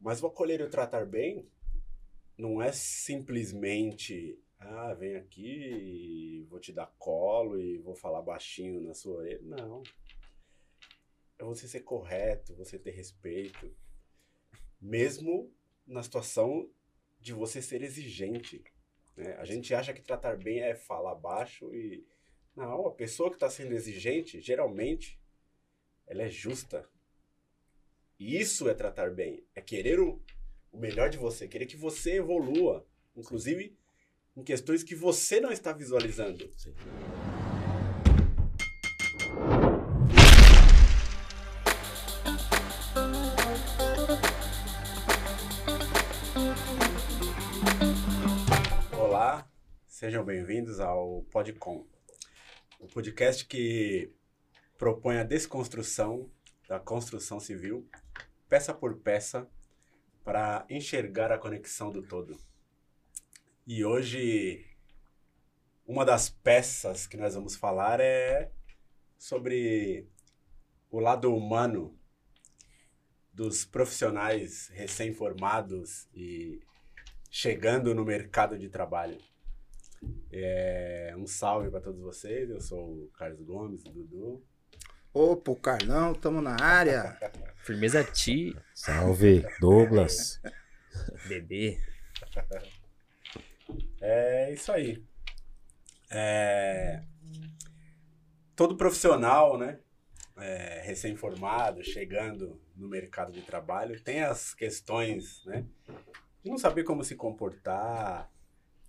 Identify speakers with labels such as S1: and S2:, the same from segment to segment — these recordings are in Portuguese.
S1: Mas o acolher e o tratar bem não é simplesmente, ah, vem aqui, vou te dar colo e vou falar baixinho na sua orelha. Não. É você ser correto, você ter respeito. Mesmo na situação de você ser exigente. Né? A gente acha que tratar bem é falar baixo e. Não, a pessoa que está sendo exigente, geralmente, ela é justa. E isso é tratar bem. É querer o, o melhor de você, querer que você evolua. Inclusive em questões que você não está visualizando. Sim. Olá, sejam bem-vindos ao Podcom, o podcast que propõe a desconstrução da construção civil, peça por peça, para enxergar a conexão do todo. E hoje, uma das peças que nós vamos falar é sobre o lado humano dos profissionais recém-formados e chegando no mercado de trabalho. É, um salve para todos vocês. Eu sou o Carlos Gomes, o Dudu.
S2: Opa, o Carlão, estamos na área.
S3: Firmeza Ti.
S4: Salve, Douglas.
S3: Bebê.
S1: É isso aí. É... Todo profissional, né? É, recém-formado, chegando no mercado de trabalho, tem as questões, né? Não saber como se comportar,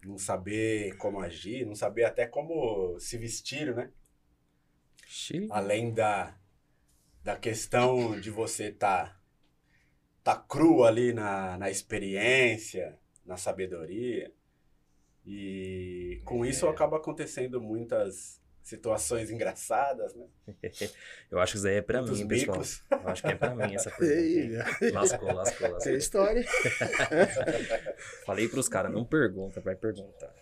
S1: não saber como agir, não saber até como se vestir, né? Além da, da questão de você estar tá, tá cru ali na, na experiência, na sabedoria. E com é. isso acaba acontecendo muitas situações engraçadas, né?
S3: Eu acho que isso aí é pra Muitos mim, bicos. pessoal. Eu acho que é pra mim essa pergunta. lascou, lascou, lascou.
S2: É história.
S3: Falei pros caras, não pergunta, vai perguntar.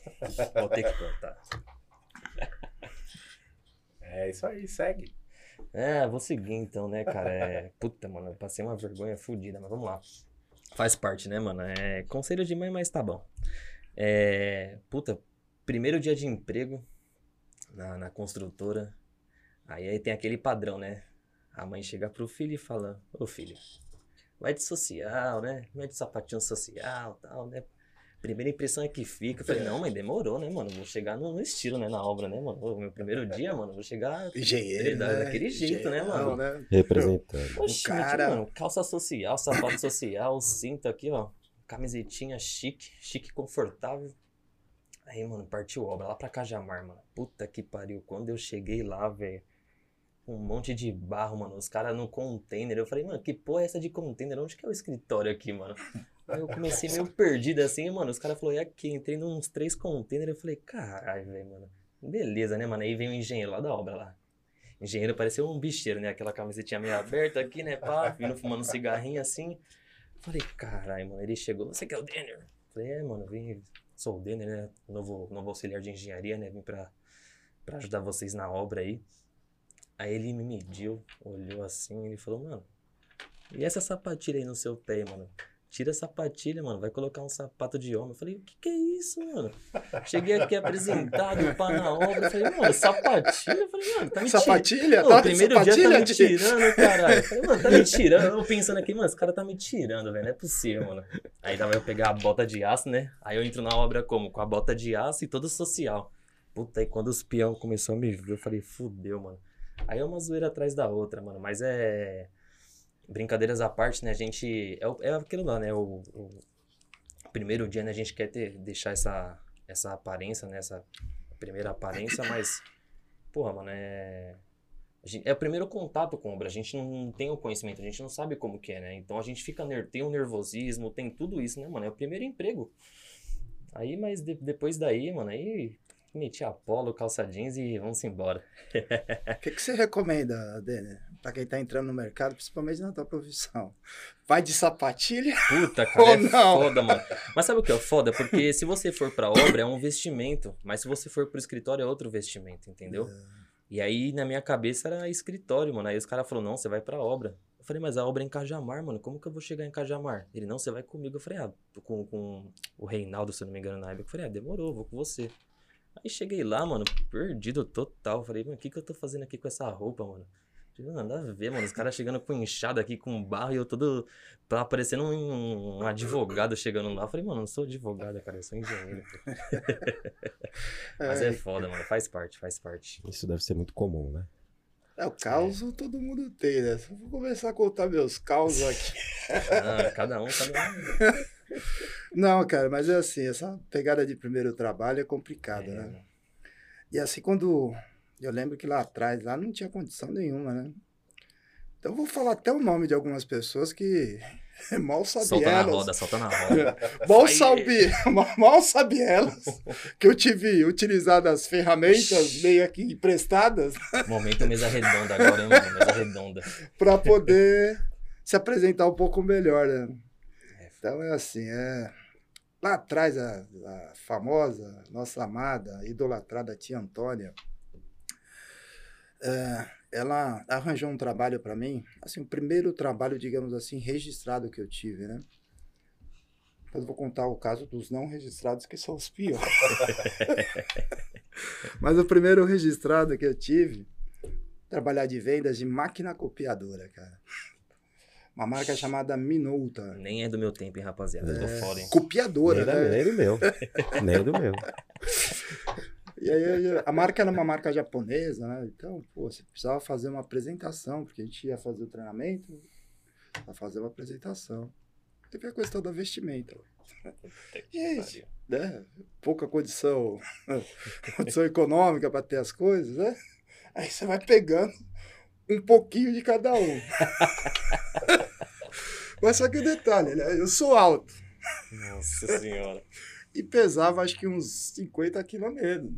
S3: Vou ter que contar.
S1: É isso aí, segue.
S3: É, vou seguir então, né, cara? É... Puta, mano, eu passei uma vergonha fodida, mas vamos lá. Faz parte, né, mano? É conselho de mãe, mas tá bom. É... Puta, primeiro dia de emprego na, na construtora. Aí, aí tem aquele padrão, né? A mãe chega pro filho e fala: Ô filho, vai de social, né? Vai de sapatinho social tal, né? Primeira impressão é que fica. Eu falei, não, mas demorou, né, mano? Vou chegar no, no estilo, né, na obra, né, mano? O meu primeiro dia, mano, vou chegar.
S2: Engenheiro.
S3: Né? Daquele jeito, né, mano?
S4: Né? Representando.
S3: Oxi, cara... mano, calça social, sapato social, cinto aqui, ó. Camisetinha chique, chique confortável. Aí, mano, partiu obra lá pra Cajamar, mano. Puta que pariu. Quando eu cheguei lá, velho um monte de barro, mano. Os caras no container. Eu falei, mano, que porra é essa de container? Onde que é o escritório aqui, mano? Aí eu comecei meio perdido assim, mano. Os caras falaram, e aqui? Entrei nos três containers. Eu falei, caralho, velho, mano. Beleza, né, mano? Aí vem o engenheiro lá da obra lá. Engenheiro pareceu um bicheiro, né? Aquela camisetinha meio aberta aqui, né? Pá, vindo fumando um cigarrinho assim. Falei, caralho, mano. Ele chegou, você que é o Denner? Falei, é, mano, vim, sou o Denner, né? Novo, novo auxiliar de engenharia, né? Vim pra, pra ajudar vocês na obra aí. Aí ele me mediu, olhou assim e falou, mano, e essa sapatilha aí no seu pé, mano? Tira a sapatilha, mano. Vai colocar um sapato de homem. Eu falei, o que que é isso, mano? Cheguei aqui apresentado, pá na obra. Eu falei, mano, sapatilha? Eu falei, mano, tá me tirando.
S2: Sapatilha?
S3: Tá, o primeiro sapatilha dia tá me tirando, caralho. Eu falei, mano, tá me tirando. Eu pensando aqui, mano, esse cara tá me tirando, velho. Não é possível, mano. Aí dava eu pegar a bota de aço, né? Aí eu entro na obra como? Com a bota de aço e todo social. Puta, aí quando os peão começou a me ver, eu falei, fudeu, mano. Aí é uma zoeira atrás da outra, mano. Mas é brincadeiras à parte, né? A gente. É, é aquilo lá, né? O, o, primeiro dia, né? A gente quer ter, deixar essa, essa aparência, né? Essa primeira aparência, mas. Porra, mano, é. É o primeiro contato com obra, a gente não tem o conhecimento, a gente não sabe como que é, né? Então a gente fica tem o nervosismo, tem tudo isso, né, mano? É o primeiro emprego. Aí, mas de, depois daí, mano, aí meti a polo, calça jeans e vamos embora.
S2: O que, que você recomenda, Denner? Pra quem tá entrando no mercado, principalmente na tua profissão. Vai de sapatilha?
S3: Puta, cara, é não? foda, mano. Mas sabe o que é foda? Porque se você for pra obra, é um vestimento. Mas se você for pro escritório, é outro vestimento, entendeu? É. E aí, na minha cabeça, era escritório, mano. Aí os caras falaram, não, você vai pra obra. falei, mas a obra é em Cajamar, mano. Como que eu vou chegar em Cajamar? Ele, não, você vai comigo. Eu falei, ah, com, com o Reinaldo, se eu não me engano, na época. Eu falei, ah, demorou, vou com você. Aí cheguei lá, mano, perdido total. Falei, mano, o que que eu tô fazendo aqui com essa roupa, mano? Falei, Nada a ver, mano. Os caras chegando com enxada aqui, com barro, e eu todo. Tá parecendo um, um advogado chegando lá. Eu falei, mano, não sou advogado, cara, eu sou engenheiro. Mas é foda, mano. Faz parte, faz parte.
S4: Isso deve ser muito comum, né?
S2: É, o caos todo mundo tem, né? Vou começar a contar meus causos aqui.
S3: Ah, cada um, cada um.
S2: Não, cara, mas é assim, essa pegada de primeiro trabalho é complicada,
S3: É,
S2: né? E assim, quando. Eu lembro que lá atrás, lá não tinha condição nenhuma, né? Então eu vou falar até o nome de algumas pessoas que mal sabem
S3: Solta na
S2: elas.
S3: roda, solta na roda.
S2: Mal sabe, mal, sabe elas que eu tive utilizado as ferramentas meio aqui emprestadas
S3: Momento mesa redonda agora, hein, mano? Mesa redonda.
S2: para poder se apresentar um pouco melhor, né? Então é assim, é lá atrás a, a famosa, nossa amada, idolatrada tia Antônia, é, ela arranjou um trabalho para mim, assim, o primeiro trabalho, digamos assim, registrado que eu tive, né? Eu vou contar o caso dos não registrados, que são os piores. Mas o primeiro registrado que eu tive, trabalhar de vendas de máquina copiadora, cara. Uma marca chamada Minolta.
S3: Nem é do meu tempo, hein, rapaziada. Eu tô fora, hein?
S2: Copiadora,
S4: nem,
S2: né?
S4: nem do meu. nem do meu.
S2: E aí a marca era uma marca japonesa, né? Então, pô, você precisava fazer uma apresentação, porque a gente ia fazer o treinamento, pra fazer uma apresentação. Teve a questão da vestimenta. Gente, né? Pouca condição, condição econômica para ter as coisas, né? Aí você vai pegando um pouquinho de cada um. Mas só que o detalhe, né? Eu sou alto
S3: Nossa senhora.
S2: e pesava acho que uns 50 quilos menos.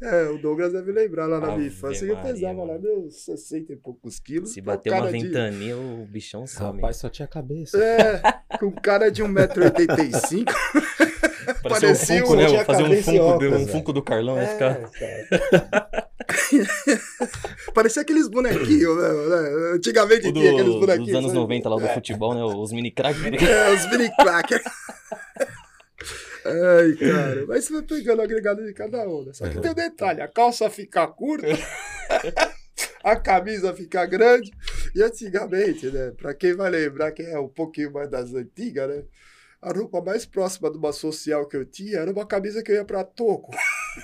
S2: É, o Douglas deve lembrar lá na
S3: Ave
S2: minha infância que eu pesava lá meus 60 e poucos quilos.
S3: Se bater uma
S2: cara de-
S3: ventania, o bichão some.
S4: Rapaz, só tinha cabeça.
S2: É, com cara de 1,85m.
S3: Parecia um
S2: parecia
S3: funko,
S2: um-
S3: né?
S2: tinha
S3: Vou fazer um funko, um funko do Carlão,
S2: É,
S3: ficar...
S2: Parecia aqueles bonequinhos, né? né? Antigamente
S3: do,
S2: tinha aqueles
S3: dos
S2: bonequinhos.
S3: anos
S2: sabe?
S3: 90 lá do futebol, né? Os mini crack.
S2: É, os mini crackers. Ai, cara. Mas você vai pegando o agregado de cada um, né? Só que tem um detalhe: a calça fica curta, a camisa fica grande. E antigamente, né? Pra quem vai lembrar, quem é um pouquinho mais das antigas, né? A roupa mais próxima de uma social que eu tinha era uma camisa que eu ia pra toco.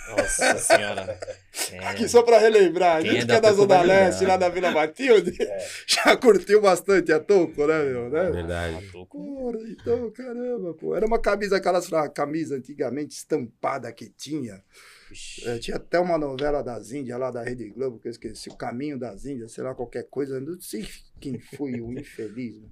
S3: Nossa senhora. É.
S2: Aqui só pra relembrar, a
S3: Quem
S2: gente
S3: é
S2: que é
S3: da
S2: Zona
S3: lembrar.
S2: Leste, lá da Vila Matilde, já curtiu bastante a toco, né, meu? Né?
S4: Verdade.
S2: Porra, então, caramba, pô. Era uma camisa, aquelas camisa antigamente estampada que tinha. É, tinha até uma novela das Índias lá da Rede Globo, que eu esqueci, O Caminho das Índias, sei lá, qualquer coisa. Não sei quem foi o infeliz, né,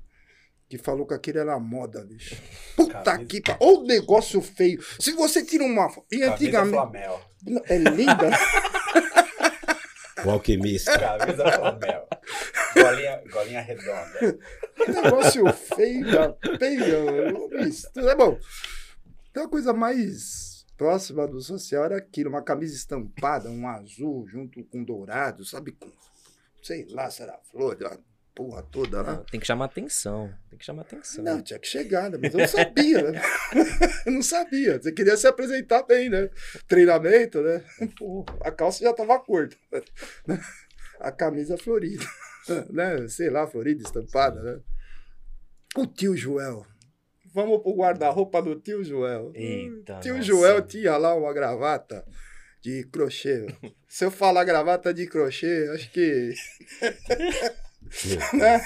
S2: que falou que aquilo era moda, bicho. Puta
S1: Camisa-
S2: que pariu. Ô negócio feio. Se você tira uma. E
S1: Camisa
S2: antigamente.
S1: Flamel.
S2: É linda.
S4: O alquimista.
S1: Camisa Flamel. Golinha, golinha redonda.
S2: Negócio feio da peia, é bom. Então a coisa mais próxima do social era aquilo, uma camisa estampada, um azul junto com dourado, sabe? Com, sei lá, se era flor, porra toda lá.
S3: Tem que chamar atenção. Tem que chamar atenção.
S2: Não, tinha que chegar, né? Mas eu não sabia, né? Eu não sabia. Você queria se apresentar bem, né? Treinamento, né? Pô, a calça já tava curta. né? A camisa florida, né? Sei lá, florida, estampada, né? O tio Joel. Vamos pro guarda-roupa do tio Joel.
S3: Eita,
S2: tio
S3: nossa.
S2: Joel tinha lá uma gravata de crochê. Se eu falar gravata de crochê, acho que né?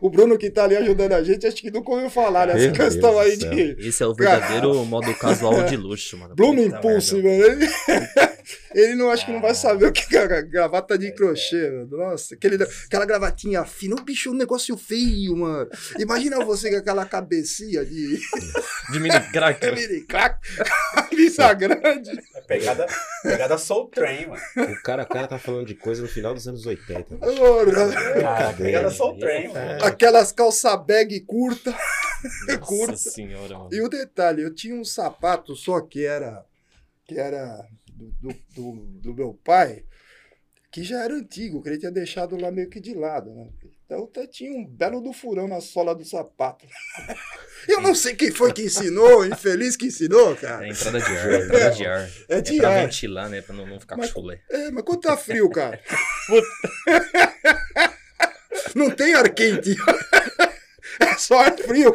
S2: O Bruno que tá ali ajudando a gente, acho que nunca ouviu falar nessa
S4: Meu
S2: questão
S4: Deus
S2: aí de
S3: Esse é o verdadeiro modo casual de luxo, mano. Merda.
S2: mano. Ele, não acho que não vai saber o que é gra- gravata de crochê, mano. Nossa, aquele, aquela gravatinha fina, o bicho, um negócio feio, mano. Imagina você com aquela cabecinha de
S3: De mini crack.
S2: mini crack, camisa grande.
S1: Pegada, pegada Soul Train, mano.
S4: O cara, o cara tá falando de coisa no final dos anos 80. bicho.
S2: Mano,
S3: Cara,
S1: Pegada Soul Train, mano.
S2: Aquelas calça bag curta. curta.
S3: Nossa senhora, mano.
S2: E o detalhe, eu tinha um sapato só que era que era do, do, do, meu pai, que já era antigo, que ele tinha deixado lá meio que de lado, né? Então até tinha um belo do furão na sola do sapato. Eu não sei quem foi que ensinou, infeliz que ensinou,
S3: É
S2: cara.
S3: entrada de ar, entrada de ar.
S2: É
S3: É
S2: de
S3: pra
S2: ar.
S3: ventilar, né? Pra não, não ficar
S2: Mas-
S3: chulé.
S2: É, mas quando tá frio, cara. Não tem ar quente. É só ar frio.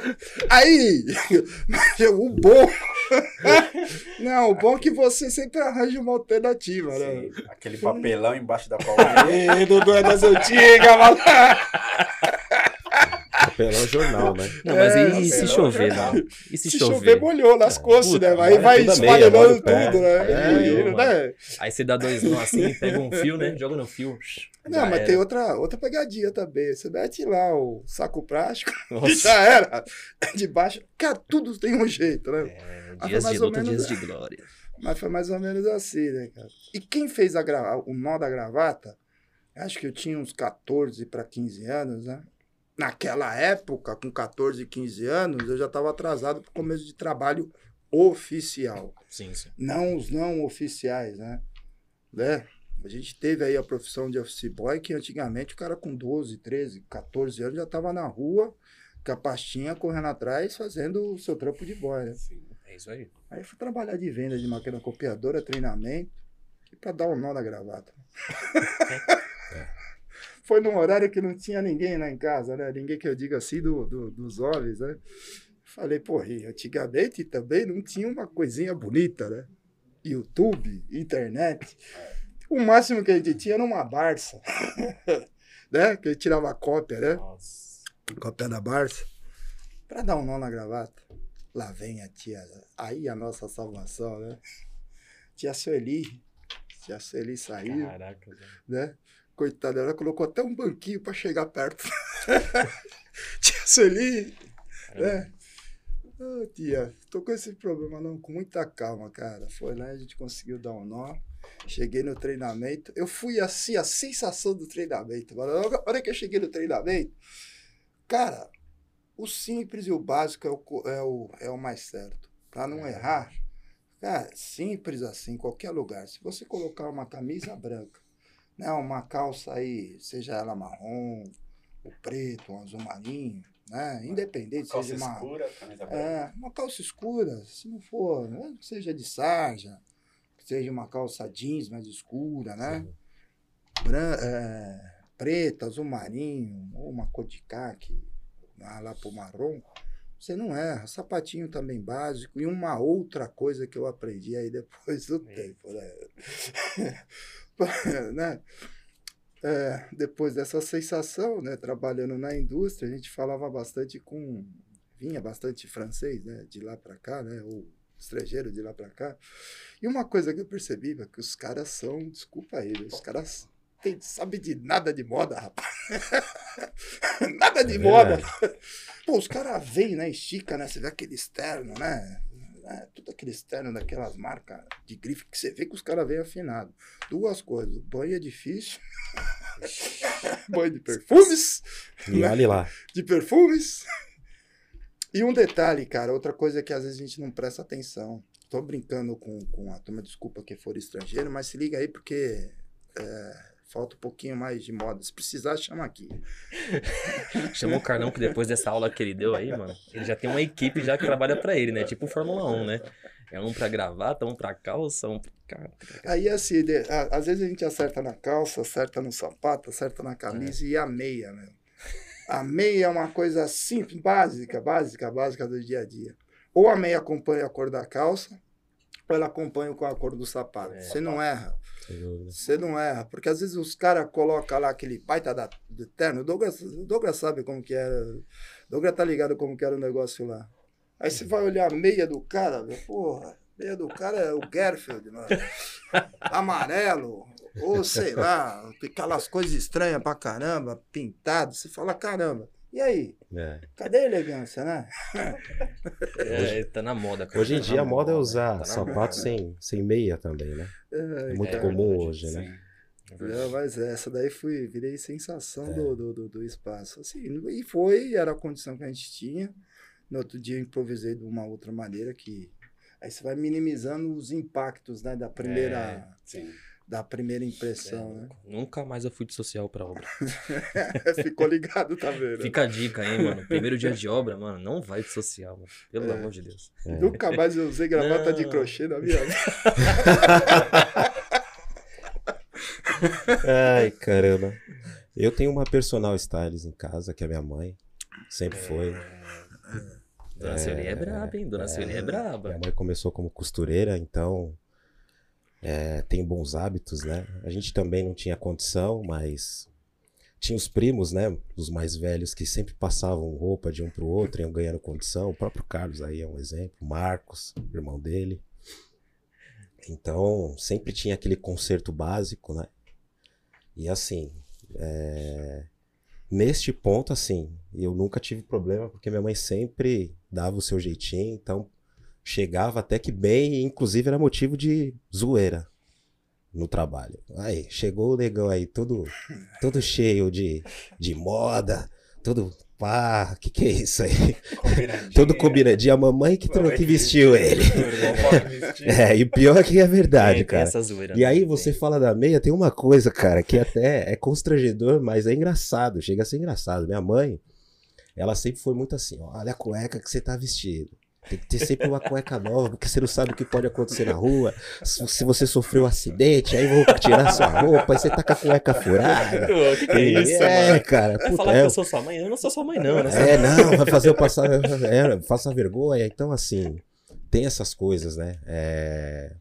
S2: Aí, o bom. Não, o bom é que você sempre arranja uma alternativa, né?
S1: Sim, aquele papelão embaixo da cola.
S2: Ê, Dudu é das antigas, mano.
S4: Papelão jornal, né?
S3: Não, mas
S2: É,
S3: e se
S1: papelão
S3: chover,
S1: jornal.
S3: mano? E se,
S2: Se
S3: chover?
S2: chover, molhou, lascou-se,
S3: Puta,
S2: né? Aí vai
S4: tudo a meia, molha
S2: esfarelando
S4: o pé.
S2: tudo, né?
S4: É,
S2: né?
S3: Aí você dá dois nós assim, pega um fio, né? Joga no fio.
S2: Não,
S3: Já
S2: mas
S3: era.
S2: tem outra, outra pegadinha também. Você mete lá o saco plástico e já era. De baixo. Cara, tudo tem um jeito, né?
S3: É,
S2: foi
S3: dias
S2: mais
S3: de
S2: ou
S3: luta,
S2: menos-
S3: dias de glória.
S2: Mas foi mais ou menos assim, né, cara? E quem fez a gra... o nó da gravata, acho que eu tinha uns 14 para 15 anos, né? Naquela época, com 14, 15 anos, eu já estava atrasado para o começo de trabalho oficial.
S3: Sim, sim.
S2: Não os não oficiais, né? né? A gente teve aí a profissão de office boy, que antigamente o cara com 12, 13, 14 anos já estava na rua, com a pastinha correndo atrás, fazendo o seu trampo de boy, né?
S3: É isso aí.
S2: Aí fui trabalhar de venda de máquina copiadora, treinamento, e para dar um nó na gravata. Foi num horário que não tinha ninguém lá em casa, né? Ninguém que eu diga assim do, do- dos homens, né? Falei, porra, antigamente também não tinha uma coisinha bonita, né? YouTube, internet. O máximo que a gente tinha era uma Barça, né? Que a gente tirava cópia, né?
S3: Nossa.
S2: cópia da Barça, para dar um nó na gravata. Lá vem a tia, aí a nossa salvação, né? Tia Sueli, tia Sueli saiu,
S3: Caraca,
S2: né? Coitada, ela colocou até um banquinho para chegar perto. tia Sueli, né? Ô, tia, tô com esse problema não, com muita calma, cara. Foi lá, a gente conseguiu dar um nó. Cheguei no treinamento. Eu fui assim, a sensação do treinamento. Mano. A hora que eu cheguei no treinamento, cara, o simples e o básico é o, é o, é o mais certo. Pra não errar, cara, simples assim, qualquer lugar. Se você colocar uma camisa branca, né, uma calça aí, seja ela marrom, o preto, um azul marinho, né, independente,
S1: Calça
S2: seja uma,
S1: escura, camisa branca.
S2: é, uma calça escura, se não for, né, seja de sarja, seja uma calça jeans mais escura, né? Bran é, preta, azul marinho, ou uma cor de caque, lá, lá pro marrom, você não erra. Sapatinho também básico. E uma outra coisa que eu aprendi aí depois do tempo, né? né? É, depois dessa sensação, né, trabalhando na indústria, a gente falava bastante com vinha bastante francês, né, de lá para cá, né, ou estrangeiro de lá para cá. E uma coisa que eu percebi é que os caras são, desculpa aí, os caras tem, sabe de nada de moda, rapaz. nada de
S4: É
S2: moda. Pô, os caras vêm, né, estica, né, você vê aquele externo, né, né, tudo aquele externo daquelas marcas de grife que você vê que os caras vêm afinados. Duas coisas, banho é difícil, banho de perfumes,
S4: E olhe lá.
S2: de perfumes. E um detalhe, cara, outra coisa que às vezes a gente não presta atenção. Tô brincando com, com a turma, desculpa que for estrangeiro, mas se liga aí porque é, falta um pouquinho mais de moda. Se precisar, chama aqui.
S3: Chamou o Carlão que depois dessa aula que ele deu aí, mano, ele já tem uma equipe já que trabalha pra ele, né? Tipo Fórmula 1, né? É um pra gravata, um pra calça, um pra... Cara,
S2: Aí assim, de- a- às vezes a gente acerta na calça, acerta no sapato, acerta na camisa e a meia, meu. A meia é uma coisa simples, básica, básica, básica do dia a dia. Ou a meia acompanha a cor da calça, ou ela acompanha com a cor do sapato.
S3: É.
S2: Você não erra.
S4: Sem dúvida.
S2: Você não erra, porque às vezes os caras colocam lá aquele baita da, do terno. O Douglas, Douglas sabe como que era. O Douglas tá ligado como que era o negócio lá. Aí você vai olhar a meia do cara, meu, porra, a meia do cara é o Gerfield, mano. Amarelo, ou sei lá, aquelas coisas estranhas pra caramba, pintado. Você fala, caramba. E aí?
S4: É.
S2: Cadê a elegância, né?
S3: é, tá na moda. cara.
S4: Hoje em
S3: Tá
S4: dia a moda é
S3: né?
S4: usar
S3: Tá
S4: sapato
S3: moda.
S4: sem, sem meia também, né?
S2: É,
S4: É muito
S3: É
S4: comum
S3: verdade,
S4: hoje, né?
S1: Sim.
S3: É.
S2: Não, mas essa daí fui, virei sensação
S4: É.
S2: do, do, do, do espaço. Assim, e foi, era a condição que a gente tinha. No outro dia eu improvisei de uma outra maneira que. Aí você vai minimizando os impactos né, da primeira,
S1: Sim.
S2: Da primeira impressão, né?
S3: Nunca mais eu fui de social pra obra.
S2: Ficou ligado, tá vendo?
S3: Fica a dica aí, mano. Primeiro dia de obra, mano, não vai de social, mano. Pelo amor de Deus.
S4: É.
S2: Nunca mais eu usei gravata de
S3: Não.
S2: crochê na minha vida.
S4: Ai, caramba. Eu tenho uma personal stylist em casa, que é minha mãe. Sempre foi.
S3: Dona Sueli é braba, hein? Dona Sueli é braba.
S4: Minha mãe começou como costureira, então é, tem bons hábitos, né? A gente também não tinha condição, mas tinha os primos, né? Os mais velhos que sempre passavam roupa de um pro outro, iam ganhando condição. O próprio Carlos aí é um exemplo, Marcos, irmão dele. Então sempre tinha aquele conserto básico, né? E assim, é, neste ponto, assim, eu nunca tive problema porque minha mãe sempre dava o seu jeitinho, então chegava até que bem, e inclusive era motivo de zoeira no trabalho. Aí, chegou o negão aí, todo, todo cheio de, de moda, todo pá, que que é isso aí?
S1: Combinadinho.
S4: Todo combinadinho, a mamãe que,
S1: Mamãe
S4: que
S1: que
S4: vestiu ele. É, e pior que é verdade,
S3: tem
S4: cara.
S3: essa zoeira,
S4: E aí
S3: né?
S4: você fala da meia, tem uma coisa, cara, que até é constrangedor, mas é engraçado, chega a ser engraçado. Minha mãe, ela sempre foi muito assim, olha a cueca que você tá vestido. Tem que ter sempre uma cueca nova, porque você não sabe o que pode acontecer na rua. Se, você sofreu um acidente, aí vão tirar sua roupa, aí você tá com a cueca furada.
S3: Pô, que que é isso,
S4: é,
S3: mano?
S4: cara.
S3: Vai
S4: puta,
S3: falar
S4: é,
S3: que eu sou sua mãe? Eu não sou sua mãe, não, né?
S4: é, não, vai fazer eu passar. É, faça vergonha. Então, assim, tem essas coisas, né? É,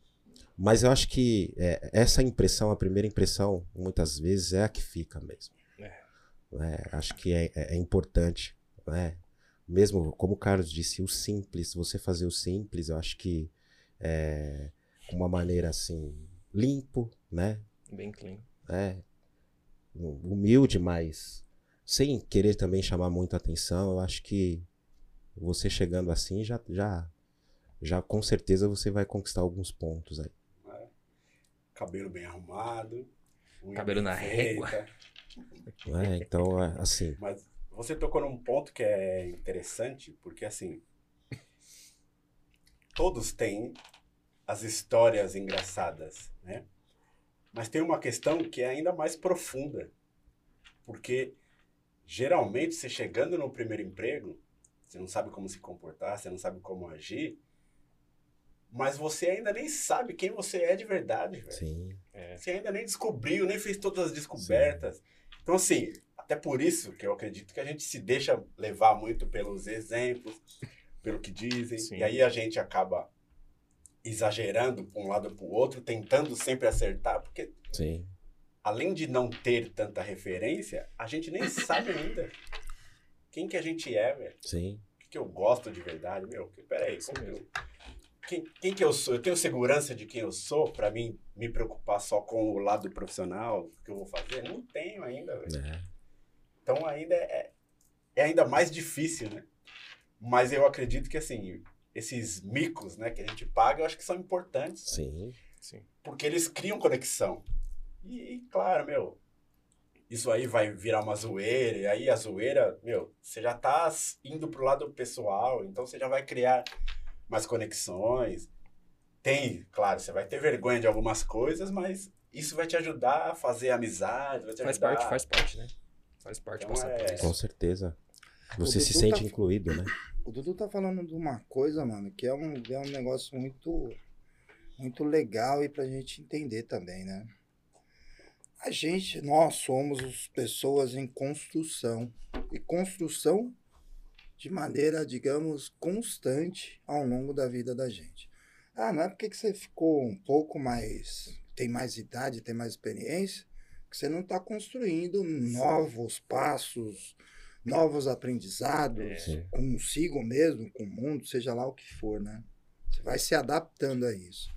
S4: mas eu acho que é, essa impressão, a primeira impressão, muitas vezes é a que fica mesmo.
S3: É.
S4: né? Acho que é, é- é importante, né? Mesmo, como o Carlos disse, o simples, você fazer o simples, eu acho que é uma maneira assim, limpo, né?
S3: Bem clean.
S4: é, humilde, mas sem querer também chamar muita atenção. Eu acho que você chegando assim já, já, já com certeza você vai conquistar alguns pontos aí.
S1: Cabelo bem arrumado.
S3: Cabelo na
S1: feita.
S3: régua.
S4: né? Então, é, assim,
S1: Mas você tocou num ponto que é interessante, porque assim. Todos têm as histórias engraçadas, né? Mas tem uma questão que é ainda mais profunda. Porque geralmente você chegando no primeiro emprego, você não sabe como se comportar, você não sabe como agir, mas você ainda nem sabe quem você é de verdade, velho.
S4: sim,
S3: É.
S1: Você ainda nem descobriu, nem fez todas as descobertas. Então, assim, até por isso que eu acredito que a gente se deixa levar muito pelos exemplos, pelo que dizem.
S3: Sim.
S1: E aí a gente acaba exagerando para um lado ou para o outro, tentando sempre acertar, porque
S4: sim,
S1: além de não ter tanta referência, a gente nem sabe ainda quem que a gente é, velho.
S4: sim,
S1: O que, que eu gosto de verdade, meu. Peraí,
S3: Isso
S1: como que eu- quem, quem que eu sou? Eu tenho segurança de quem eu sou para mim me preocupar só com o lado profissional que eu vou fazer? Não tenho ainda, velho.
S4: né?
S1: Então ainda é, é ainda mais difícil, né? Mas eu acredito que assim, esses micos, né, que a gente paga, eu acho que são importantes,
S4: Sim,
S3: Sim.
S1: porque eles criam conexão. E, e, claro, meu, isso aí vai virar uma zoeira, e aí a zoeira, meu, você já tá indo pro lado pessoal, então você já vai criar mais conexões. Tem, claro, você vai ter vergonha de algumas coisas, mas isso vai te ajudar a fazer amizade, vai te
S3: Faz
S1: ajudar.
S3: parte, faz parte, né? Faz parte
S1: Então
S3: passar por
S1: é-
S3: isso.
S4: com certeza. Você se sente
S2: tá-
S4: incluído, né?
S2: O Dudu tá falando de uma coisa, mano, que é um, é um negócio muito, muito legal e pra gente entender também, né? A gente, nós somos as pessoas em construção. E construção de maneira, digamos, constante ao longo da vida da gente. Ah, não é porque que você ficou um pouco mais. tem mais idade, tem mais experiência, você não está construindo novos passos, novos aprendizados
S3: É.
S2: Consigo mesmo, com o mundo, seja lá o que for, né? Você vai se adaptando a isso.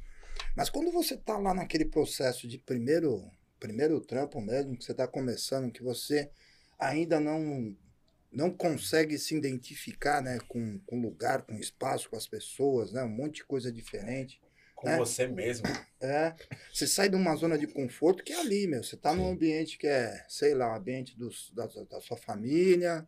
S2: Mas quando você tá lá naquele processo de primeiro, primeiro trampo mesmo, que você tá começando, que você ainda não não consegue se identificar, né, com com o lugar, com o espaço, com as pessoas, né, um monte de coisa diferente.
S1: Com
S2: É.
S1: você mesmo.
S2: É, você sai de uma zona de conforto que é ali, meu. Você tá num
S4: Sim.
S2: ambiente que é, sei lá, ambiente dos, da, da sua família,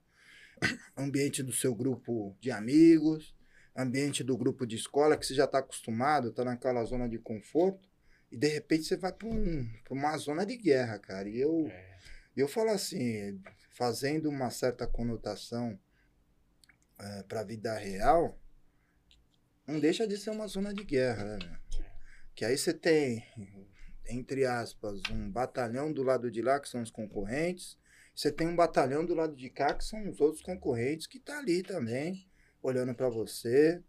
S2: ambiente do seu grupo de amigos, ambiente do grupo de escola, que você já tá acostumado, tá naquela zona de conforto. E de repente você vai para um, pra uma zona de guerra, cara. E eu,
S1: É.
S2: eu falo assim, fazendo uma certa conotação para a vida real, não deixa de ser uma zona de guerra, né? Que aí você tem, entre aspas, um batalhão do lado de lá, que são os concorrentes, você tem um batalhão do lado de cá, que são os outros concorrentes, que tá ali também, olhando para você,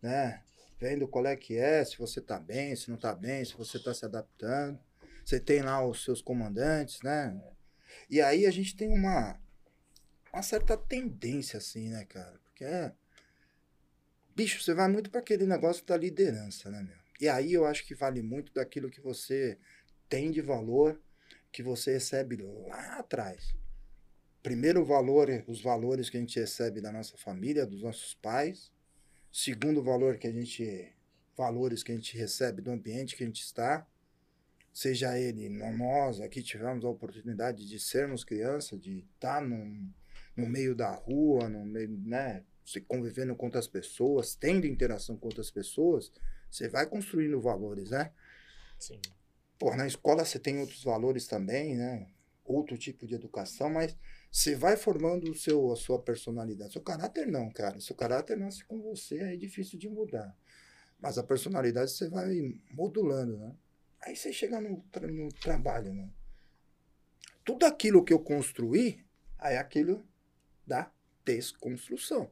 S2: né? Vendo qual é que é, se você tá bem, se não tá bem, se você tá se adaptando. Você tem lá os seus comandantes, né? E aí a gente tem uma, uma certa tendência, assim, né, cara? Porque é. Bicho, você vai muito para aquele negócio da liderança, né, meu? E aí eu acho que vale muito daquilo que você tem de valor, que você recebe lá atrás. Primeiro valor, os valores que a gente recebe da nossa família, dos nossos pais. Segundo valor que a gente valores que a gente recebe do ambiente que a gente está. Seja ele, nós aqui tivemos a oportunidade de sermos criança, de estar num, no meio da rua, no meio, né, se convivendo com outras pessoas, tendo interação com outras pessoas, você vai construindo valores, né?
S3: Sim.
S2: Pô, na escola você tem outros valores também, né? Outro tipo de educação, mas você vai formando o seu, a sua personalidade. Seu caráter não, cara. Seu caráter nasce com você, aí é difícil de mudar. Mas a personalidade você vai modulando, né? Aí você chega no, tra- no trabalho, né? Tudo aquilo que eu construí, aí é aquilo da desconstrução.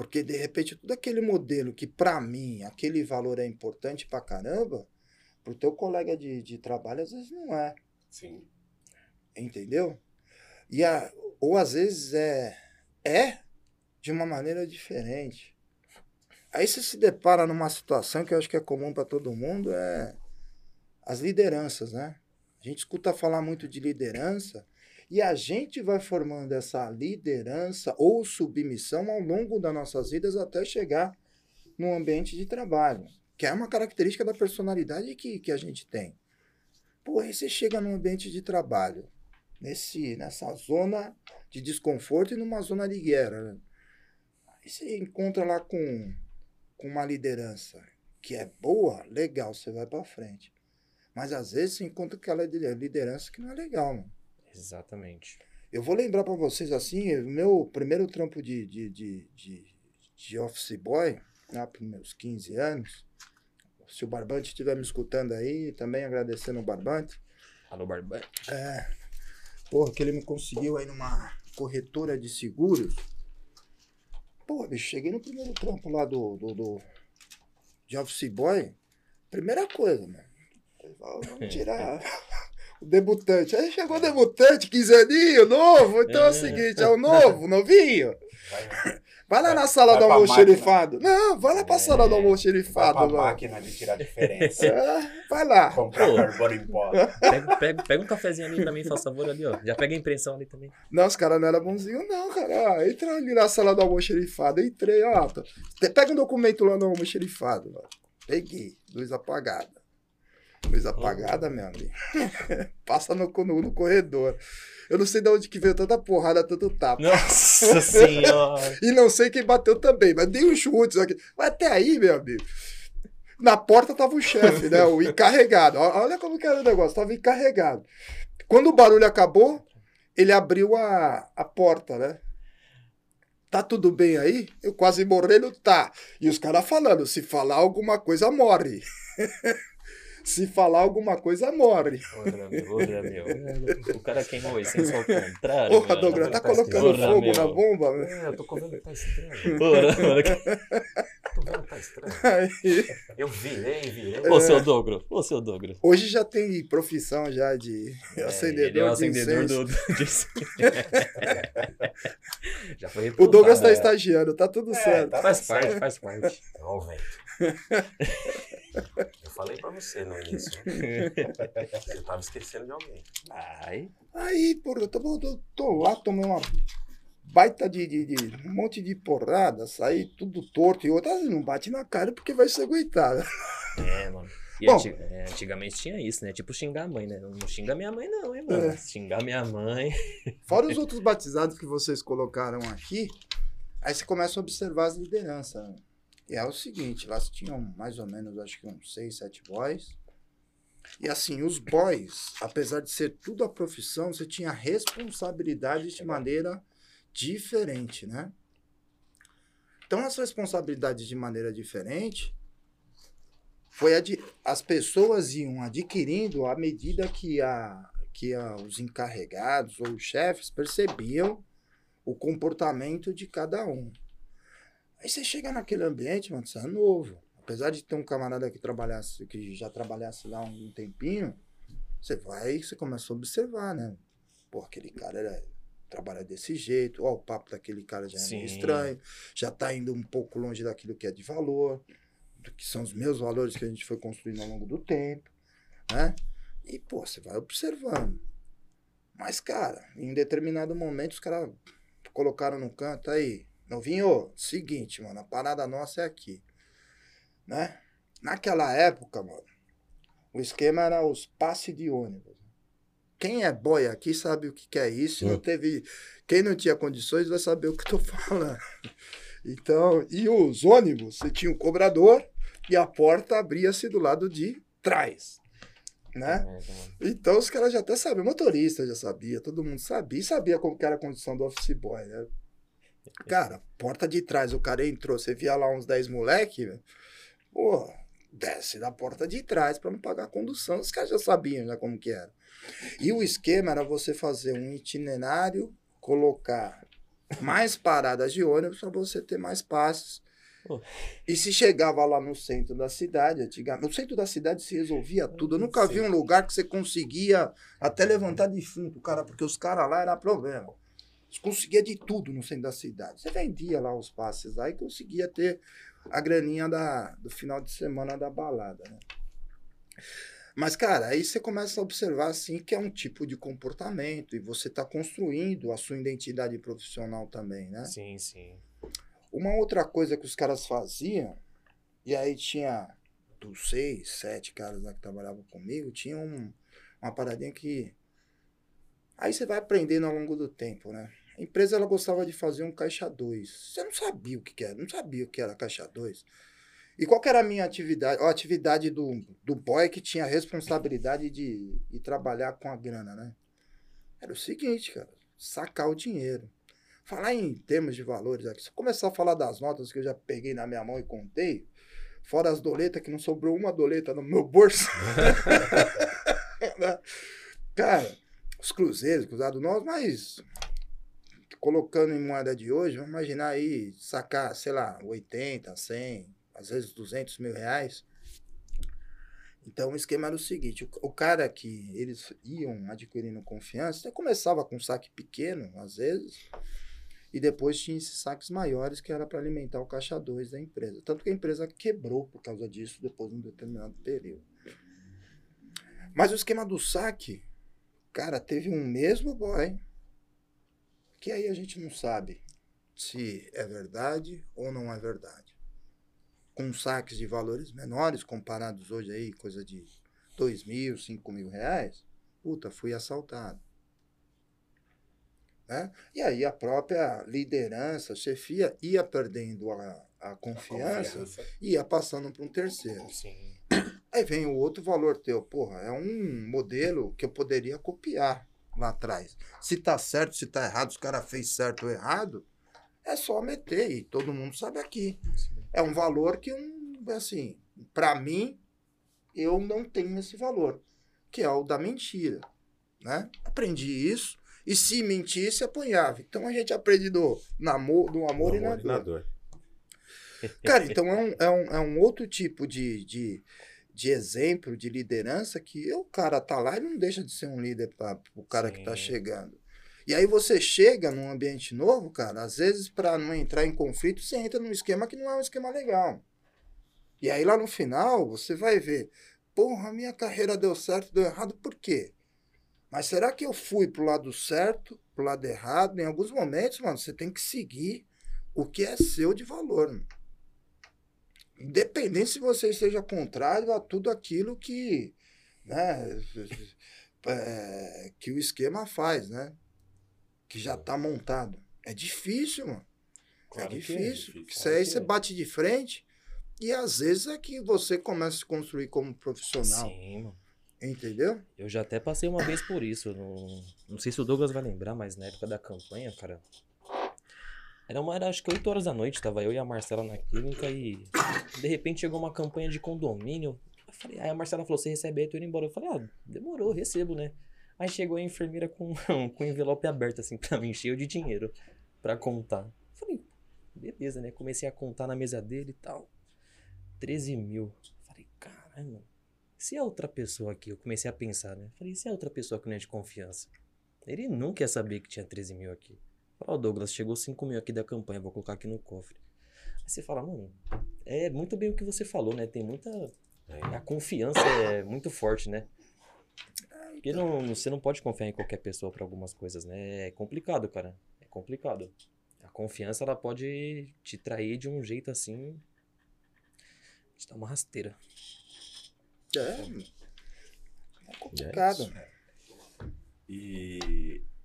S2: Porque, de repente, tudo aquele modelo que, para mim, aquele valor é importante pra caramba, pro teu colega de, de trabalho, às vezes não é.
S1: Sim.
S2: Entendeu? E a, ou às vezes é, é de uma maneira diferente. Aí você se depara numa situação que eu acho que é comum para todo mundo, é as lideranças, né? A gente escuta falar muito de liderança e a gente vai formando essa liderança ou submissão ao longo das nossas vidas até chegar no ambiente de trabalho, que é uma característica da personalidade que, que a gente tem. Pô, aí você chega num ambiente de trabalho, nesse, nessa zona de desconforto e numa zona de guerra. Né? Aí você encontra lá com, com uma liderança que é boa, legal, você vai para frente. Mas às vezes você encontra aquela liderança que não é legal, mano.
S3: Exatamente.
S2: Eu vou lembrar para vocês assim, o meu primeiro trampo de, de, de, de, de office boy, lá para meus 15 anos. Se o Barbante estiver me escutando aí, também agradecendo o Barbante.
S3: Alô, Barbante.
S2: É. Porra, que ele me conseguiu aí numa corretora de seguros. Pô, bicho, cheguei no primeiro trampo lá do, do, do de office boy. Primeira coisa, mano. Vamos tirar debutante. Aí chegou o debutante, 15 aninho, novo. Então é o
S3: É.
S2: seguinte, é o novo, novinho.
S1: Vai,
S2: Vai lá na sala
S1: vai
S2: do
S1: pra
S2: almoço
S1: máquina.
S2: xerifado. Não, vai lá pra sala do almoço
S1: vai
S2: xerifado,
S1: pra
S2: mano.
S1: máquina de tirar diferença.
S2: É, vai lá.
S1: Comprar
S3: Pô.
S1: carbono em pó.
S3: Pega, pega, pega um cafezinho ali pra mim, faz favor ali, ó. Já pega a impressão ali também.
S2: Não, os caras não eram bonzinhos, não, cara. Ó, entra ali na sala do almoço xerifado. Entrei, ó. Pega um documento lá no almoço xerifado, ó. Peguei. Luz apagada. Luz apagada, meu amigo. Passa no, no, no corredor. Eu não sei de onde que veio tanta porrada, tanto tapa.
S3: Nossa senhora.
S2: E não sei quem bateu também, mas dei um chute. Aqui. Mas até aí, meu amigo. Na porta tava o chefe, né? O encarregado. Olha como que era o negócio, tava encarregado. Quando o barulho acabou, ele abriu a, a porta, né? Tá tudo bem aí? Eu quase morrendo, tá. E os caras falando, se falar alguma coisa, morre. se falar alguma coisa, morre.
S3: Porra, meu, porra, meu. O cara queimou a essência ao contrário.
S2: Porra. Douglas, tá
S3: Porra,
S2: colocando fogo
S3: meu.
S2: na bomba? né?
S5: É, eu tô comendo que tá estranho.
S3: Porra, mano.
S5: Tô vendo que tá estranho.
S2: Aí,
S5: Eu virei, virei.
S3: Ô, seu Douglas. Ô, seu Douglas.
S2: hoje já tem profissão já de
S3: É,
S2: acendedor,
S3: ele é o
S2: de
S3: acendedor
S2: incenso.
S3: do, de incêncio. Já foi
S2: O. Douglas tá
S3: É.
S2: estagiando, tá tudo certo.
S1: tá
S3: Faz parte, faz parte.
S5: Ó o vento. Eu falei pra você no início. Você tava esquecendo de alguém.
S3: Ai.
S2: Aí, porra, eu tô, tô, tô lá, tomei uma baita de, de, de- um monte de porrada, saí tudo torto e outra não bate na cara porque vai se aguentar. né?
S3: É, mano. E
S2: Bom.
S3: anti- é, antigamente tinha isso, né? Tipo xingar a mãe, né? Não xinga minha mãe, não, hein, mano?
S2: É.
S3: Xingar minha mãe.
S2: Fora os outros batizados que vocês colocaram aqui, aí você começa a observar as lideranças. E é o seguinte, lá tinham mais ou menos, acho que uns seis, sete boys. E assim, os boys, apesar de ser tudo a profissão, você tinha responsabilidade de maneira diferente, né? Então, as responsabilidades de maneira diferente foi as pessoas iam adquirindo à medida que, a, que a, os encarregados ou os chefes percebiam o comportamento de cada um. Aí você chega naquele ambiente, mano, você é novo. Apesar de ter um camarada que trabalhasse, que já trabalhasse lá um tempinho, você vai, você começa a observar, né? Pô, aquele cara era, trabalha desse jeito, ó, o papo daquele cara já é meio
S3: Sim.
S2: estranho, já tá indo um pouco longe daquilo que é de valor, do que são os meus valores que a gente foi construindo ao longo do tempo, né? E, pô, você vai observando. Mas, cara, em determinado momento os caras colocaram no canto aí, novinho, seguinte, mano, a parada nossa é aqui, né? Naquela época, mano, o esquema era os passes de ônibus. Quem é boy aqui sabe o que, que é isso. Não
S4: Hum.
S2: teve, quem não tinha condições vai saber o que eu tô falando. Então, e os ônibus, você tinha um cobrador e a porta abria-se do lado de trás, né?
S3: Mano.
S2: Então os caras já até sabiam, o motorista já sabia, todo mundo sabia, sabia como que era a condição do office boy, né? Cara, porta de trás, o cara entrou, você via lá uns 10 moleque, pô, desce da porta de trás pra não pagar a condução, os caras já sabiam já como que era. E o esquema era você fazer um itinerário, colocar mais paradas de ônibus para você ter mais passes.
S3: Pô.
S2: E se chegava lá no centro da cidade, antigamente, no centro da cidade se resolvia tudo. Eu nunca vi um lugar que você conseguia até levantar defunto, cara, porque os caras lá era problema. Você conseguia de tudo no centro da cidade. Você vendia lá os passes lá e conseguia ter a graninha da, do final de semana da balada, né? Mas, cara, aí você começa a observar, assim, que é um tipo de comportamento e você está construindo a sua identidade profissional também, né?
S3: Sim, sim.
S2: Uma outra coisa que os caras faziam, e aí tinha dos seis, sete caras lá que trabalhavam comigo, tinha um- uma paradinha que. Aí você vai aprendendo ao longo do tempo, né? A empresa ela gostava de fazer um caixa 2. Você não sabia o que, que era, não sabia o que era caixa 2. E qual era a minha atividade? A atividade do, do boy que tinha a responsabilidade de, de trabalhar com a grana, né? Era o seguinte, cara, sacar o dinheiro. Falar em termos de valores aqui, se eu começar a falar das notas que eu já peguei na minha mão e contei, fora as doletas, que não sobrou uma doleta no meu bolso. Né? Cara, os cruzeiros, cruzado nós, mas colocando em moeda de hoje, vamos imaginar aí, sacar, sei lá, 80, 100, às vezes 200 mil reais. Então o esquema era o seguinte, o, o cara que eles iam adquirindo confiança, você começava com um saque pequeno, às vezes, e depois tinha esses saques maiores que era para alimentar o caixa 2 da empresa. Tanto que a empresa quebrou por causa disso depois de um determinado período. Mas o esquema do saque, cara, teve um mesmo boy, que aí a gente não sabe se é verdade ou não é verdade. Com saques de valores menores, comparados hoje aí, coisa de 2 mil, 5 mil reais, puta, fui assaltado. Né? E aí a própria liderança, chefia, ia perdendo a, a confiança e ia passando para um terceiro.
S3: Sim.
S2: Aí vem o outro valor teu. Porra, é um modelo que eu poderia copiar lá atrás. Se tá certo, se tá errado, se o cara fez certo ou errado, é só meter e todo mundo sabe aqui. É um valor que, um, assim, para mim, eu não tenho esse valor, que é o da mentira, né? Aprendi isso e se mentisse, apanhava. Então a gente aprende do, namor, do amor, e na
S5: Amor e
S2: dor.
S5: na dor.
S2: Cara, então é um, é um, é um outro tipo de, de, de exemplo, de liderança que o cara tá lá e não deixa de ser um líder para o cara que tá
S3: Sim.
S2: chegando. E aí você chega num ambiente novo, cara, às vezes para não entrar em conflito, você entra num esquema que não é um esquema legal. E aí lá no final, você vai ver, porra, minha carreira deu certo, deu errado, por quê? Mas será que eu fui pro lado certo, pro lado errado? Em alguns momentos, mano, você tem que seguir o que é seu de valor, mano. Independente se você esteja contrário a tudo aquilo que, né, é, que o esquema faz, né? Que já tá montado. É difícil, mano.
S1: Claro
S2: é
S1: é
S2: difícil.
S1: difícil,
S2: Isso
S1: claro
S2: aí você
S1: é.
S2: bate de frente e às vezes é que você começa a se construir como profissional.
S3: Sim, mano.
S2: Entendeu?
S3: Eu já até passei uma vez por isso. Não, não sei se o Douglas vai lembrar, mas na época da campanha, cara. Era uma, era acho que 8 horas da noite, tava eu e a Marcela na clínica e de repente chegou uma campanha de condomínio. Eu falei, aí a Marcela falou: você recebe aí, tô indo embora. Eu falei, ah, demorou, recebo, né? Aí chegou a enfermeira com, com envelope aberto, assim, pra mim, cheio de dinheiro pra contar. Eu falei, beleza, né? Comecei a contar na mesa dele e tal. 13 mil. Eu falei, caramba, se é outra pessoa aqui, eu comecei a pensar, né? Eu falei, se é outra pessoa que não é de confiança? Ele nunca ia saber que tinha 13 mil aqui. Ó, Douglas, chegou 5 mil aqui da campanha, vou colocar aqui no cofre. Aí você fala, mano, é muito bem o que você falou, né? Tem muita. A confiança é muito forte, né? Porque não, você não pode confiar em qualquer pessoa pra algumas coisas, né? É complicado, cara. É complicado. A confiança, ela pode te trair de um jeito assim. Te dar uma rasteira.
S2: É. É complicado.
S1: E o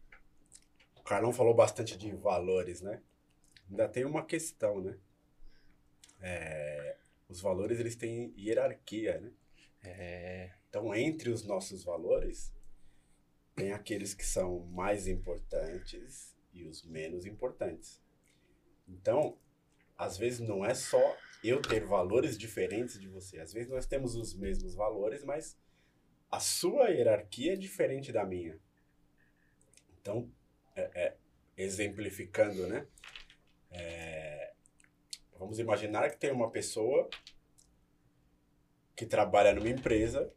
S1: Carlão falou bastante de valores, né? Ainda tem uma questão, né? É, os valores, eles têm hierarquia, né?
S3: É.
S1: Então, entre os nossos valores, tem aqueles que são mais importantes e os menos importantes. Então, às vezes não é só eu ter valores diferentes de você. Às vezes nós temos os mesmos valores, mas a sua hierarquia é diferente da minha. Então, é- é, exemplificando, né? É, vamos imaginar que tem uma pessoa que trabalha numa empresa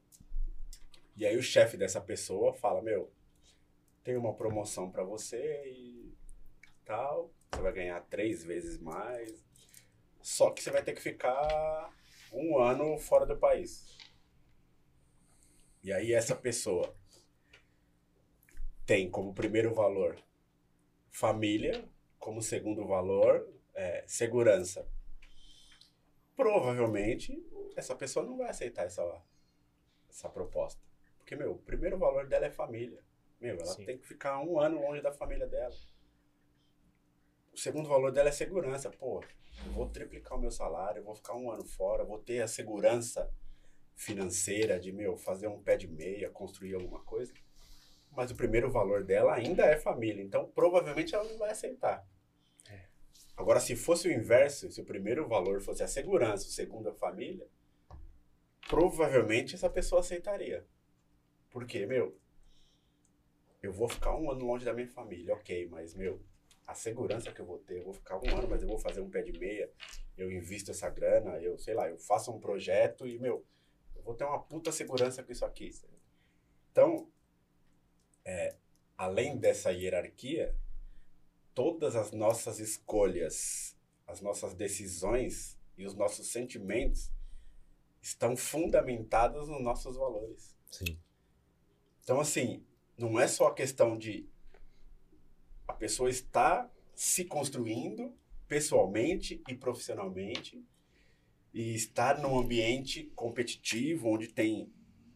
S1: e aí o chefe dessa pessoa fala, meu, tem uma promoção para você e tal, você vai ganhar três vezes mais, só que você vai ter que ficar um ano fora do país. E aí essa pessoa tem como primeiro valor família, como segundo valor é, segurança. Provavelmente essa pessoa não vai aceitar essa, essa proposta. Porque, meu, o primeiro valor dela é família. Meu, ela
S3: Sim.
S1: tem que ficar um ano longe da família dela. O segundo valor dela é segurança. Pô, eu vou triplicar o meu salário, eu vou ficar um ano fora, vou ter a segurança financeira de, meu, fazer um pé de meia, construir alguma coisa. Mas o primeiro valor dela ainda é família. Então, provavelmente ela não vai aceitar. Agora, se fosse o inverso, se o primeiro valor fosse a segurança, o segundo a família, provavelmente essa pessoa aceitaria. Porque, meu, eu vou ficar um ano longe da minha família, ok, mas, meu, a segurança que eu vou ter, eu vou ficar um ano, mas eu vou fazer um pé de meia, eu invisto essa grana, eu, sei lá, eu faço um projeto e, meu, eu vou ter uma puta segurança com isso aqui. Então, é, além dessa hierarquia, todas as nossas escolhas, as nossas decisões e os nossos sentimentos estão fundamentados nos nossos valores.
S4: Sim.
S1: Então, assim, não é só a questão de a pessoa estar se construindo pessoalmente e profissionalmente e estar num ambiente competitivo onde tem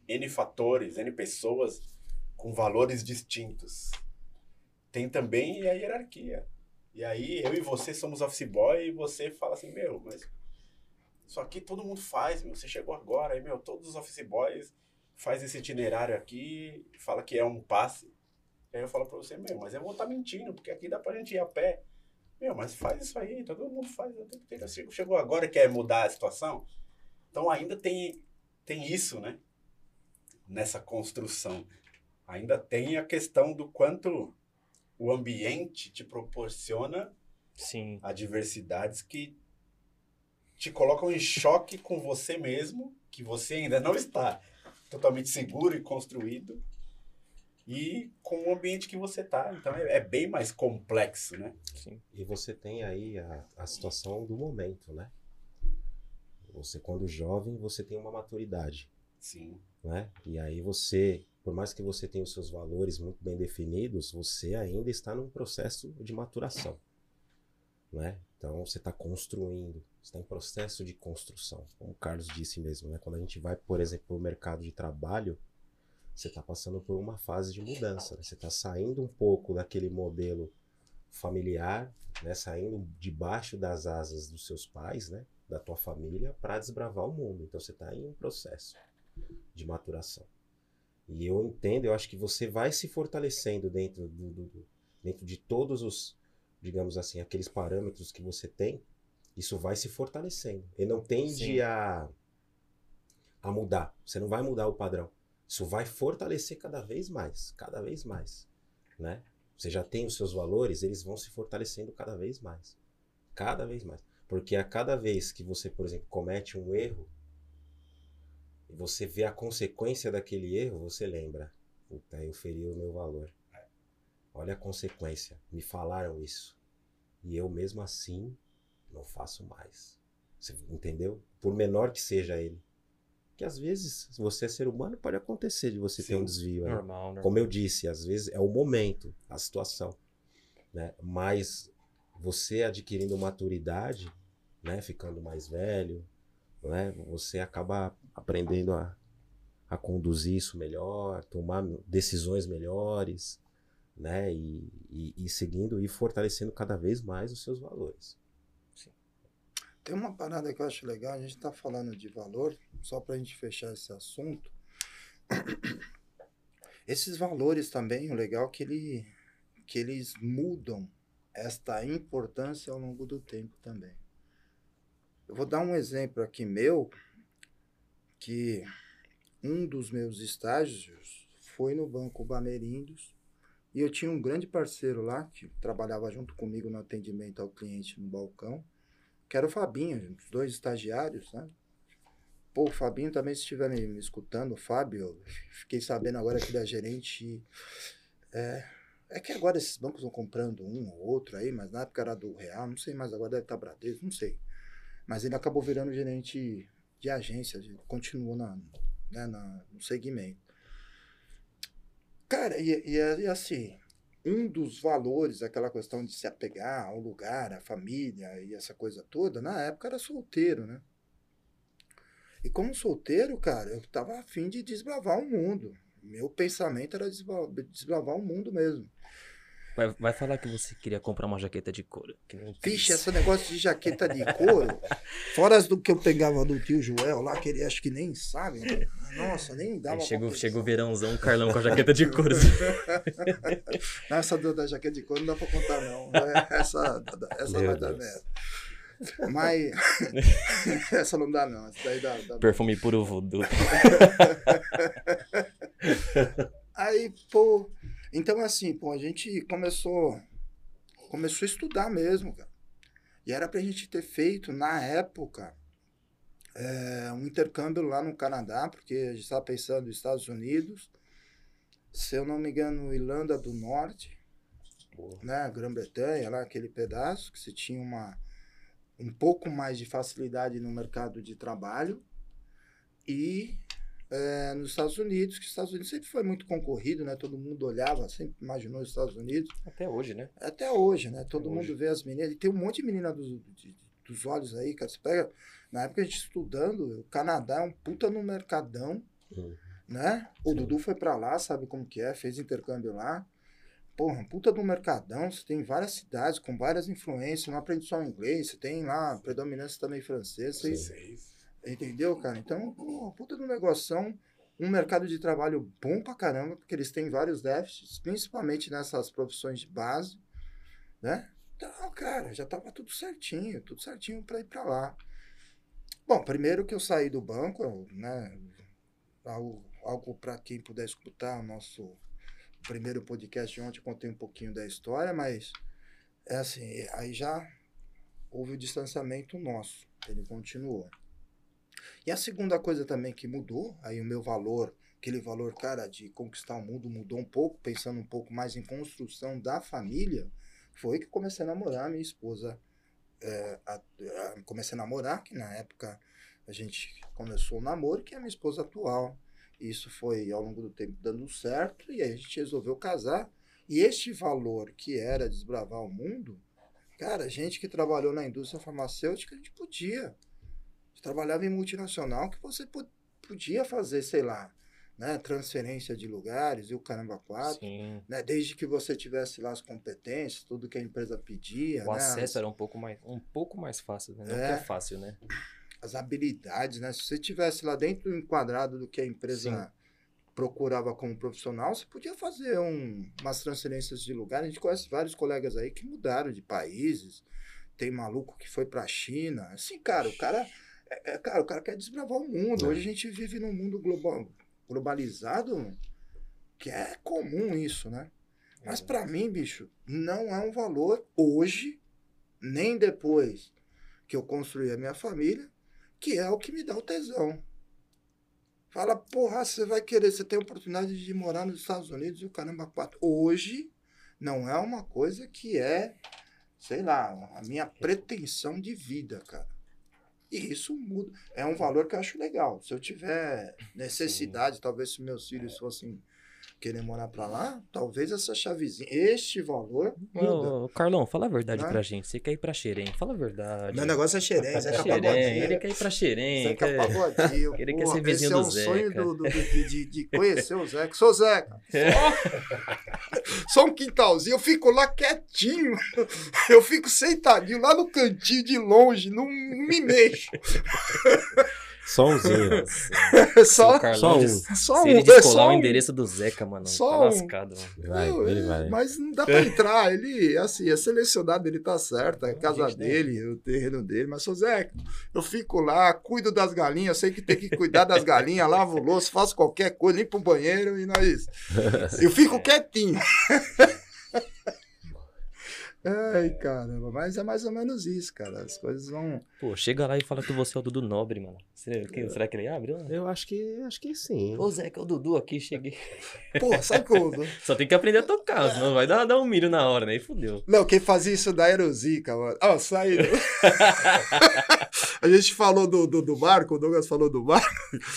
S1: N fatores, N pessoas com valores distintos. Tem também a hierarquia. E aí eu e você somos office boy e você fala assim, meu, mas isso aqui todo mundo faz, meu. Você chegou agora, aí, meu, todos os office boys faz esse itinerário aqui, fala que é um passe. Aí eu falo pra você, meu, mas eu vou estar mentindo, porque aqui dá pra gente ir a pé. Meu, mas faz isso aí, todo mundo faz. o tempo inteiro. Chegou agora e quer mudar a situação? Então ainda tem, tem isso, né? Nessa construção. Ainda tem a questão do quanto o ambiente te proporciona
S3: Sim.
S1: adversidades que te colocam em choque com você mesmo, que você ainda não está totalmente seguro e construído, e com o ambiente que você está. Então é, é bem mais complexo, né?
S3: Sim.
S4: E você tem aí a, a situação do momento, né? Você, quando jovem, você tem uma maturidade,
S1: Sim.
S4: né? E aí você, por mais que você tenha os seus valores muito bem definidos, você ainda está num processo de maturação, né? Então você está construindo, está em processo de construção, como o Carlos disse mesmo, né? Quando a gente vai, por exemplo, para o mercado de trabalho, você está passando por uma fase de mudança, né? Você está saindo um pouco daquele modelo familiar, né? Saindo debaixo das asas dos seus pais, né? Da tua família, para desbravar o mundo. Então você está em um processo de maturação. E eu entendo, eu acho que você vai se fortalecendo dentro, do, do- dentro de todos os, digamos assim, aqueles parâmetros que você tem, isso vai se fortalecendo. E não tende
S3: Sim.
S4: a, a mudar. Você não vai mudar o padrão. Isso vai fortalecer cada vez mais, cada vez mais, né? Você já tem os seus valores, eles vão se fortalecendo cada vez mais. Cada vez mais. Porque a cada vez que você, por exemplo, comete um erro, e você vê a consequência daquele erro, você lembra. Puta, eu feri o meu valor. Olha a consequência. Me falaram isso. E eu, mesmo assim, não faço mais. Você entendeu? Por menor que seja ele. Que às vezes, se você é ser humano, pode acontecer de você ter
S1: Sim.
S4: um desvio. né?
S3: Normal, normal.
S4: Como eu disse, às vezes é o momento, a situação, né? Mas você adquirindo maturidade, né, ficando mais velho, né, você acaba aprendendo a, a conduzir isso melhor, tomar decisões melhores, né, e, e, e seguindo e fortalecendo cada vez mais os seus valores.
S2: Tem uma parada que eu acho legal, a gente tá falando de valor, só pra gente fechar esse assunto. Esses valores também, o legal é que, ele, que eles mudam esta importância ao longo do tempo também. Eu vou dar um exemplo aqui meu, que um dos meus estágios foi no Banco Bamerindos, e eu tinha um grande parceiro lá, que trabalhava junto comigo no atendimento ao cliente no balcão, que era o Fabinho, os dois estagiários, né? Pô, o Fabinho também, se estiver me, me escutando, o Fábio, fiquei sabendo agora que ele é gerente. É, é que agora esses bancos vão comprando um ou outro aí, mas na época era do Real, não sei mais, agora deve estar Bradesco, não sei. Mas ele acabou virando gerente de agência, continuou na, né, na, no segmento. Cara, e, e, e assim, um dos valores, aquela questão de se apegar ao lugar, à família e essa coisa toda, na época era solteiro, né? E como solteiro, cara, eu tava afim de desbravar o mundo. Meu pensamento era desbra- desbravar o mundo mesmo.
S3: Vai, vai falar que você queria comprar uma jaqueta de couro. Que
S2: Vixe, esse negócio de jaqueta de couro, fora do que eu pegava do tio Joel lá, que ele acho que nem sabe. né? Nossa, nem dava
S3: chegou, chegou o verãozão, o Carlão com a jaqueta de couro.
S2: Essa da jaqueta de couro não dá pra contar, não. É, Essa, essa
S4: Meu
S2: vai dar merda. Mas. essa não dá, não. Essa daí dá. dá
S3: Perfume puro voodoo.
S2: Aí, pô. Então, assim, pô, a gente começou. Começou a estudar mesmo, cara. E era pra gente ter feito, na época, é, um intercâmbio lá no Canadá, porque a gente estava pensando nos Estados Unidos, se eu não me engano, Irlanda do Norte, né, Grã-Bretanha, lá aquele pedaço, que você tinha uma, um pouco mais de facilidade no mercado de trabalho, e é, nos Estados Unidos, que os Estados Unidos sempre foi muito concorrido, né, todo mundo olhava, sempre imaginou os Estados Unidos,
S3: Até hoje, né?
S2: até hoje, né? Todo
S3: Até
S2: mundo vê as meninas. E tem um monte de menina dos, de- dos olhos aí, cara. Você pega. Na época a gente estudando, o Canadá é um puta no mercadão,
S4: Hum.
S2: né? O
S4: Sim.
S2: Dudu foi pra lá, sabe como que é, fez intercâmbio lá. Porra, um puta do mercadão, você tem várias cidades com várias influências, não aprende só inglês, você tem lá predominância também francesa,
S1: Seis.
S2: Entendeu, cara? Então, pô, puta do negoção, um mercado de trabalho bom pra caramba, porque eles têm vários déficits, principalmente nessas profissões de base, né? Então, cara, já tava tudo certinho, tudo certinho pra ir pra lá. Bom, primeiro que eu saí do banco, né? Algo, algo para quem puder escutar o nosso primeiro podcast ontem, contei um pouquinho da história, mas é assim, aí já houve o distanciamento nosso, ele continuou. E a segunda coisa também que mudou, aí o meu valor, aquele valor, cara, de conquistar o mundo mudou um pouco, pensando um pouco mais em construção da família, foi que comecei a namorar a minha esposa. é, a- a- comecei a namorar, que na época a gente começou o namoro, que é a minha esposa atual. Isso foi ao longo do tempo dando certo, e aí a gente resolveu casar. E este valor que era desbravar o mundo, cara, gente que trabalhou na indústria farmacêutica, a gente podia. A trabalhava em multinacional que você po- podia fazer, sei lá, né, transferência de lugares e o caramba quatro,
S3: Sim.
S2: né, desde que você tivesse lá as competências, tudo que a empresa pedia,
S3: O
S2: né,
S3: acesso era um pouco mais, um pouco mais fácil, né? Não
S2: É.
S3: é fácil, né?
S2: as habilidades, né? Se você tivesse lá dentro enquadrado do que a empresa procurava como profissional, você podia fazer um, umas transferências de lugar. A gente conhece vários colegas aí que mudaram de países. Tem maluco que foi pra China. Assim, cara, o cara. É- é, cara, o cara quer desbravar o mundo.
S4: É.
S2: Hoje a gente vive num mundo global, globalizado que é comum isso, né? Mas pra mim, bicho, não é um valor hoje, nem depois que eu construí a minha família, que é o que me dá o tesão. Fala, porra, você vai querer, você tem a oportunidade de morar nos Estados Unidos e o caramba, quatro. Hoje não é uma coisa que é, sei lá, a minha pretensão de vida, cara. E isso muda. É um valor que eu acho legal. Se eu tiver necessidade, talvez se meus filhos fossem querer morar pra lá, talvez essa chavezinha, este valor.
S3: Ô, Carlão, fala a verdade
S2: Né?
S3: pra gente. Você quer ir pra Xerém? Fala a verdade.
S2: Meu negócio é xerém, Zeca
S3: Xerém,
S2: Pagodinho.
S3: ele quer ir pra Xerém.
S2: Zeca
S3: quer-
S2: Pagodinho.
S3: Ele quer ser vizinho
S2: é
S3: do
S2: um sonho
S3: Zeca.
S2: do, do- de, de- de conhecer o Zeca. Sou Zeca. Só um quintalzinho, eu fico lá quietinho. Eu fico sentadinho lá no cantinho de longe, não me mexo.
S4: Só umzinho.
S2: Só,
S4: só um.
S3: des-
S2: só
S3: Se
S2: um.
S3: ele
S2: é
S3: descolar
S2: só
S3: o endereço do Zeca, mano,
S2: Só
S3: tá
S2: um.
S3: lascado. Mano.
S4: Vai,
S2: Não,
S4: ele
S2: é,
S4: vai.
S2: Mas não dá pra entrar. Ele, assim, é selecionado, ele tá certo. É a casa dele, o terreno dele. Mas, sou Zeca, eu fico lá, cuido das galinhas. Sei que tem que cuidar das galinhas, lavo o louço, faço qualquer coisa, limpo o banheiro e nós. Eu fico quietinho. Ai, caramba, mas é mais ou menos isso, cara. As coisas vão.
S3: Pô, chega lá e fala que você é o Dudu Nobre, mano. Será que, será que ele abre? Ô,
S4: Eu acho que acho que sim.
S3: Ô, Zeca, é o Dudu aqui, cheguei.
S2: Pô, sabe como?
S3: Só tem que aprender a tocar, senão vai dar, dar um milho na hora, né? E fudeu.
S2: Não, quem fazia isso daí era o Zica, mano. Ó, saindo. A gente falou do, do, do Marco, o Douglas falou do Marco.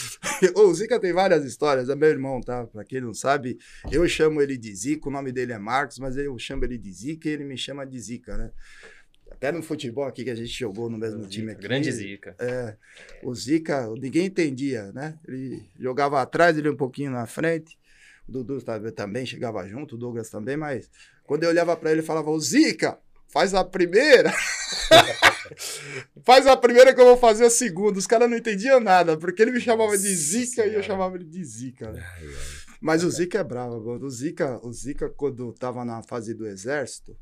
S2: o Zica tem várias histórias, é meu irmão, tá? Pra quem não sabe, eu chamo ele de Zica, o nome dele é Marcos, mas eu chamo ele de Zica e ele me chama de Zica, né? Até no futebol aqui que a gente jogou no mesmo time aqui.
S3: Grande zica.
S2: É, o Zica, ninguém entendia, né? Ele jogava atrás, ele um pouquinho na frente. O Dudu também chegava junto, o Douglas também, mas quando eu olhava pra ele, ele falava: Ô Zica, faz a primeira. faz a primeira que eu vou fazer a segunda. Os caras não entendiam nada, porque ele me chamava de Zica e eu chamava ele de Zica. né? Mas o Zica é bravo, mano. O Zica, o Zica, quando tava na fase do exército,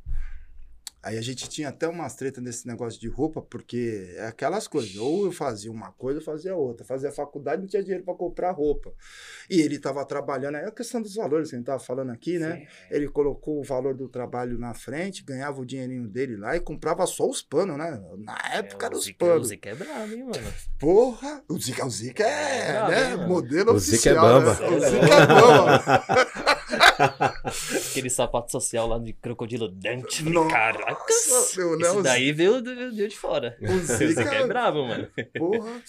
S2: aí a gente tinha até umas tretas nesse negócio de roupa, porque é aquelas coisas. Ou eu fazia uma coisa, eu fazia outra. Fazia faculdade, não tinha dinheiro para comprar roupa. E ele tava trabalhando, aí é a questão dos valores que a gente tava falando aqui, né? Ele colocou o valor do trabalho na frente, ganhava o dinheirinho dele lá e comprava só os panos, né? Na época eram
S3: o
S2: os
S3: Zica, o
S2: panos.
S3: Zica é bravo, hein, mano.
S2: Porra! O Zica, o Zica é,
S3: É brabo,
S2: né?
S3: hein,
S2: modelo
S4: O Zica é
S2: oficial.
S4: bamba.
S2: né? O Zica é bamba.
S3: Aquele sapato social lá de crocodilo dente.
S2: Nossa,
S3: caraca.
S2: meu, né?
S3: Esse
S2: O
S3: daí veio, veio de fora. Zica é bravo, mano.
S2: porra,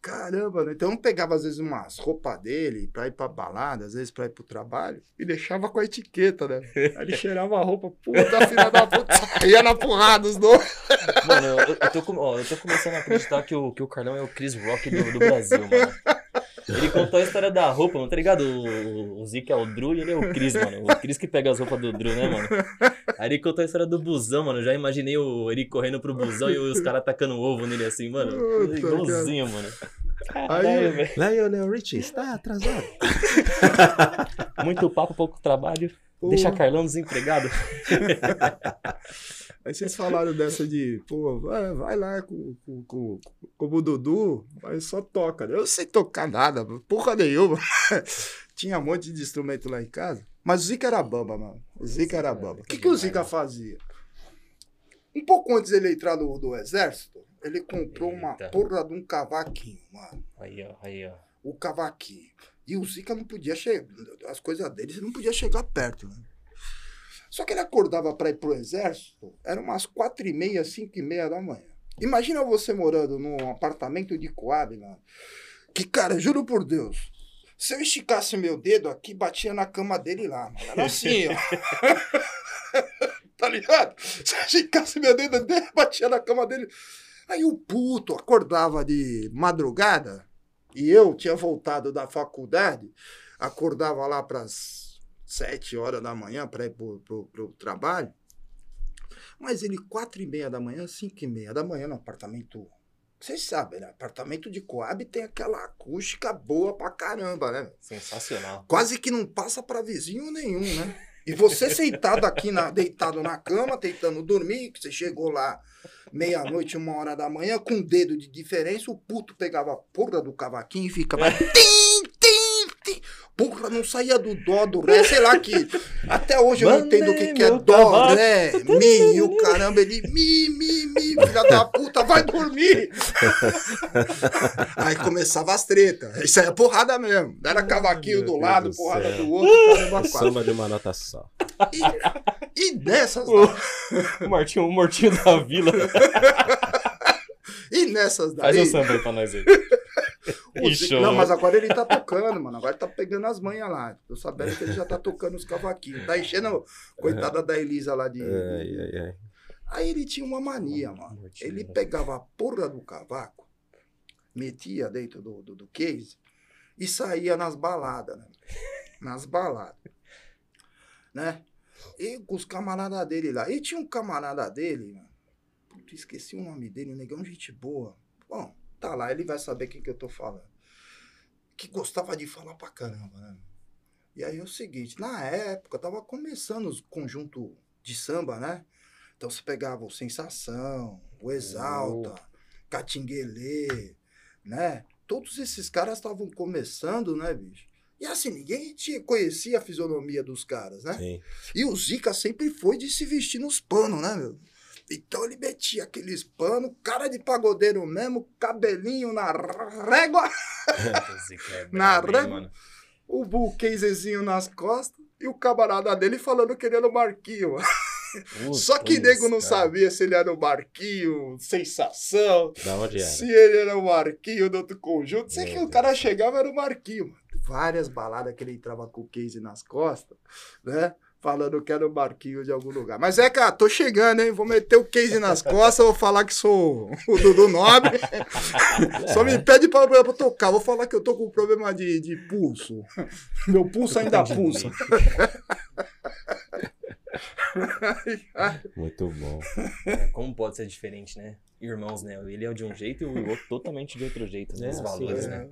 S2: caramba, né? Então eu pegava às vezes umas roupas dele pra ir pra balada, às vezes pra ir pro trabalho, e deixava com a etiqueta, né? Aí ele cheirava a roupa, puta filha da puta, saía na porrada os dois.
S3: Mano, eu, eu tô, ó, eu tô começando a acreditar que o, que o Carlão é o Chris Rock do, do Brasil, mano. Ele contou a história da roupa, mano, tá ligado? O, o é o Drew e ele é o Chris, mano. O Chris que pega as roupas do Drew, né, mano? Aí ele contou a história do busão, mano. Já imaginei o, ele correndo pro busão e os caras tacando ovo nele assim, mano.
S2: Puta,
S3: Igualzinho, mano.
S2: Aí-
S3: Caralho, velho.
S4: Lionel Richie, está atrasado.
S3: Muito papo, pouco trabalho. Deixa. Carlão desempregado.
S2: Aí vocês falaram dessa de, pô, vai, vai lá com, com, com, com o Dudu, mas só toca. né? Eu não sei tocar nada, porra nenhuma. Tinha um monte de instrumento lá em casa. Mas o Zica era bamba, mano. O Zica era bamba. O que, que o Zica fazia? Um pouco antes dele entrar no, do exército, ele comprou uma
S3: Eita.
S2: porra de um cavaquinho, mano.
S3: Aí, ó, aí, ó.
S2: O cavaquinho. E o Zica não podia chegar. As coisas dele, você não podia chegar perto, né? Só que ele acordava para ir pro exército, era umas quatro e meia, cinco e meia da manhã. Imagina você morando num apartamento de Coab, mano. Que, cara, juro por Deus, se eu esticasse meu dedo aqui, batia na cama dele lá, mano. Era assim, ó. tá ligado? Se eu esticasse meu dedo dele, batia na cama dele. Aí o puto acordava de madrugada, e eu tinha voltado da faculdade, acordava lá pras sete horas da manhã para ir pro, trabalho. Mas ele, quatro e meia da manhã, cinco e meia da manhã, no apartamento Vocês sabem, né? Apartamento de Coab tem aquela acústica boa pra caramba, né?
S3: Sensacional.
S2: Quase que não passa pra vizinho nenhum, né? E você sentado aqui, na, deitado na cama, tentando dormir, que você chegou lá meia-noite, uma hora da manhã, com um dedo de diferença, o puto pegava a porra do cavaquinho e ficava. Porra, não saía do dó, do ré, sei lá que. Até hoje eu não entendo o que, que é dó, ré, mi, e o caramba, ele mi, mi, mi, filha da puta, vai dormir. Aí começava as tretas. Isso aí é porrada mesmo. Era cavaquinho
S4: meu
S2: do
S4: Deus
S2: lado,
S4: do
S2: porrada
S4: céu.
S2: do outro, caramba, quatro.
S4: Samba de uma nota só.
S2: E, e nessas.
S3: O Martinho, o Mortinho da Vila.
S2: E nessas
S3: Faz
S2: daí.
S3: um samba aí pra nós aí.
S2: Zico-. Não, mas agora ele tá tocando, mano. Agora ele tá pegando as manhas lá. Tô sabendo que ele já tá tocando os cavaquinhos. Tá enchendo, coitada da Elisa lá de.
S4: Ai, ai, ai.
S2: Aí ele tinha uma mania, mano. Ele pegava a porra do cavaco, metia dentro do, do, do case e saía nas baladas, né? Nas baladas. Né? E com os camaradas dele lá. E tinha um camarada dele, mano. Puta, esqueci o nome dele, negão gente boa. Bom, tá lá, ele vai saber quem que eu tô falando. Que gostava de falar pra caramba, né? E aí é o seguinte, na época tava começando os conjuntos de samba, né? Então você pegava o Sensação, o Exalta, Catinguelê, né? Todos esses caras estavam começando, né, bicho? E assim, ninguém conhecia a fisionomia dos caras, né?
S4: Sim.
S2: E o Zica sempre foi de se vestir nos panos, né, meu? Então ele metia aqueles panos, cara de pagodeiro mesmo, cabelinho na régua, Na
S3: Na
S2: régua.
S3: mano.
S2: o buquezinho nas costas e o camarada dele falando que ele era o Marquinho. Só que
S3: Puta,
S2: nego não
S3: cara.
S2: sabia se ele era o Marquinho, sensação,
S4: Da onde era?
S2: se ele era o Marquinho do outro conjunto. Sei que o cara chegava era o Marquinho. mano. Várias baladas que ele entrava com o case nas costas, né? Falando que era o Marquinho de algum lugar. Mas é, cara, tô chegando, hein? Vou meter o case nas costas, vou falar que sou o Dudu Nobre. Só me pede pra, pra tocar. Vou falar que eu tô com problema de, de pulso. Meu pulso ainda pulsa.
S4: Muito bom.
S3: É, Como pode ser diferente, né? Irmãos, né? Ele é de um jeito e o outro totalmente de outro jeito, né?
S4: É,
S3: Os
S4: assim,
S3: valores,
S4: é.
S3: né?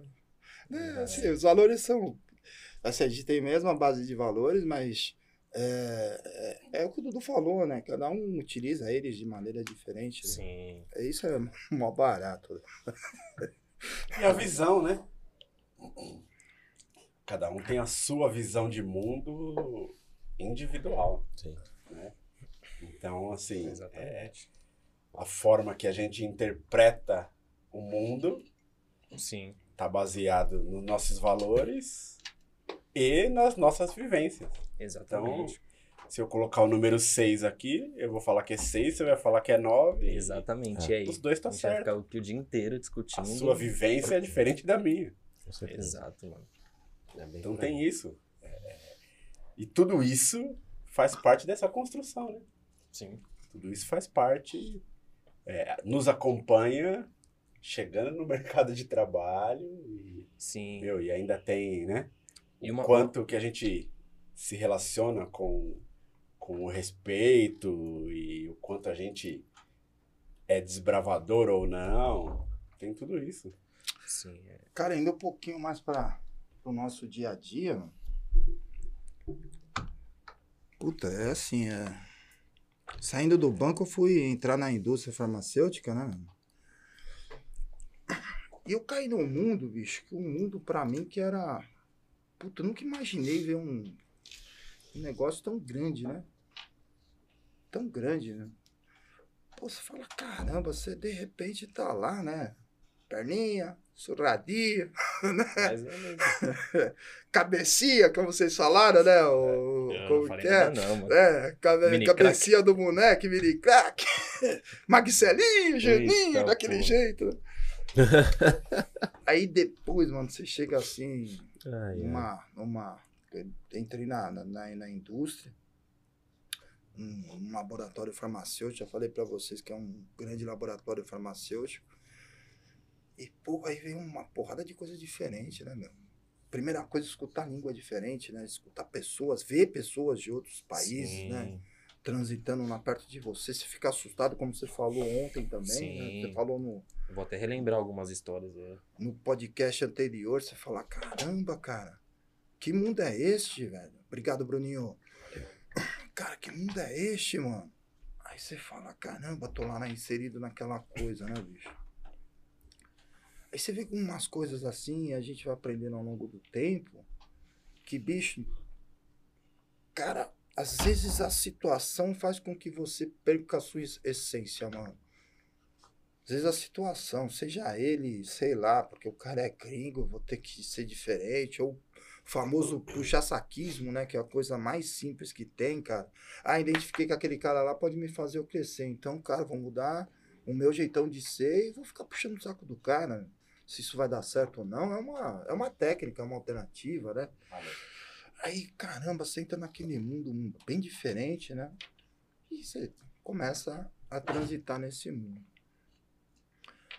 S2: É, assim, os valores são. Assim, a gente tem mesmo a base de valores, mas é, é, é o que o Dudu falou, né? Cada um utiliza eles de maneira diferente. né?
S3: Sim.
S2: É, Isso é mó barato.
S1: E a visão, né? Cada um tem a sua visão de mundo individual.
S4: Sim.
S1: Então, assim, é,
S3: Exatamente.
S1: a forma que a gente interpreta o mundo
S3: Sim.
S1: está baseado nos nossos valores e nas nossas vivências.
S3: Exatamente.
S1: Se eu colocar o número 6 aqui, eu vou falar que é 6, você vai falar que é 9.
S3: Exatamente. E aí?
S1: Os dois
S3: a
S1: tá
S3: gente vai
S1: certo.
S3: ficar o dia inteiro discutindo.
S1: A sua vivência é diferente da minha.
S4: Com certeza.
S3: Exato, mano.
S4: É bem
S1: Então tem isso. É, E tudo isso faz parte dessa construção, né?
S3: Sim.
S1: Tudo isso faz parte, é, nos acompanha chegando no mercado de trabalho e,
S3: Sim.
S1: meu, e ainda tem, né?
S3: E uma-
S1: quanto que a gente se relaciona com, com o respeito e o quanto a gente é desbravador ou não. Tem tudo isso.
S3: Sim. é.
S2: Cara, indo um pouquinho mais para o nosso dia a dia. Puta, é assim, é. Saindo do banco, eu fui entrar na indústria farmacêutica, né, mano? E eu caí num mundo, bicho, que um mundo pra mim que era. Puta, eu nunca imaginei ver um, um negócio tão grande, né? Tão grande, né? Pô, você fala, caramba, você de repente tá lá, né? Perninha,
S3: ou menos.
S2: cabecinha, como vocês falaram, né? O,
S3: Eu
S2: como que é?
S3: não.
S2: É, cabe-
S3: Mini
S2: cabecinha do boneco, mini crack, Magcelinho, Geninho,
S3: Eita,
S2: daquele
S3: porra.
S2: jeito. né? Aí depois, mano, você chega assim,
S4: ai.
S2: numa, numa, eu entrei na, na, na, indústria, um, um laboratório farmacêutico, já falei pra vocês que é um grande laboratório farmacêutico. E, pô, aí vem uma porrada de coisa diferente, né, meu? Primeira coisa, escutar língua diferente, né? Escutar pessoas, ver pessoas de outros países,
S3: Sim.
S2: né? transitando lá perto de você, você fica assustado, como você falou ontem também, né? Você falou no,
S3: Vou até relembrar algumas histórias. É.
S2: no podcast anterior, você fala, caramba, cara, que mundo é este, velho? Obrigado, Bruninho. Cara, que mundo é este, mano? Aí você fala, caramba, tô lá inserido naquela coisa, né, bicho? Aí você vê umas coisas assim, a gente vai aprendendo ao longo do tempo, que, bicho, cara, às vezes a situação faz com que você perca a sua es- essência, mano. Às vezes a situação, seja ele, sei lá, porque o cara é gringo, vou ter que ser diferente, ou famoso puxa-saquismo, né, que é a coisa mais simples que tem, cara. Ah, identifiquei que aquele cara lá pode me fazer eu crescer, então, cara, vou mudar o meu jeitão de ser e vou ficar puxando o saco do cara. Se isso vai dar certo ou não, é uma, é uma técnica, é uma alternativa, né? Aí, caramba, você entra naquele mundo bem diferente, né? E você começa a transitar nesse mundo.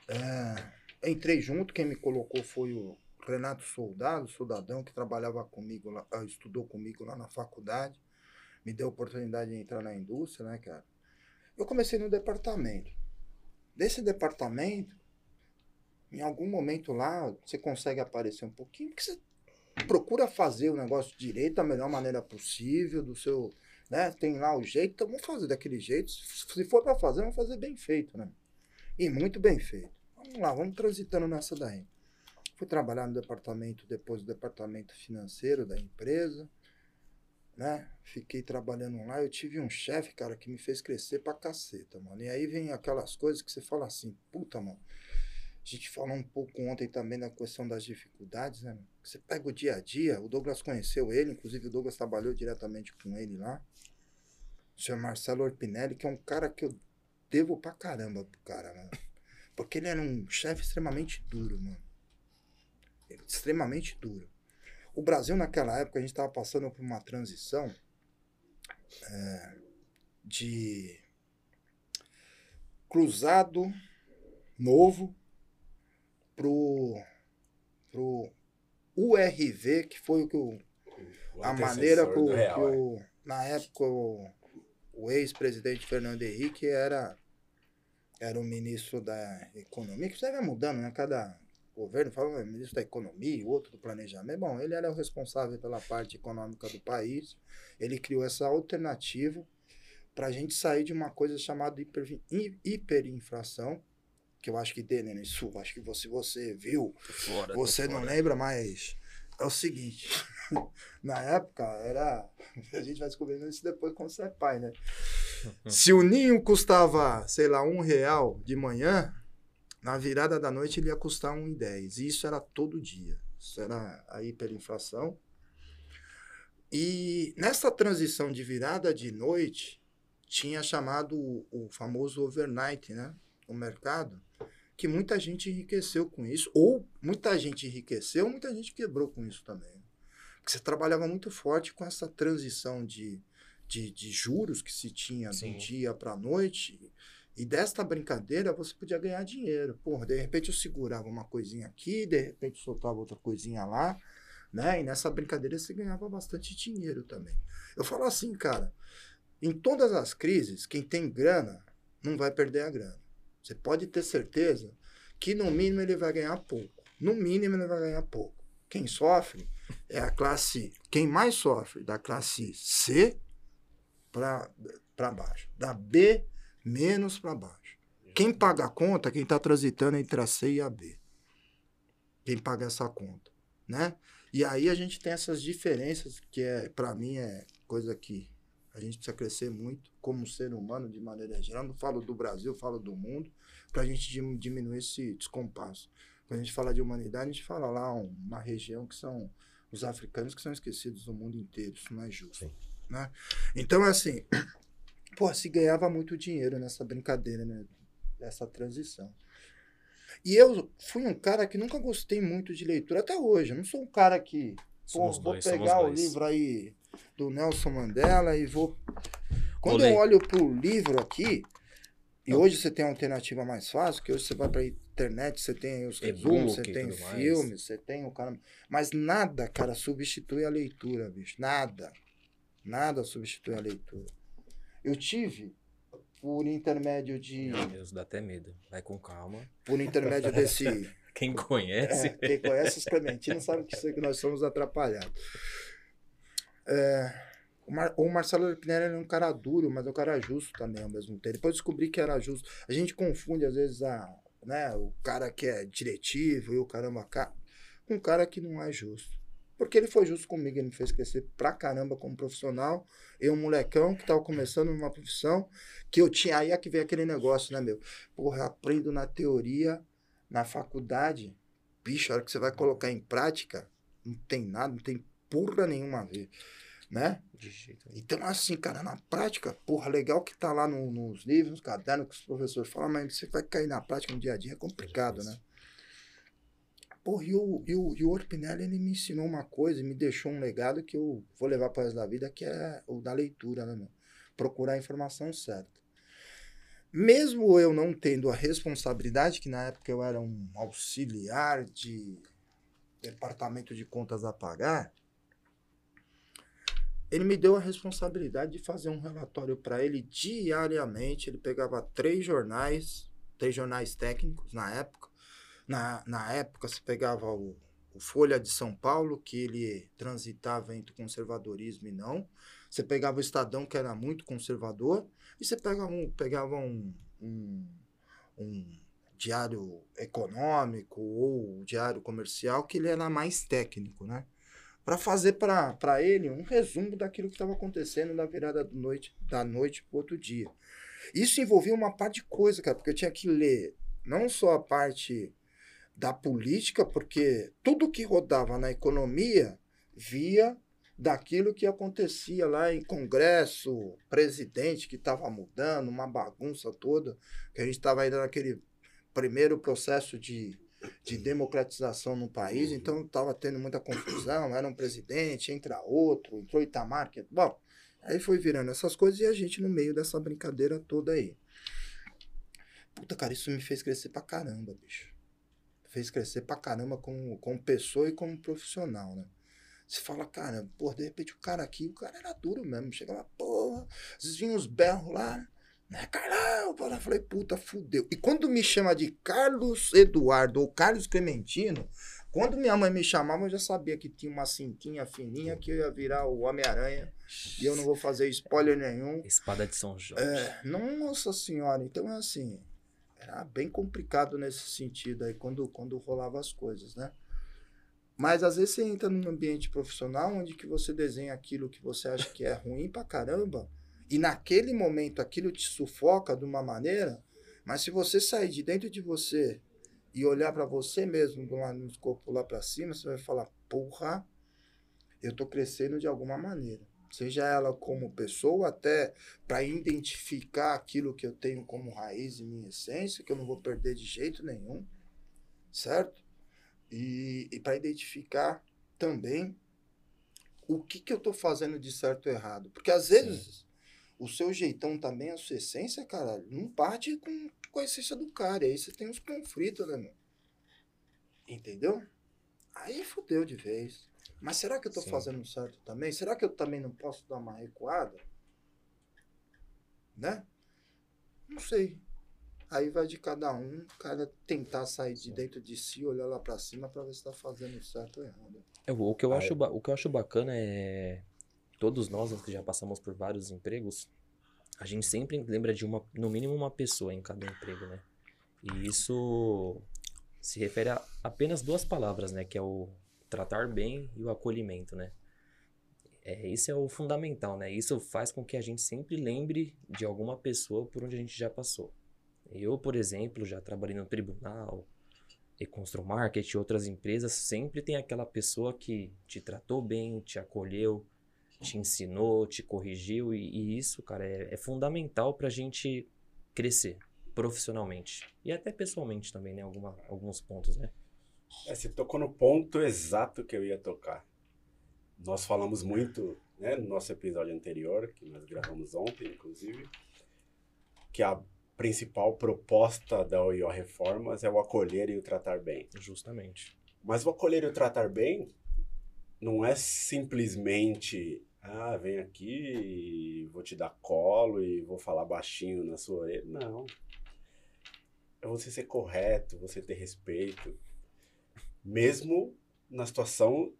S2: É, entrei junto, quem me colocou foi o Renato Soldado, soldadão, que trabalhava comigo, lá, ah, estudou comigo lá na faculdade. Me deu a oportunidade de entrar na indústria, né, cara? Eu comecei no departamento. Desse departamento, em algum momento lá, você consegue aparecer um pouquinho, porque você procura fazer o negócio direito da melhor maneira possível, do seu, né? Tem lá o jeito, então vamos fazer daquele jeito. Se for para fazer, vamos fazer bem feito, né? E muito bem feito. Vamos lá, vamos transitando nessa daí. Fui trabalhar no departamento, depois do departamento financeiro da empresa, né? Fiquei trabalhando lá, eu tive um chefe, cara, que me fez crescer pra caceta, mano. E aí vem aquelas coisas que você fala assim, puta, mano. A gente falou um pouco ontem também da questão das dificuldades, né? Você pega o dia a dia, o Douglas conheceu ele, inclusive o Douglas trabalhou diretamente com ele lá. O senhor Marcelo Orpinelli, que é um cara que eu devo pra caramba pro cara, mano. Porque ele era um chefe extremamente duro, mano. Extremamente duro. O Brasil, naquela época, a gente estava passando por uma transição é, de cruzado novo pro, pro URV, que foi o que o,
S1: O
S2: a maneira que, o-
S1: real,
S2: que
S1: é.
S2: o- na época o, o ex-presidente Fernando Henrique era era o ministro da economia, que isso aí vai mudando, né? Cada governo fala "Ah, ministro da economia, o outro do planejamento. Bom, ele era o responsável pela parte econômica do país. Ele criou essa alternativa para a gente sair de uma coisa chamada hiper, hi- hiperinflação, que eu acho que Denner, isso, acho que você, você viu,
S3: Fora,
S2: você não lembra, mas é o seguinte. Na época era. A gente vai descobrindo isso depois quando você é pai, né? Se o ninho custava, sei lá, um real de manhã, na virada da noite ele ia custar um e dez. E isso era todo dia. Isso era a hiperinflação. E nessa transição de virada de noite, tinha chamado o, o famoso overnight, né? O mercado que muita gente enriqueceu com isso, ou muita gente enriqueceu, muita gente quebrou com isso também. Porque você trabalhava muito forte com essa transição de, de, de juros que se tinha
S3: Sim.
S2: do dia para a noite, e desta brincadeira você podia ganhar dinheiro. Porra, de repente eu segurava uma coisinha aqui, de repente soltava outra coisinha lá, né? E nessa brincadeira você ganhava bastante dinheiro também. Eu falo assim, cara, em todas as crises, quem tem grana não vai perder a grana. Você pode ter certeza que no mínimo ele vai ganhar pouco. No mínimo ele vai ganhar pouco. Quem sofre é a classe, quem mais sofre da classe C para baixo, da B menos para baixo. Quem paga a conta, é quem está transitando entre a C e a B. Quem paga essa conta, né? E aí a gente tem essas diferenças que é, para mim é coisa que a gente precisa crescer muito como ser humano de maneira geral. Não falo do Brasil, falo do mundo, para a gente dim- diminuir esse descompasso. Quando a gente fala de humanidade, a gente fala lá uma região que são os africanos que são esquecidos do mundo inteiro. Isso não é justo.
S4: Sim.
S2: Né? Então, assim, pô, se ganhava muito dinheiro nessa brincadeira, né? Dessa transição. E eu fui um cara que nunca gostei muito de leitura, até hoje. Eu não sou um cara que Pô, vou
S3: dois,
S2: pegar o
S3: dois.
S2: livro aí do Nelson Mandela e vou. Quando eu olho pro livro aqui, e hoje você tem uma alternativa mais fácil, que hoje você vai pra internet, você tem os resumos, você tem filmes, você tem o cara. Mas nada, cara, substitui a leitura, bicho. Nada. Nada substitui a leitura. Eu tive, por intermédio de.
S3: Meu Deus, dá até medo. Vai com calma.
S2: Por intermédio desse.
S3: Quem conhece.
S2: É, quem conhece os Clementino sabe que, isso que nós somos atrapalhados. É, o, Mar- o Marcelo Pinelli é um cara duro, mas é um cara justo também ao mesmo tempo. Depois eu descobri que era justo. A gente confunde, às vezes, a, né, o cara que é diretivo e o caramba ca- com um cara que não é justo. Porque ele foi justo comigo, ele me fez crescer pra caramba como profissional. Eu, um molecão que tava começando numa profissão que eu tinha. Aí é que vem aquele negócio, né, meu? Porra, eu aprendo na teoria, na faculdade. Bicho, a hora que você vai colocar em prática, não tem nada, não tem porra nenhuma a ver, né?
S3: De jeito nenhum.
S2: Então, assim, cara, na prática, porra, legal que tá lá no- nos livros, nos cadernos que os professores falam, mas você vai cair na prática no dia a dia, é complicado, né? Porra, e o, e o, e o Orpinelli, ele me ensinou uma coisa me deixou um legado que eu vou levar para resto da vida, que é o da leitura, né, meu? Procurar a informação certa. Mesmo eu não tendo a responsabilidade, que na época eu era um auxiliar de departamento de contas a pagar, ele me deu a responsabilidade de fazer um relatório para ele diariamente. Ele pegava três jornais, três jornais técnicos na época. Na, na época, se pegava o, o Folha de São Paulo, que ele transitava entre conservadorismo e não. Você pegava o Estadão, que era muito conservador. E você pegava um, pegava um, um, um diário econômico ou um diário comercial, que ele era mais técnico, né? para fazer para ele um resumo daquilo que estava acontecendo na virada da noite da noite para outro dia. Isso envolvia uma parte de coisa, cara, porque eu tinha que ler não só a parte da política, porque tudo que rodava na economia via daquilo que acontecia lá em Congresso, presidente que estava mudando, uma bagunça toda, que a gente estava ainda naquele primeiro processo de de democratização no país, então estava tendo muita confusão, era um presidente, entra outro, entrou Itamar, que... bom, aí foi virando essas coisas e a gente no meio dessa brincadeira toda aí. Puta, cara, isso me fez crescer pra caramba, bicho. Fez crescer pra caramba como, como pessoa e como profissional, né? Você fala, cara, pô, de repente o cara aqui, o cara era duro mesmo, chegava, porra, às vezes vinham uns berros lá, né, Carlão, pô, eu falei, puta, fudeu. E quando me chama de Carlos Eduardo ou Carlos Clementino, quando minha mãe me chamava, eu já sabia que tinha uma cintinha fininha que eu ia virar o Homem-Aranha. E eu não vou fazer spoiler nenhum.
S3: Espada de São Jorge.
S2: É, nossa senhora, então é assim, era bem complicado nesse sentido aí, quando, quando rolava as coisas, né? Mas às vezes você entra num ambiente profissional onde que você desenha aquilo que você acha que é ruim pra caramba, e naquele momento aquilo te sufoca de uma maneira, mas se você sair de dentro de você e olhar para você mesmo do lado no escopo lá para cima, você vai falar, porra, eu tô crescendo de alguma maneira. Seja ela como pessoa, até para identificar aquilo que eu tenho como raiz e minha essência, que eu não vou perder de jeito nenhum, certo? E, e para identificar também o que, que eu tô fazendo de certo ou errado. Porque às vezes o seu jeitão também, a sua essência, cara, não bate com, com a essência do cara. E aí você tem uns conflitos, né, meu? Entendeu? Aí fudeu de vez. Mas será que eu
S3: Sim.
S2: fazendo certo também? Será que eu também não posso dar uma recuada? Né? Não sei. Aí vai de cada um, cada tentar sair de dentro de si, olhar lá pra cima pra ver se tá fazendo certo ou errado.
S3: É, o, que eu
S1: Ah,
S3: acho,
S1: é.
S3: o que eu acho bacana é. Todos nós que já passamos por vários empregos, a gente sempre lembra de uma, no mínimo uma pessoa em cada emprego, né? E isso se refere a apenas duas palavras, né? Que é o tratar bem e o acolhimento, né? É, isso é o fundamental, né? Isso faz com que a gente sempre lembre de alguma pessoa por onde a gente já passou. Eu, por exemplo, já trabalhei no tribunal, Econstro Market e outras empresas, sempre tem aquela pessoa que te tratou bem, te acolheu, te ensinou, te corrigiu, e, e isso, cara, é, é fundamental pra gente crescer profissionalmente e até pessoalmente também, né? Alguma, alguns pontos, né?
S1: É, você tocou no ponto exato que eu ia tocar. Nós falamos muito, né, no nosso episódio anterior, que nós gravamos ontem, inclusive, que a principal proposta da OIO Reformas é o acolher e o tratar bem.
S3: Justamente.
S1: Mas o acolher e o tratar bem não é simplesmente, Ah, vem aqui, vou te dar colo e vou falar baixinho na sua orelha. Não. É você ser correto, você ter respeito. Mesmo na situação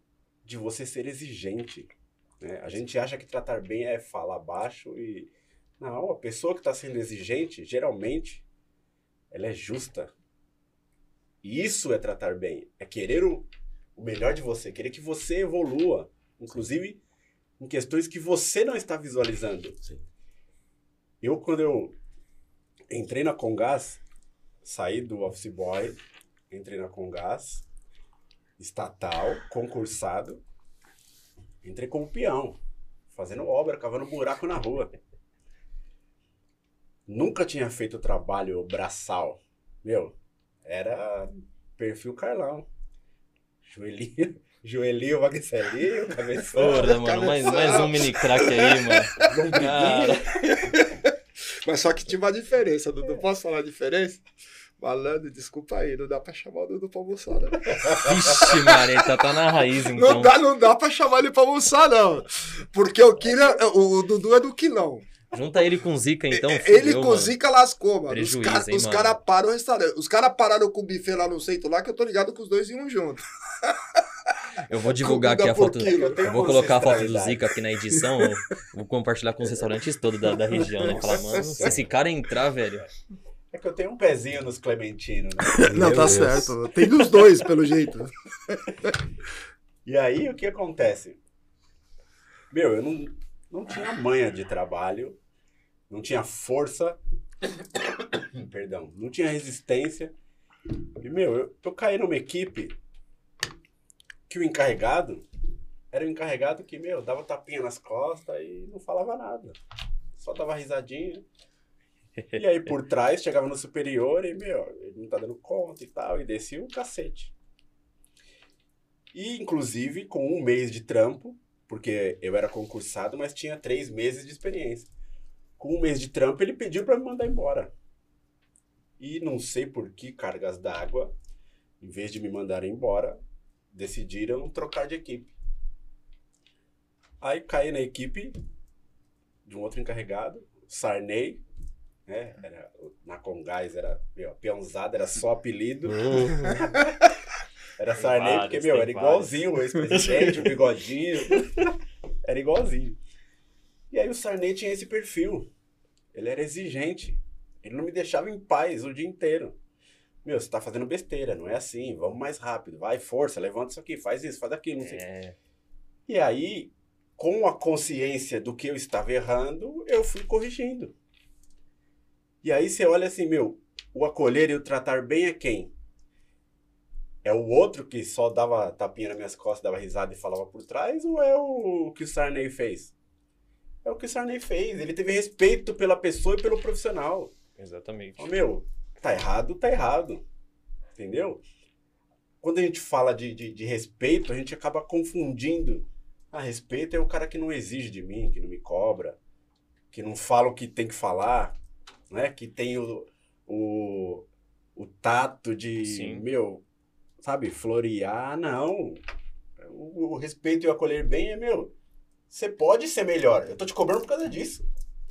S1: de você ser exigente. né? A gente acha que tratar bem é falar baixo e. Não, a pessoa que está sendo exigente, geralmente, ela é justa. E isso é tratar bem. É querer o, o melhor de você, querer que você evolua. Inclusive em questões que você não está visualizando.
S4: Sim.
S1: Eu, quando eu entrei na Congás, saí do Office Boy, entrei na Congás, estatal, concursado, entrei como peão, fazendo obra, cavando buraco na rua. Nunca tinha feito trabalho braçal. Meu, era perfil Carlão. Joelhinho, joelhinho, magrelinho, cabeção.
S3: Porra, mano, mais, mais um mini crack aí, mano. Cara,
S2: Mas só que tinha uma diferença, Dudu. Posso falar a diferença? Malandro, desculpa aí, não dá pra chamar o Dudu pra almoçar, né?
S3: vixe, Maria, tá, tá na raiz,
S2: Não
S3: então.
S2: dá, não dá pra chamar ele pra almoçar, não. Porque o, Kira, o Dudu é do quilão.
S3: Junta ele com Zica, então.
S2: ele
S3: fudeu,
S2: com
S3: mano.
S2: zica lascou, mano.
S3: Prejuízo,
S2: os caras cara param o restaurante. Os caras pararam com o buffet lá no centro lá, que eu tô ligado que os dois iam junto.
S3: Eu vou divulgar aqui
S2: Comida
S3: a
S2: por
S3: foto.
S2: quilo.
S1: Eu
S3: vou colocar a foto do. Zica aqui na edição. Vou compartilhar com os restaurantes todos da, da região. Né? Falar, mano, se esse cara entrar, velho.
S1: É que eu tenho um pezinho nos clementinos, né?
S2: Não,
S4: Meu
S2: tá
S4: Deus.
S2: certo. Tem dos dois, pelo jeito.
S1: E aí, o que acontece? Meu, eu não, não tinha manha de trabalho, não tinha força, perdão, não tinha resistência. E, meu, eu, eu caí numa equipe que o encarregado era o encarregado que, meu, dava tapinha nas costas e não falava nada. Só dava risadinha. E aí, por trás, chegava no superior e, meu, ele não tá dando conta e tal, e descia o cacete. E, inclusive, com um mês de trampo, porque eu era concursado, mas tinha três meses de experiência. Com um mês de trampo, ele pediu para me mandar embora. E não sei por que cargas d'água, em vez de me mandarem embora, decidiram trocar de equipe. Aí caí na equipe de um outro encarregado, Sarney, né? Era, na Congás era, meu, peãozada, era só apelido. Era
S3: Tem
S1: Sarney, porque, meu, era igualzinho o ex-presidente, o bigodinho. Era igualzinho. E aí o Sarney tinha esse perfil. Ele era exigente. Ele não me deixava em paz o dia inteiro. Meu, você tá fazendo besteira, não é assim. Vamos mais rápido. Vai, força, levanta isso aqui, faz isso, faz aquilo, não sei.
S3: É,
S1: E aí, com a consciência do que eu estava errando, eu fui corrigindo. E aí você olha assim, meu, o acolher e o tratar bem é quem? É o outro que só dava tapinha nas minhas costas, dava risada e falava por trás, ou é o que o Sarney fez? É o que o Sarney fez. Ele teve respeito pela pessoa e pelo profissional.
S3: exatamente.
S1: Ô, meu, tá errado, tá errado. Entendeu? Quando a gente fala de, de, de respeito, a gente acaba confundindo. Ah, respeito é o cara que não exige de mim, que não me cobra, que não fala o que tem que falar, né? Que tem o, o, o tato de,
S3: Sim.
S1: meu, sabe, florear. Não. O, o respeito e o acolher bem é, meu, você pode ser melhor. Eu tô te cobrando por causa disso.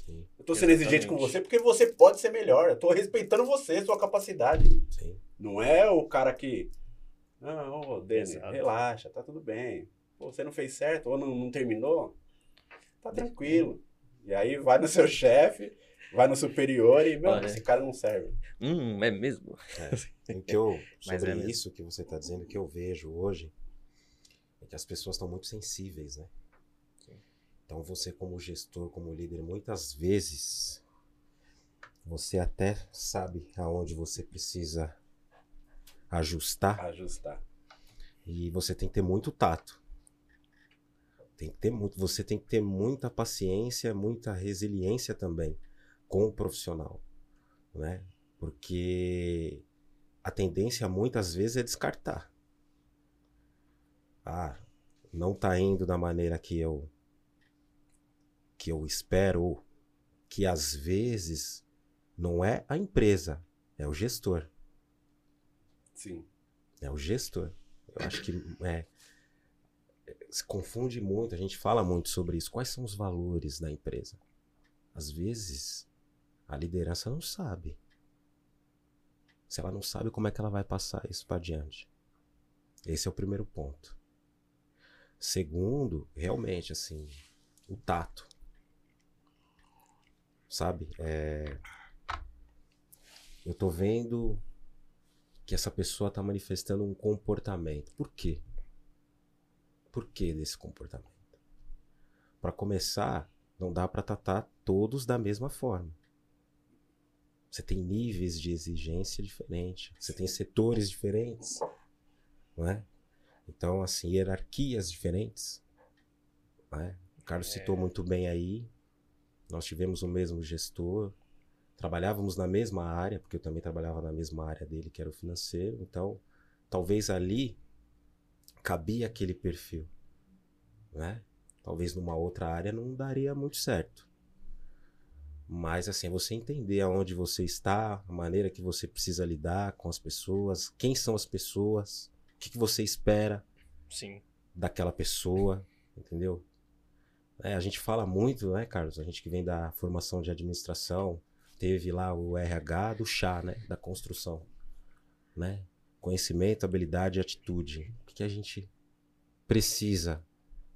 S4: Sim.
S1: Eu tô sendo exigente com
S3: Exatamente.
S1: você porque você pode ser melhor. Eu tô respeitando você, sua capacidade.
S4: Sim.
S1: Não é o cara que. Não, ô, Denis, relaxa, tá tudo bem. Pô, você não fez certo ou não, não terminou? Tá tranquilo. E aí vai no seu chefe, vai no superior e, meu,
S3: Olha.
S1: esse cara não serve.
S3: Hum, é mesmo?
S4: O que eu,
S3: Mas
S4: sobre
S3: é mesmo.
S4: isso que você está dizendo, que eu vejo hoje, é que as pessoas estão muito sensíveis, né? Então você como gestor, como líder, muitas vezes você até sabe aonde você precisa ajustar
S1: Ajustar.
S4: e você tem que ter muito tato. Tem que ter muito, você tem que ter muita paciência, muita resiliência também com o profissional, né? Porque a tendência muitas vezes é descartar. Ah, não tá indo da maneira que eu que eu espero, que às vezes não é a empresa, é o gestor.
S1: Sim.
S4: É o gestor. Eu acho que é. se confunde muito, a gente fala muito sobre isso. Quais são os valores da empresa? Às vezes, a liderança não sabe. Se ela não sabe, como é que ela vai passar isso para adiante? Esse é o primeiro ponto. Segundo, realmente, assim, o tato. Sabe? É... Eu tô vendo que essa pessoa tá manifestando um comportamento. Por quê? Por que desse comportamento? Para começar, não dá para tratar todos da mesma forma. Você tem níveis de exigência diferentes, você tem setores diferentes, não é? Então, assim, hierarquias diferentes. Não é? O Carlos
S3: É.
S4: citou muito bem aí. Nós tivemos o mesmo gestor, trabalhávamos na mesma área, porque eu também trabalhava na mesma área dele, que era o financeiro. Então, talvez ali cabia aquele perfil, né? Talvez numa outra área não daria muito certo. Mas assim, você entender aonde você está, a maneira que você precisa lidar com as pessoas, quem são as pessoas, o que, que você espera
S3: Sim.
S4: daquela pessoa, entendeu? É, a gente fala muito, né, Carlos? A gente que vem da formação de administração, teve lá o RH do chá, né, da construção, né? Conhecimento, habilidade e atitude. O que, que a gente precisa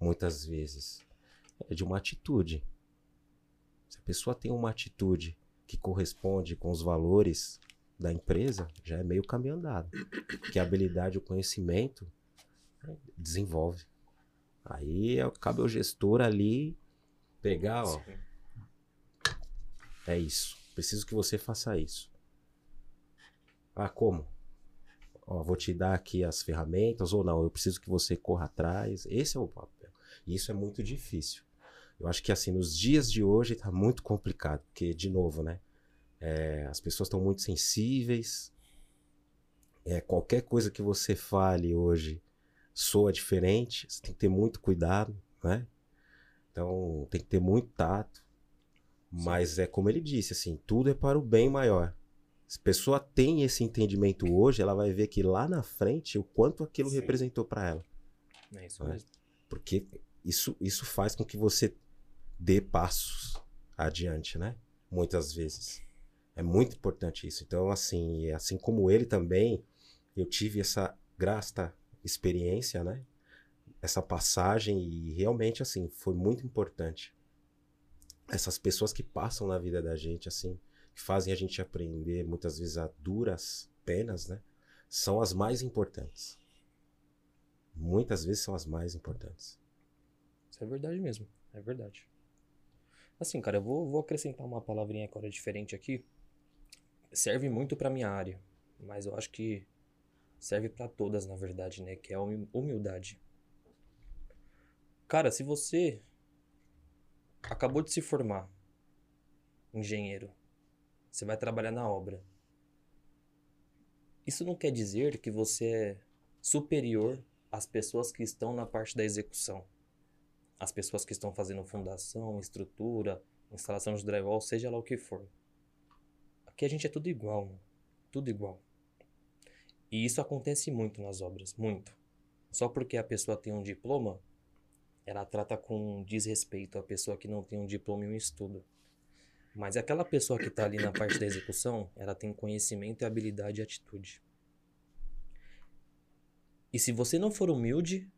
S4: muitas vezes? É de uma atitude. Se a pessoa tem uma atitude que corresponde com os valores da empresa, já é meio caminho andado. Que a habilidade o conhecimento né, desenvolve. Aí é- cabe ao gestor ali pegar, ó, é isso. Preciso que você faça isso. Ah, como? Ó, vou te dar aqui as ferramentas ou não, eu preciso que você corra atrás. Esse é o papel. E isso é muito difícil. Eu acho que assim, nos dias de hoje tá muito complicado, porque, de novo, né? é, as pessoas estão muito sensíveis. É, qualquer coisa que você fale hoje soa diferente. Você tem que ter muito cuidado, né? Então, tem que ter muito tato. Mas é como ele disse, assim, tudo é para o bem maior. Se a pessoa tem esse entendimento hoje, ela vai ver que lá na frente o quanto aquilo
S3: Sim.
S4: representou para ela.
S3: É isso
S4: É.
S3: mesmo.
S4: Porque isso, isso faz com que você dê passos adiante, né? Muitas vezes. É muito importante isso. Então, assim, assim como ele também, eu tive essa grata experiência, né? Essa passagem e realmente, assim, foi muito importante. Essas pessoas que passam na vida da gente, assim, que fazem a gente aprender, muitas vezes a duras penas, né? São as mais importantes. Muitas vezes são as mais importantes.
S3: Isso é verdade mesmo. É verdade. Assim, cara, eu vou, vou acrescentar uma palavrinha agora diferente aqui. Serve muito pra minha área, mas eu acho que serve pra todas, na verdade, né? Que é a humi- humildade. Cara, se você acabou de se formar engenheiro, você vai trabalhar na obra. Isso não quer dizer que você é superior às pessoas que estão na parte da execução as pessoas que estão fazendo fundação, estrutura, instalação de drywall, seja lá o que for. Aqui a gente é tudo igual, tudo igual. E isso acontece muito nas obras, muito. Só porque a pessoa tem um diploma, ela trata com desrespeito a pessoa que não tem um diploma e um estudo. Mas aquela pessoa que está ali na parte da execução, ela tem conhecimento, habilidade e atitude. E se você não for humilde,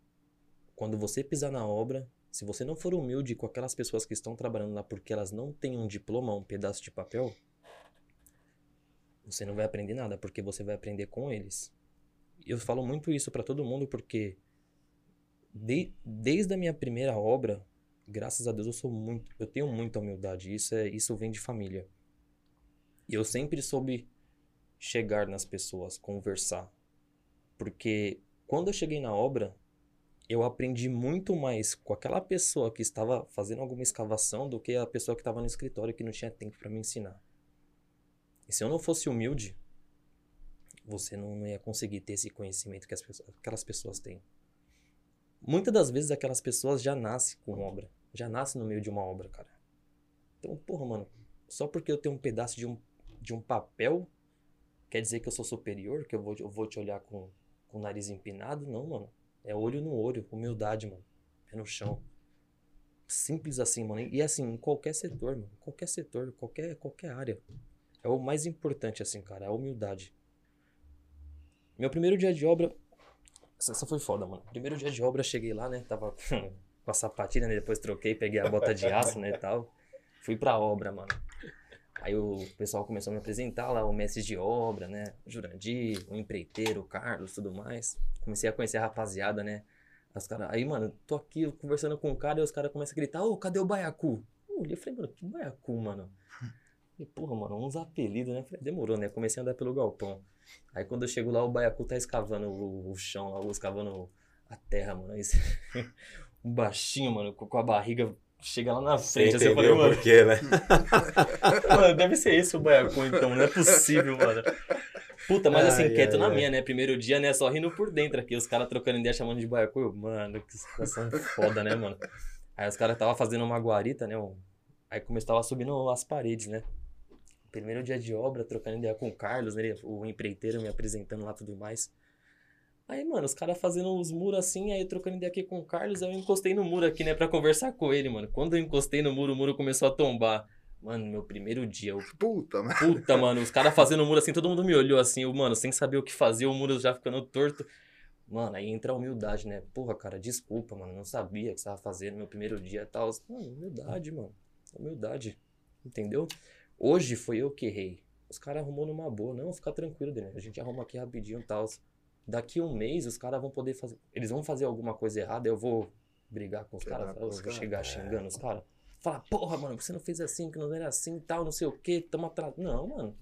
S3: quando você pisar na obra, se você não for humilde com aquelas pessoas que estão trabalhando lá porque elas não têm um diploma, um pedaço de papel, você não vai aprender nada, porque você vai aprender com eles. Eu falo muito isso pra todo mundo porque de- desde a minha primeira obra, graças a Deus eu sou muito, eu tenho muita humildade, isso é, isso vem de família. E eu sempre soube chegar nas pessoas, conversar. Porque quando eu cheguei na obra, eu aprendi muito mais com aquela pessoa que estava fazendo alguma escavação do que a pessoa que estava no escritório que não tinha tempo para me ensinar. E se eu não fosse humilde, você não ia conseguir ter esse conhecimento que as aquelas pessoas têm. Muitas das vezes aquelas pessoas já nascem com obra, já nascem no meio de uma obra, cara. Então, porra, mano, só porque eu tenho um pedaço de um, de um papel, quer dizer que eu sou superior, que eu vou, eu vou te olhar com, com o nariz empinado? Não, mano. É olho no olho, humildade, mano. pé no chão. Simples assim, mano. E assim, em qualquer setor, mano. Qualquer setor, qualquer, qualquer área. É o mais importante, assim, cara, a humildade. Meu primeiro dia de obra. Essa foi foda, mano. Primeiro dia de obra, cheguei lá, né? Tava com a sapatilha, né? Depois troquei, peguei a bota de aço, né? Tal. Fui pra obra, mano. Aí o pessoal começou a me apresentar lá, o mestre de obra, né? O Jurandir, o empreiteiro, o Carlos, tudo mais. Comecei a conhecer a rapaziada, né? Os cara, aí, mano, tô aqui conversando com o cara e os caras começam a gritar, ô, cadê o baiacu? Eu olhei e falei, mano, que baiacu, mano? E, porra, mano, uns apelidos, né? Falei, demorou, né? Comecei a andar pelo galpão. Aí quando eu chego lá, o baiacu tá escavando o, o chão lá, escavando a terra, mano. Aí, um baixinho, mano, com a barriga chega lá na
S4: Você
S3: frente. Assim, eu falei, mano,
S4: por quê, né?
S3: Mano, deve ser esse o baiacu, então. Não é possível, mano. Puta, mas assim,
S4: Ai,
S3: quieto
S4: ai,
S3: na minha, né? Primeiro dia, né? Só rindo por dentro aqui. Os caras trocando ideia, chamando de baiacu. Eu, mano, que situação foda, né, mano? Aí os caras tava fazendo uma guarita, né? um- Aí começava subindo as paredes, né? Primeiro dia de obra, trocando ideia com o Carlos, né? O empreiteiro me apresentando lá e tudo mais. Aí, mano, os caras fazendo os muros assim, aí trocando ideia aqui com o Carlos, aí eu encostei no muro aqui, né, pra conversar com ele, mano. Quando eu encostei no muro, o muro começou a tombar. Mano, meu primeiro dia, eu
S2: Puta, mas.
S3: Puta, mano, os caras fazendo o muro assim, todo mundo me olhou assim, eu, mano, sem saber o que fazer, o muro já ficando torto. Mano, aí entra a humildade, né? Porra, cara, desculpa, mano, não sabia o que você tava fazendo no meu primeiro dia e tal. Mano, humildade, mano. Humildade. Entendeu? Hoje foi eu que errei. Os caras arrumou numa boa. Não, fica tranquilo, Daniel. A gente arruma aqui rapidinho e tal. Daqui um mês os caras vão poder fazer. Eles vão fazer alguma coisa errada, eu vou brigar com os caras, eu vou chegar xingando os caras. Falar, porra, mano, você não fez assim, que não era assim e tal, não sei o que, tamo atrás. Não, mano.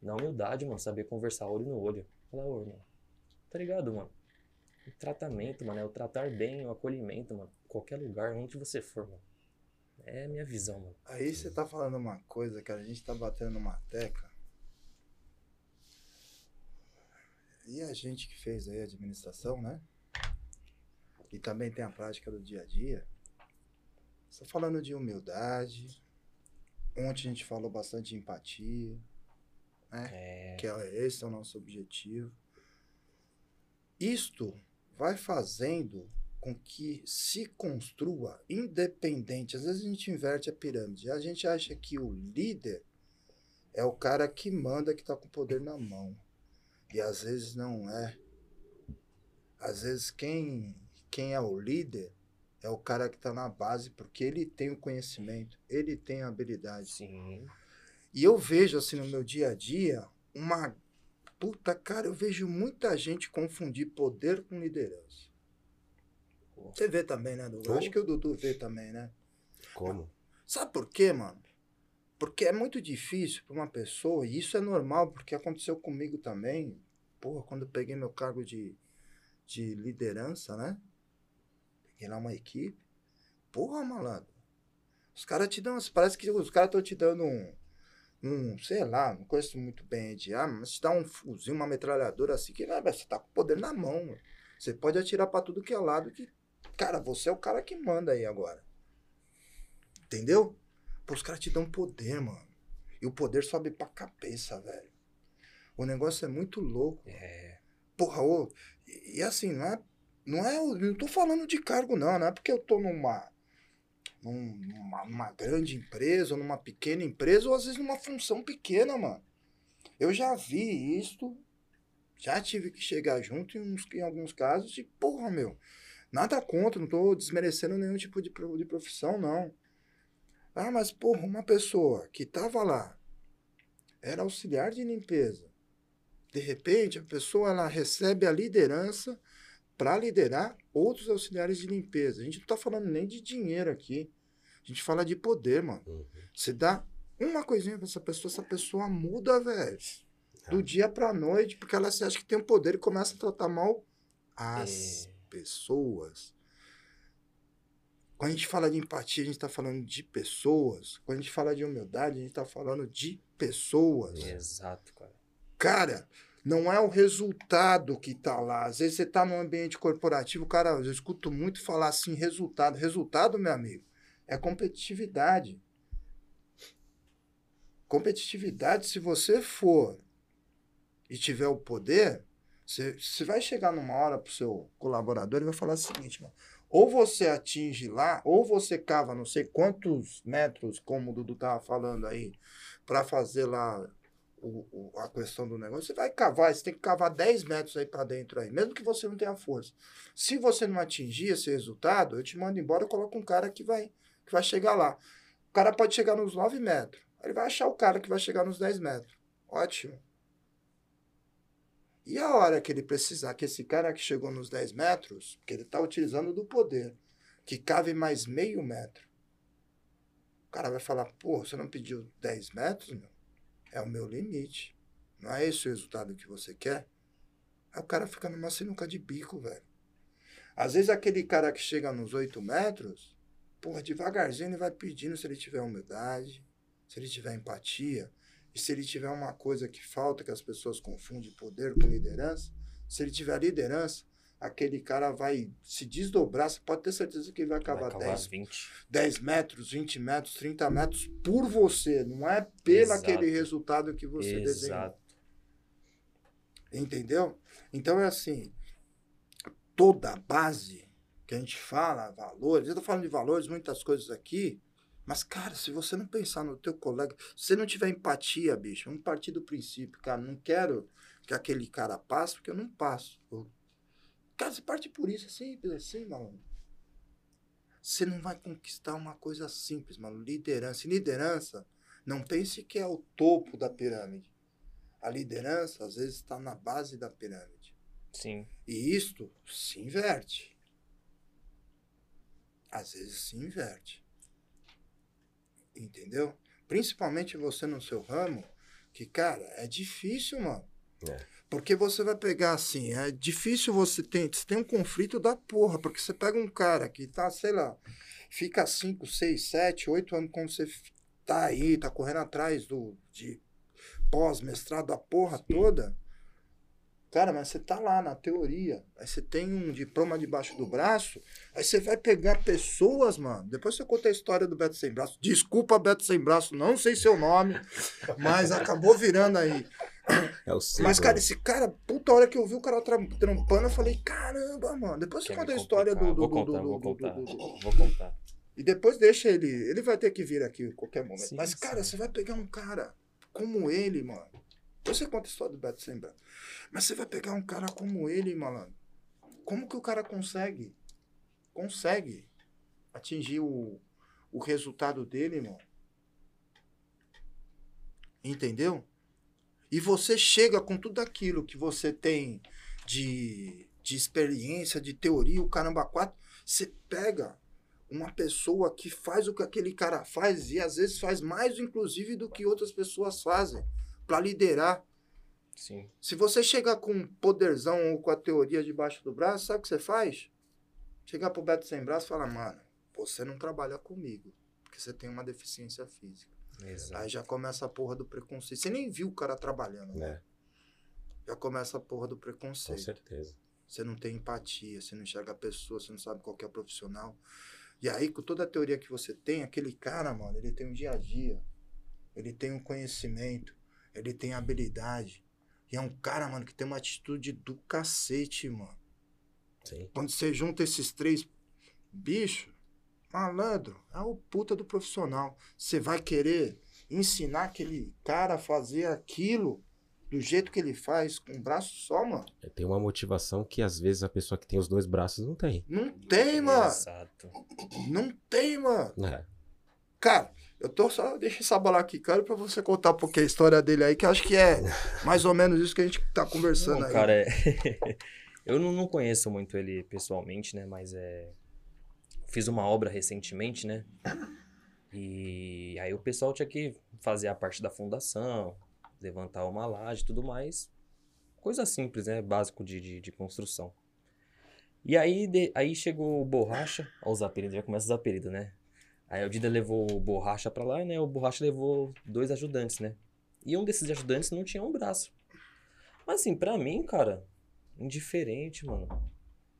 S3: Na humildade, mano, saber conversar olho no olho. Falar, ô, irmão, tá ligado, mano? O tratamento, mano, é o tratar bem, o acolhimento, mano. Qualquer lugar, onde você for, mano. É a minha visão, mano.
S2: Aí você tá falando uma coisa, cara, a gente tá batendo numa tecla. E a gente que fez aí a administração, né? E também tem a prática do dia a dia. Tá falando de humildade. Ontem a gente falou bastante de empatia,
S3: É.
S2: que é esse é o nosso objetivo. Isto vai fazendo com que se construa independente. Às vezes a gente inverte a pirâmide. A gente acha que o líder é o cara que manda, que está com o poder na mão. E às vezes não é. Às vezes quem, quem é o líder é o cara que está na base, porque ele tem o conhecimento, ele tem a habilidade.
S3: Sim.
S2: E eu vejo, assim, no meu dia a dia, uma. Puta, cara, eu vejo muita gente confundir poder com liderança. Você vê também, né, Dudu?
S4: Oh.
S2: Acho que o Dudu vê também, né?
S4: Como?
S2: Sabe por quê, mano? Porque é muito difícil para uma pessoa, e isso é normal, porque aconteceu comigo também. Porra, quando eu peguei meu cargo de, de liderança, né? Peguei lá uma equipe. Porra, malandro. Os caras te dão. Parece que os caras estão te dando um. Um, sei lá, não conheço muito bem de arma, mas te dá um fuzil, uma metralhadora assim, que você tá com o poder na mão. mano. Você pode atirar pra tudo que é lado, que. Cara, você é o cara que manda aí agora. Entendeu? Pô, os caras te dão poder, mano. E o poder sobe pra cabeça, velho. O negócio é muito louco.
S3: É.
S2: Porra, ô, e, e assim, não é. Não é. Não tô falando de cargo, não. Não é porque eu tô numa. num- Numa, numa grande empresa, ou numa pequena empresa, ou às vezes numa função pequena, mano. Eu já vi isso. Já tive que chegar junto em, uns- em alguns casos e, porra, meu. Nada contra, não tô desmerecendo nenhum tipo de, de profissão, não. Ah, mas, porra, uma pessoa que tava lá, era auxiliar de limpeza. De repente, a pessoa ela recebe a liderança para liderar outros auxiliares de limpeza. A gente não tá falando nem de dinheiro aqui. A gente fala de poder, mano.
S4: Uhum.
S2: Você dá uma coisinha pra essa pessoa, essa pessoa muda, velho. Do dia pra noite, porque ela se acha que tem o poder e começa a tratar mal as pessoas. Quando a gente fala de empatia, a gente tá falando de pessoas. Quando a gente fala de humildade, a gente tá falando de pessoas.
S3: Exato, cara.
S2: Cara, não é o resultado que tá lá. Às vezes você tá num ambiente corporativo, cara, eu escuto muito falar assim, resultado. Resultado, meu amigo, é competitividade. Competitividade, se você for e tiver o poder, Você, você vai chegar numa hora pro seu colaborador e vai falar o seguinte, mano. Ou você atinge lá, ou você cava não sei quantos metros, como o Dudu tava falando aí, para fazer lá o- o- a questão do negócio. Você vai cavar, você tem que cavar 10 metros aí para dentro aí, mesmo que você não tenha força. Se você não atingir esse resultado, eu te mando embora, eu coloco um cara que vai, que vai chegar lá. O cara pode chegar nos 9 metros. Ele vai achar o cara que vai chegar nos 10 metros. Ótimo. E a hora que ele precisar que esse cara que chegou nos 10 metros, que ele está utilizando do poder, que cabe mais meio metro, o cara vai falar, pô, você não pediu 10 metros, meu? É o meu limite. Não é esse o resultado que você quer? Aí o cara fica numa sinuca de bico, velho. Às vezes aquele cara que chega nos 8 metros, porra, devagarzinho ele vai pedindo se ele tiver humildade, se ele tiver empatia, e se ele tiver uma coisa que falta, que as pessoas confundem poder com liderança, se ele tiver liderança, aquele cara vai se desdobrar, você pode ter certeza que ele vai
S3: Vai
S2: acabar
S3: cavar
S2: 10,
S3: 20.
S2: 10 metros, 20 metros, 30 metros por você, não é pelo
S3: Exato.
S2: aquele resultado que você desenhou.
S3: Exato.
S2: Entendeu? Então é assim, toda a base que a gente fala, valores, eu tô falando de valores, muitas coisas aqui, mas, cara, se você não pensar no teu colega, se você não tiver empatia, bicho, vamos partir do princípio, cara, não quero que aquele cara passe, porque eu não passo. Eu- Cara, você parte por isso, é simples assim, mano. Você não vai conquistar uma coisa simples, mano. Liderança. E liderança, não pense que é o topo da pirâmide. A liderança, às vezes, está na base da pirâmide.
S3: Sim.
S2: E isto se inverte. Às vezes se inverte. Entendeu? Principalmente você no seu ramo, que, cara, é difícil, mano.
S5: É.
S2: Porque você vai pegar assim, é difícil você ter, você tem um conflito da porra, porque você pega um cara que tá, sei lá, fica 5, 6, 7, 8 anos quando você tá aí, tá correndo atrás do de pós-mestrado, a porra toda. Cara, mas você tá lá na teoria. Aí você tem um diploma debaixo do braço. Aí você vai pegar pessoas, mano. Depois você conta a história do Beto Sem Braço. Desculpa, Beto Sem Braço, não sei seu nome, mas acabou virando aí.
S4: É o seu.
S2: Mas, cara, esse cara, puta hora que eu vi o cara tra- trampando, eu falei, caramba, mano. Depois você
S3: Quer
S2: conta a história do.
S3: Vou contar, vou contar. Vou contar.
S2: E depois deixa ele. Ele vai ter que vir aqui a qualquer momento.
S3: Sim,
S2: Mas, cara,
S3: sim.
S2: você vai pegar um cara como ele, mano. Depois você conta a história do Beto Sem. Mas você vai pegar um cara como ele, malandro. Como que o cara consegue? Consegue atingir o, o resultado dele, mano. Entendeu? E você chega com tudo aquilo que você tem de, de experiência, de teoria, o caramba quatro. Você pega uma pessoa que faz o que aquele cara faz e às vezes faz mais, inclusive, do que outras pessoas fazem para liderar.
S3: Sim.
S2: Se você chegar com um poderzão ou com a teoria debaixo do braço, sabe o que você faz? Chegar pro Beto sem braço e falar, mano, você não trabalha comigo, porque você tem uma deficiência física.
S3: Exato.
S2: Aí já começa a porra do preconceito. Você nem viu o cara trabalhando. né?
S5: É,
S2: Já começa a porra do
S5: com
S2: preconceito.
S5: certeza.
S2: Você não tem empatia, você não enxerga a pessoa, você não sabe qual que é o profissional. E aí, com toda a teoria que você tem, aquele cara, mano, ele tem um dia a dia. Ele tem um conhecimento. Ele tem habilidade. E é um cara, mano, que tem uma atitude do cacete, mano.
S5: Sim.
S2: Quando você junta esses três bichos, malandro, é o puta do profissional. Você vai querer ensinar aquele cara a fazer aquilo do jeito que ele faz, com um braço só, mano.
S4: Tem uma motivação que às vezes a pessoa que tem os dois braços não tem.
S2: Não tem, mano.
S3: Exato.
S2: Não tem, mano.
S4: É.
S2: Cara, eu tô só. Deixa essa bola aqui, cara, pra você contar um pouquinho a história dele aí, que eu acho que é mais ou menos isso que a gente tá conversando
S3: Não,
S2: aí.
S3: cara, é... eu não, não conheço muito ele pessoalmente, né? Mas é. Fiz uma obra recentemente, né? E aí o pessoal tinha que fazer a parte da fundação, levantar uma laje e tudo mais. Coisa simples, né? Básico de, de, de construção. E aí, de- aí chegou o Borracha, ó os apelidos, já começa os apelidos, né? Aí o Dida levou o Borracha pra lá, né? O Borracha levou dois ajudantes, né? E um desses ajudantes não tinha um braço. Mas assim, pra mim, cara, indiferente, mano.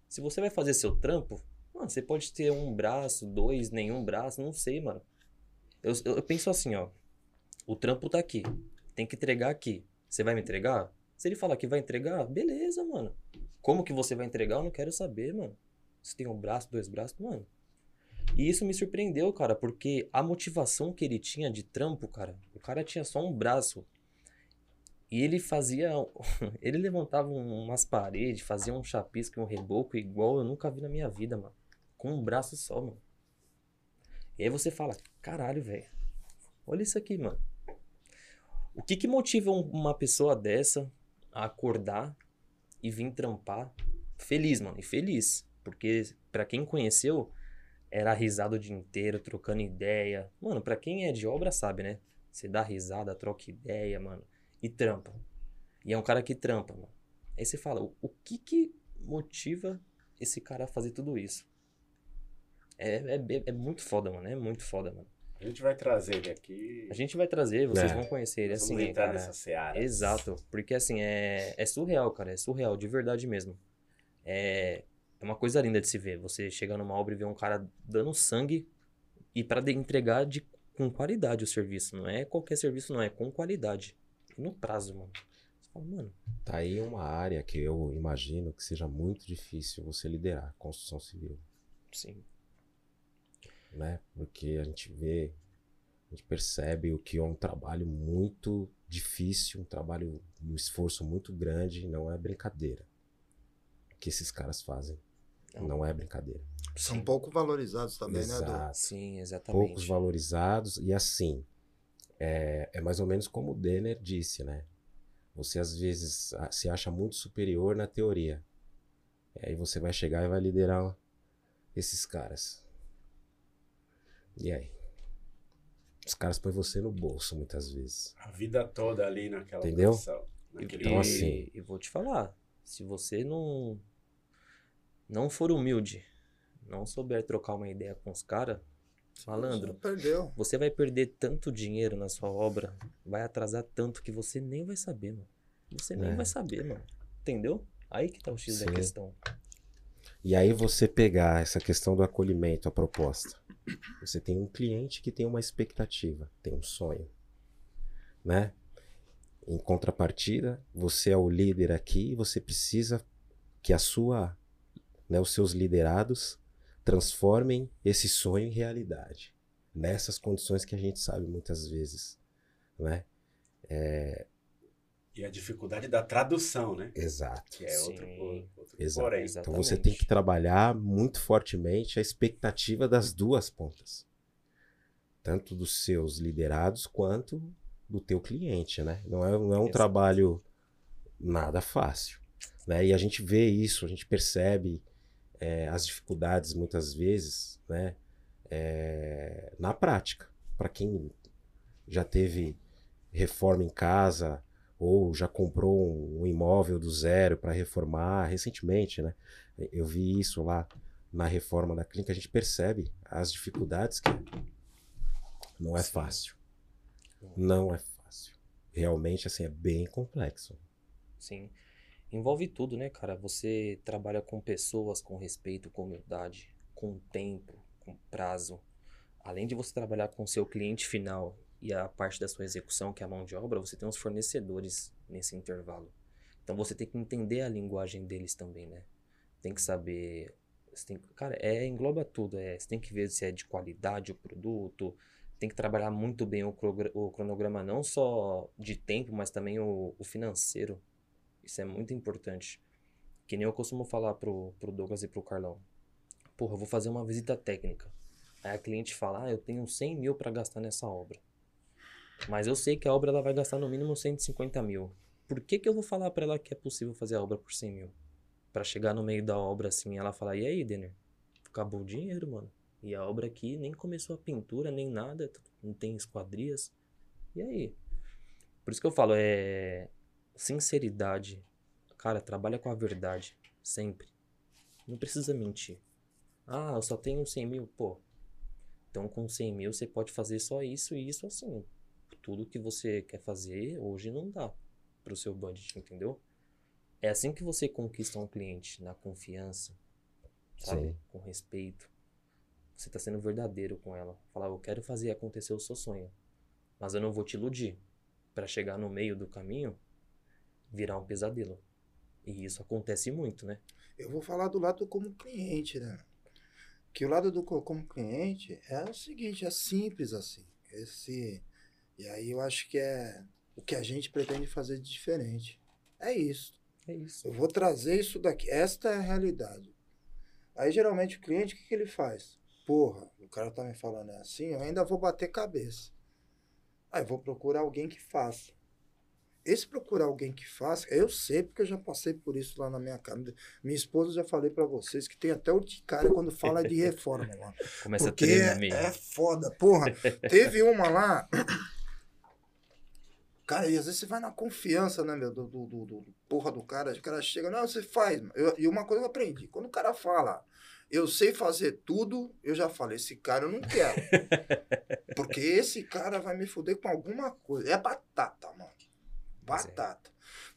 S3: Se você vai fazer seu trampo, mano, você pode ter um braço, dois, nenhum braço, não sei, mano. Eu, eu, eu penso assim, ó. O trampo tá aqui. Tem que entregar aqui. Você vai me entregar? Se ele falar que vai entregar, beleza, mano. Como que você vai entregar, eu não quero saber, mano. Se tem um braço, dois braços, mano. E isso me surpreendeu, cara, porque a motivação que ele tinha de trampo, cara, o cara tinha só um braço. E ele fazia. Ele levantava um- umas paredes, fazia um chapisco um reboco igual eu nunca vi na minha vida, mano. Com um braço só, mano. E aí você fala, caralho, velho. Olha isso aqui, mano. O que que motiva um- uma pessoa dessa a acordar e vir trampar feliz, mano? E feliz. Porque pra quem conheceu, era risada o dia inteiro, trocando ideia. Mano, pra quem é de obra sabe, né? Você dá risada, troca ideia, mano. E trampa. E é um cara que trampa, mano. Aí você fala, o, o que que motiva esse cara a fazer tudo isso? É, é, é- muito foda, mano. É muito foda, mano.
S1: A gente vai trazer ele aqui.
S3: A gente vai trazer, vocês
S4: É.
S3: vão conhecer ele, assim,
S1: vamos entrar
S3: cara.
S1: nessa seara.
S3: Exato, porque assim, é, é surreal, cara, é surreal, de verdade mesmo. É, é uma coisa linda de se ver, você chegar numa obra e ver um cara dando sangue e para entregar de, com qualidade o serviço, não é qualquer serviço, não, é com qualidade. E no prazo, mano. Você fala, mano,
S4: Tá aí uma área que eu imagino que seja muito difícil você liderar, construção civil,
S3: sim,
S4: né? Porque a gente vê, a gente percebe o que é um trabalho muito difícil, um trabalho, um esforço muito grande, não é brincadeira. O que esses caras fazem
S3: Não.
S4: não é brincadeira.
S2: São
S3: sim,
S2: pouco valorizados também, né, Edu?
S4: Exato.
S3: sim, exatamente.
S4: poucos valorizados e assim é, é mais ou menos como o Denner disse, né? Você às vezes se acha muito superior na teoria. E aí você vai chegar e vai liderar esses caras. E aí? Os caras põem você no bolso muitas vezes.
S1: A vida toda ali naquela
S4: Entendeu?
S1: Naquele
S4: Então,
S3: e,
S4: assim-
S3: e vou te falar, se você não não for humilde, não souber trocar uma ideia com os caras, malandro,
S2: Você Perdeu.
S3: Você vai perder tanto dinheiro na sua obra, vai atrasar tanto que você nem vai saber, mano. Você nem
S4: É.
S3: vai saber, mano. Entendeu? Aí que tá o X da
S4: Sim.
S3: questão.
S4: E aí você pegar essa questão do acolhimento, a proposta. Você tem um cliente que tem uma expectativa, tem um sonho, né? Em contrapartida, você é o líder aqui e você precisa que a sua, né, os seus liderados transformem esse sonho em realidade. Nessas condições que a gente sabe muitas vezes, né?
S1: E a dificuldade da tradução, né?
S4: Exato.
S1: Que é
S3: Sim.
S1: outro, outro
S4: Exato.
S1: porém.
S4: Então você tem que trabalhar muito fortemente a expectativa das duas pontas. Tanto dos seus liderados quanto do teu cliente, né? Não é, não é um
S3: Exato.
S4: trabalho nada fácil. Né? E a gente vê isso, a gente percebe é, as dificuldades muitas vezes né? É, na prática. Para quem já teve reforma em casa ou já comprou um, imóvel do zero para reformar recentemente, né? Eu vi isso lá na reforma da clínica, a gente percebe as dificuldades que não é
S3: Sim.
S4: fácil. Não é fácil. Realmente, assim, é bem complexo.
S3: Sim. Envolve tudo, né, cara? Você trabalha com pessoas com respeito, com humildade, com tempo, com prazo. Além de você trabalhar com o seu cliente final e a parte da sua execução, que é a mão de obra, você tem os fornecedores nesse intervalo. Então você tem que entender a linguagem deles também, né? Tem que saber. Tem, cara, é, engloba tudo. É, você tem que ver se é de qualidade o produto. Tem que trabalhar muito bem o, o cronograma, não só de tempo, mas também o, o financeiro. Isso é muito importante. Que nem eu costumo falar pro, pro Douglas e pro Carlão. Porra, eu vou fazer uma visita técnica. Aí a cliente fala, ah, eu tenho 100 mil pra gastar nessa obra. Mas eu sei que a obra ela vai gastar no mínimo 150 mil. Por que que eu vou falar pra ela que é possível fazer a obra por 100 mil? Pra chegar no meio da obra assim, ela falar, e aí, Denner? Acabou o dinheiro, mano. E a obra aqui nem começou a pintura, nem nada, não tem esquadrias. E aí? Por isso que eu falo, é sinceridade. Cara, trabalha com a verdade, sempre. Não precisa mentir. Ah, eu só tenho 100 mil, pô. Então com 100 mil você pode fazer só isso e isso assim. Tudo que você quer fazer hoje não dá pro seu budget, entendeu? É assim que você conquista um cliente, na confiança, sabe?
S4: Sim.
S3: Com respeito. Você tá sendo verdadeiro com ela. Falar, eu quero fazer acontecer o seu sonho, mas eu não vou te iludir. Pra chegar no meio do caminho, virar um pesadelo. E isso acontece muito, né?
S2: Eu vou falar do lado como cliente, né? Que o lado do co- como cliente é o seguinte, é simples assim. Esse e aí eu acho que é o que a gente pretende fazer de diferente. É isso.
S3: É isso.
S2: Eu vou trazer isso daqui. Esta é a realidade. Aí geralmente o cliente, o que, que ele faz? Porra, o cara tá me falando é assim, eu ainda vou bater cabeça. Aí eu vou procurar alguém que faça. Esse procurar alguém que faça, eu sei porque eu já passei por isso lá na minha casa. Minha esposa já falei pra vocês que tem até urticária quando fala de reforma, mano.
S3: Começa
S2: Porque
S3: a tremer.
S2: é, é foda. Porra, teve uma lá. Cara, e às vezes você vai na confiança, né, meu, do, do, do- do- porra do cara. O cara chega, não, você faz. mano. Eu- e uma coisa eu aprendi: quando o cara fala, eu sei fazer tudo, eu já falei, esse cara eu não quero. Porque esse cara vai me fuder com alguma coisa. É batata, mano.
S3: É.
S2: Batata.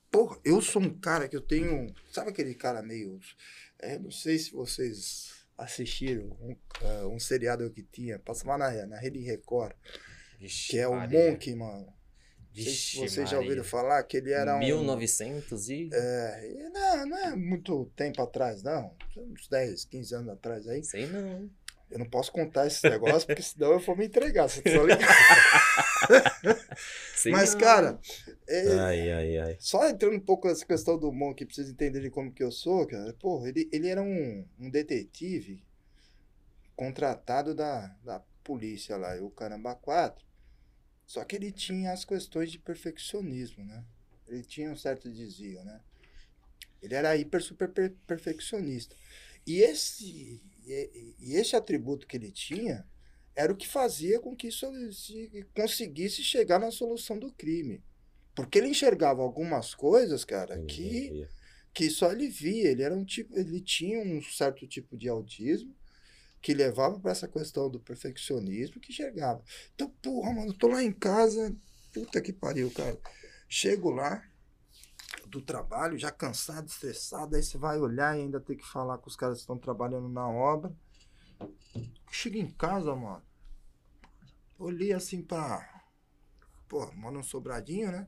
S2: Porra, eu sou um cara que eu tenho. Sabe aquele cara meio. É, não sei se vocês assistiram um, eh, um seriado que tinha, passava na, na Rede Record,
S3: Vixe,
S2: que é o
S3: Maria.
S2: Monk, mano.
S3: Vixe,
S2: vocês já ouviram falar que ele era um.
S3: 1900 e...
S2: É, não, não é muito tempo atrás, não. Uns 10, 15 anos atrás aí.
S3: Sei não.
S2: Eu não posso contar esse negócio, porque senão eu vou me entregar. Você ligado?
S3: Sei
S2: Mas,
S3: não.
S2: cara, é,
S4: Ai, ai, ai.
S2: Só entrando um pouco nessa questão do Monk, pra vocês entenderem como que eu sou, cara. Porra, ele, ele era um, um detetive contratado da, da polícia lá, o Caramba 4. Só que ele tinha as questões de perfeccionismo, né? Ele tinha um certo desvio, né? Ele era hiper, super per- perfeccionista. E esse, e, e esse atributo que ele tinha era o que fazia com que isso se conseguisse chegar na solução do crime. Porque ele enxergava algumas coisas, cara, que, que só ele via. Ele era um tipo, ele tinha um certo tipo de autismo que levava para essa questão do perfeccionismo que enxergava. Então, porra, mano, tô lá em casa, puta que pariu, cara. Chego lá do trabalho, já cansado, estressado, aí você vai olhar e ainda tem que falar com os caras que estão trabalhando na obra. Chego em casa, mano. Olhei assim pra. Pô, moro num sobradinho, né?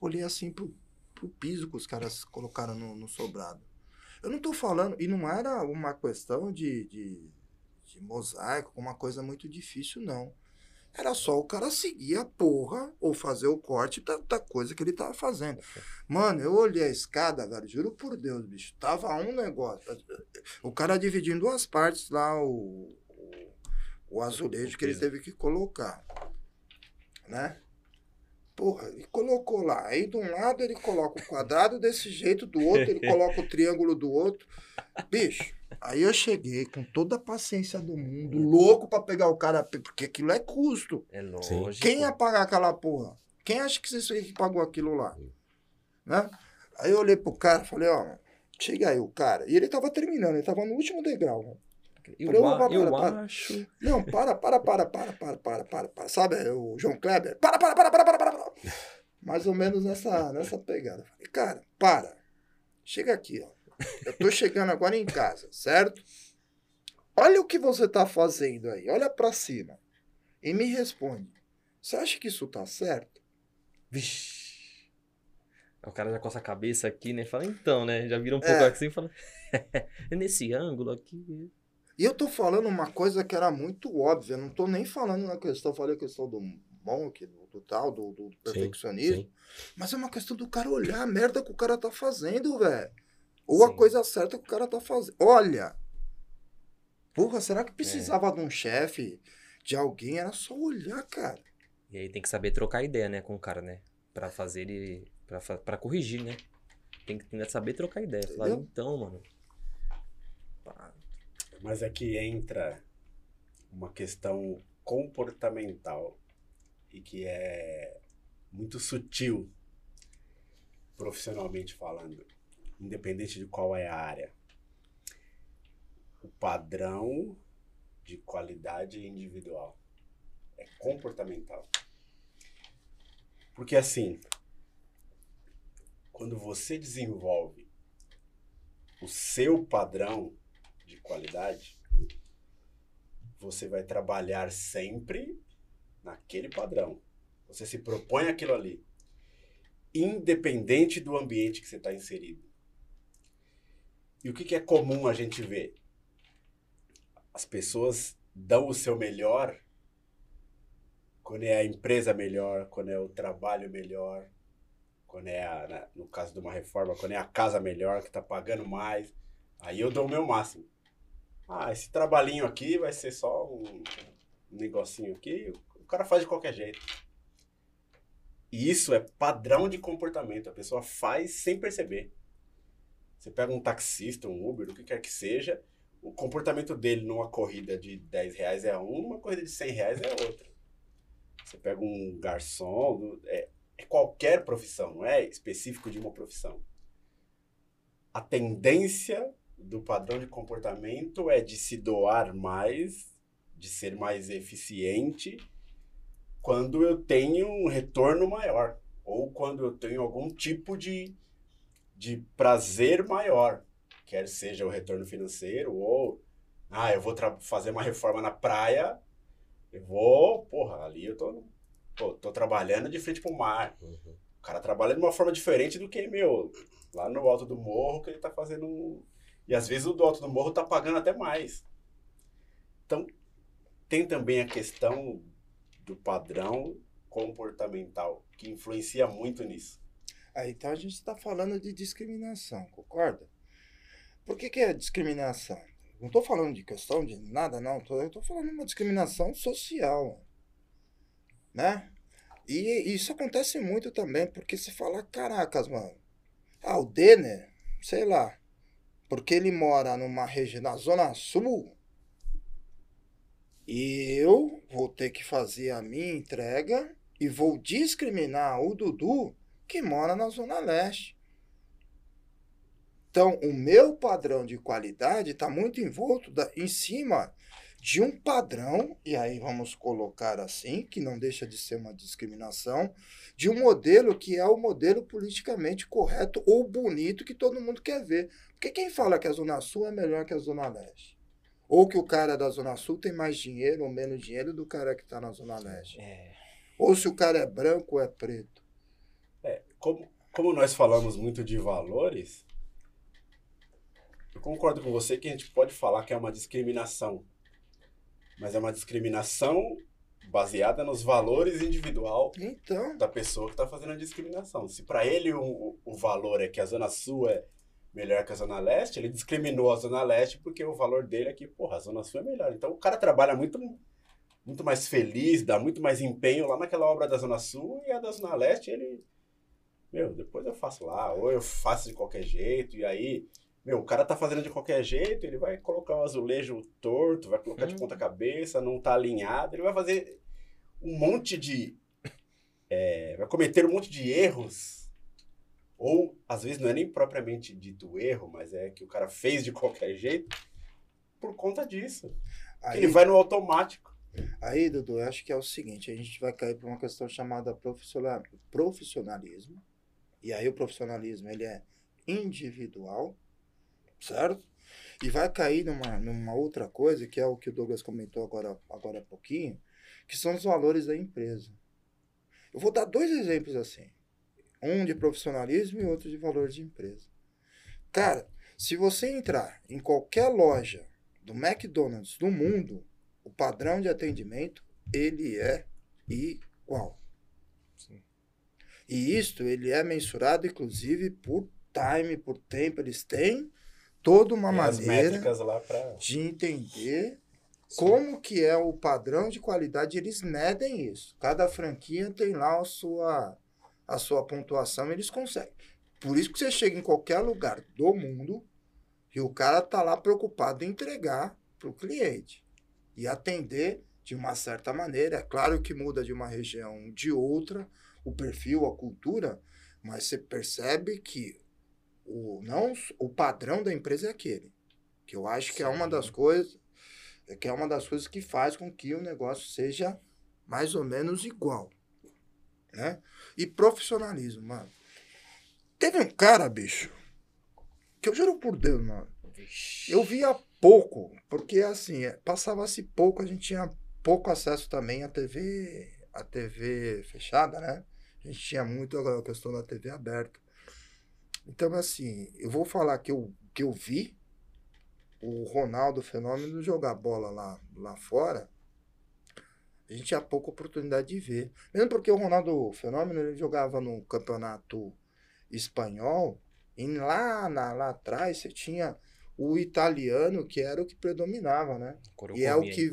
S2: Olhei assim pro, pro piso que os caras colocaram no, no sobrado. Eu não tô falando, e não era uma questão de, de, de mosaico, uma coisa muito difícil, não. Era só o cara seguir a porra ou fazer o corte da, da coisa que ele tava fazendo. Mano, eu olhei a escada, velho, juro por Deus, bicho. Tava um negócio. O cara dividiu em duas partes lá o, o, o azulejo que ele teve que colocar. Né? Porra, ele colocou lá. Aí de um lado ele coloca o quadrado desse jeito, do outro ele coloca o triângulo do outro. Bicho, aí eu cheguei com toda a paciência do mundo, louco pra pegar o cara, porque aquilo é custo.
S3: É lógico.
S2: Quem ia pagar aquela porra? Quem acha que você que pagou aquilo lá? Né? Aí eu olhei pro cara e falei, ó, chega aí o cara. E ele tava terminando, ele tava no último degrau.
S3: Eu,
S2: Para,
S3: a-
S2: para,
S3: eu
S2: para, para.
S3: acho.
S2: Não, para, para, para, para, para, para, para, para. Sabe o João Kleber? Para, para, para, para, para, para, para. Mais ou menos nessa, nessa pegada. Eu Falei, cara, para. Chega aqui, ó. Eu tô chegando agora em casa, certo? Olha o que você tá fazendo aí. Olha pra cima. E me responde. Você acha que isso tá certo?
S3: Vixe. O cara já coça a cabeça aqui, né? Fala, então, né? Já vira um
S2: É.
S3: pouco assim e fala. é nesse ângulo aqui.
S2: E eu tô falando uma coisa que era muito óbvia. Não tô nem falando na questão, falei a questão do monk, do, do tal, do, do perfeccionismo.
S4: sim.
S2: Mas é uma questão do cara olhar a merda que o cara tá fazendo, velho. Ou a
S3: Sim.
S2: coisa certa que o cara tá fazendo. Olha! Porra, será que precisava de um chefe, de alguém? Era só olhar, cara.
S3: E aí tem que saber trocar ideia, né, com o cara, né? Pra fazer ele. Pra, pra corrigir, né? Tem que, tem que saber trocar ideia. Falar,
S2: Entendeu?
S3: então, mano. pá,
S1: Mas é que entra uma questão comportamental e que é muito sutil, profissionalmente falando, independente de qual é a área. O padrão de qualidade individual é comportamental. Porque assim, quando você desenvolve o seu padrão de qualidade, você vai trabalhar sempre naquele padrão. Você se propõe aquilo ali. independente do ambiente que você está inserido. E o que, que é comum a gente ver? As pessoas dão o seu melhor quando é a empresa melhor, quando é o trabalho melhor, quando é, a, no caso de uma reforma, quando é a casa melhor, que está pagando mais. Aí eu dou o meu máximo. Ah, esse trabalhinho aqui vai ser só um negocinho aqui, o cara faz de qualquer jeito. E isso é padrão de comportamento. A pessoa faz sem perceber. Você pega um taxista, um Uber, o que quer que seja, o comportamento dele numa corrida de 10 reais é um, numa corrida de 100 reais é outra. Você pega um garçom, é, é qualquer profissão, não é específico de uma profissão. A tendência do padrão de comportamento é de se doar mais, de ser mais eficiente quando eu tenho um retorno maior ou quando eu tenho algum tipo de, de prazer maior, quer seja o retorno financeiro ou ah, eu vou fazer uma reforma na praia, eu vou, porra, ali eu tô, pô, tô trabalhando de frente pro mar. Uhum. O cara trabalha de uma forma diferente do que, meu, lá no alto do morro que ele tá fazendo um... E às vezes o do alto do morro tá pagando até mais. Então, tem também a questão do padrão comportamental, que influencia muito nisso.
S2: Aí, então a gente está falando de discriminação, concorda? Por que, que é discriminação? Não estou falando de questão de nada, não. Eu estou falando de uma discriminação social. Né? E isso acontece muito também, porque se fala, caracas, mano. Ah, o Denner, sei lá, porque ele mora numa região, na Zona Sul, eu vou ter que fazer a minha entrega e vou discriminar o Dudu que mora na Zona Leste. Então, o meu padrão de qualidade está muito envolto da, em cima de um padrão, e aí vamos colocar assim, que não deixa de ser uma discriminação, de um modelo que é o modelo politicamente correto ou bonito que todo mundo quer ver. Porque quem fala que a Zona Sul é melhor que a Zona Leste? Ou que o cara da Zona Sul tem mais dinheiro ou menos dinheiro do cara que está na Zona Leste. É. Ou se o cara é branco ou é preto.
S1: Como, como nós falamos muito de valores, eu concordo com você que a gente pode falar que é uma discriminação. Mas é uma discriminação baseada nos valores individual
S2: então.
S1: da pessoa que está fazendo a discriminação. Se para ele o, o valor é que a Zona Sul é melhor que a Zona Leste, ele discriminou a Zona Leste porque o valor dele é que, porra, a Zona Sul é melhor. Então o cara trabalha muito, muito mais feliz, dá muito mais empenho lá naquela obra da Zona Sul e a da Zona Leste ele. Meu, depois eu faço lá, ou eu faço de qualquer jeito, e aí, meu, o cara tá fazendo de qualquer jeito, ele vai colocar o azulejo torto, vai colocar hum. de ponta cabeça, não tá alinhado, ele vai fazer um monte de. É, vai cometer um monte de erros ou, às vezes, não é nem propriamente dito erro, mas é que o cara fez de qualquer jeito por conta disso. Aí, ele vai no automático.
S2: Aí, Dudu, eu acho que é o seguinte: a gente vai cair para uma questão chamada profissionalismo. E aí, o profissionalismo ele é individual, certo? E vai cair numa, numa outra coisa, que é o que o Douglas comentou agora, agora há pouquinho, que são os valores da empresa. Eu vou dar dois exemplos assim. Um de profissionalismo e outro de valor de empresa. Cara, se você entrar em qualquer loja do McDonald's do mundo, o padrão de atendimento ele é igual. E isto ele é mensurado inclusive por time, por tempo. Eles têm toda uma Tem maneira
S1: pra...
S2: de entender Sim. como que é o padrão de qualidade. Eles medem isso. Cada franquia tem lá a sua a sua pontuação, eles conseguem. Por isso que você chega em qualquer lugar do mundo e o cara tá lá preocupado em entregar para o cliente e atender de uma certa maneira. É claro que muda de uma região de outra, o perfil, a cultura, mas você percebe que o não o padrão da empresa é aquele, que eu acho que é uma das coisas que é uma das coisas que faz com que o negócio seja mais ou menos igual né? E profissionalismo, mano. Teve um cara, bicho, que eu juro por Deus, mano. Eu via pouco, porque assim, é, passava-se pouco, a gente tinha pouco acesso também à TV, à TV fechada, né? A gente tinha muito a questão da TV aberta. Então, assim, eu vou falar que eu, que eu vi o Ronaldo Fenômeno jogar bola lá, lá fora. A gente tinha pouca oportunidade de ver. Mesmo porque o Ronaldo Fenômeno ele jogava no campeonato espanhol. E lá, na, lá atrás você tinha o italiano, que era o que predominava, né? E, é o que,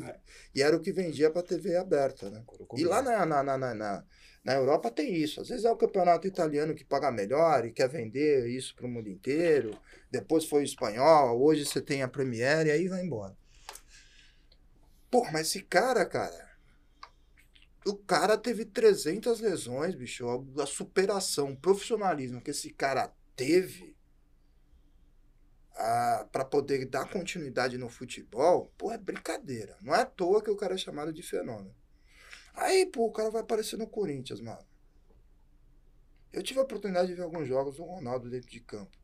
S2: e era o que vendia para TV aberta, né? E lá na, na, na, na, na Europa tem isso. Às vezes é o campeonato italiano que paga melhor e quer vender isso para o mundo inteiro. Depois foi o espanhol, hoje você tem a Premiere e aí vai embora. Pô, mas esse cara, cara. O cara teve 300 lesões, bicho. A superação, o profissionalismo que esse cara teve para poder dar continuidade no futebol, pô, é brincadeira. Não é à toa que o cara é chamado de fenômeno. Aí, pô, o cara vai aparecer no Corinthians, mano. Eu tive a oportunidade de ver alguns jogos do Ronaldo dentro de campo.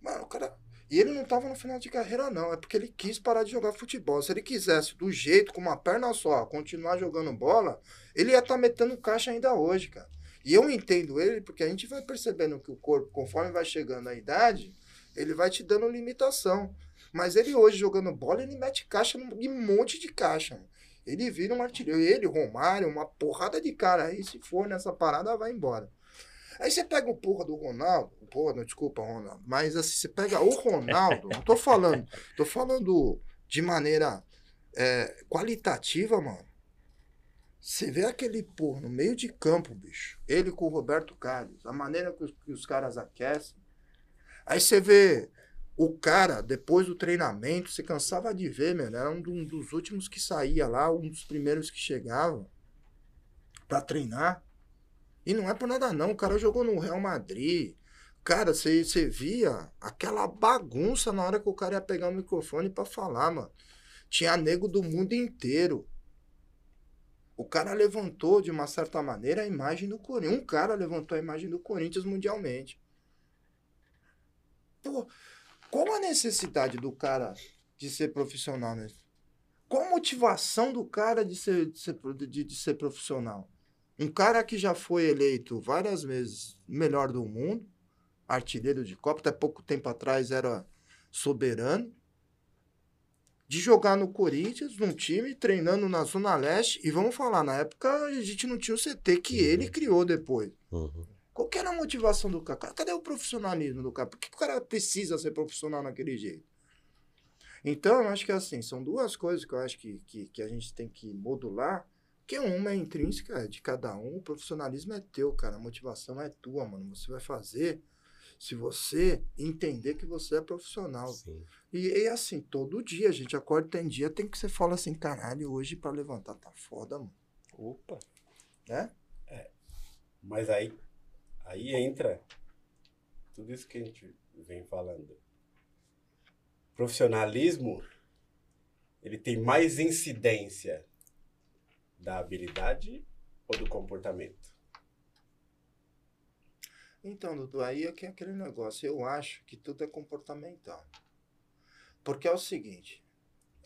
S2: Mano, o cara. E ele não tava no final de carreira, não. É porque ele quis parar de jogar futebol. Se ele quisesse, do jeito, com uma perna só, continuar jogando bola, ele ia estar tá metendo caixa ainda hoje, cara. E eu entendo ele, porque a gente vai percebendo que o corpo, conforme vai chegando a idade, ele vai te dando limitação. Mas ele hoje jogando bola, ele mete caixa um monte de caixa. Mano. Ele vira um artilheiro. Ele, Romário, uma porrada de cara. Aí, se for nessa parada, vai embora. Aí você pega o porra do Ronaldo. Porra, não, desculpa, Ronaldo. Mas assim, você pega o Ronaldo. não tô falando. Tô falando de maneira é, qualitativa, mano. Você vê aquele porra no meio de campo, bicho. Ele com o Roberto Carlos. A maneira que os, que os caras aquecem. Aí você vê o cara, depois do treinamento, você cansava de ver, meu, era um dos últimos que saía lá, um dos primeiros que chegava para treinar. E não é por nada não, o cara jogou no Real Madrid. Cara, você via aquela bagunça na hora que o cara ia pegar o microfone para falar, mano. Tinha nego do mundo inteiro. O cara levantou, de uma certa maneira, a imagem do Corinthians. Um cara levantou a imagem do Corinthians mundialmente. Pô, qual a necessidade do cara de ser profissional, né? Qual a motivação do cara de ser, de ser, de, de ser profissional? Um cara que já foi eleito várias vezes melhor do mundo, artilheiro de Copa, até pouco tempo atrás era soberano, de jogar no Corinthians, num time, treinando na Zona Leste, e vamos falar, na época a gente não tinha o CT que uhum. ele criou depois. Uhum. Qual que era a motivação do cara? Cadê o profissionalismo do cara? Por que o cara precisa ser profissional naquele jeito? Então, eu acho que assim, são duas coisas que eu acho que, que, que a gente tem que modular. Que uma é intrínseca de cada um, o profissionalismo é teu, cara. A motivação é tua, mano. Você vai fazer se você entender que você é profissional. E, e assim, todo dia, a gente acorda, tem dia, tem que você fala assim, caralho, hoje para levantar tá foda, mano.
S3: Opa.
S2: Né?
S1: É. Mas aí Aí entra tudo isso que a gente vem falando. Profissionalismo, ele tem mais incidência da habilidade ou do comportamento?
S2: Então, Dudu, aí é que é aquele negócio. Eu acho que tudo é comportamental. Porque é o seguinte,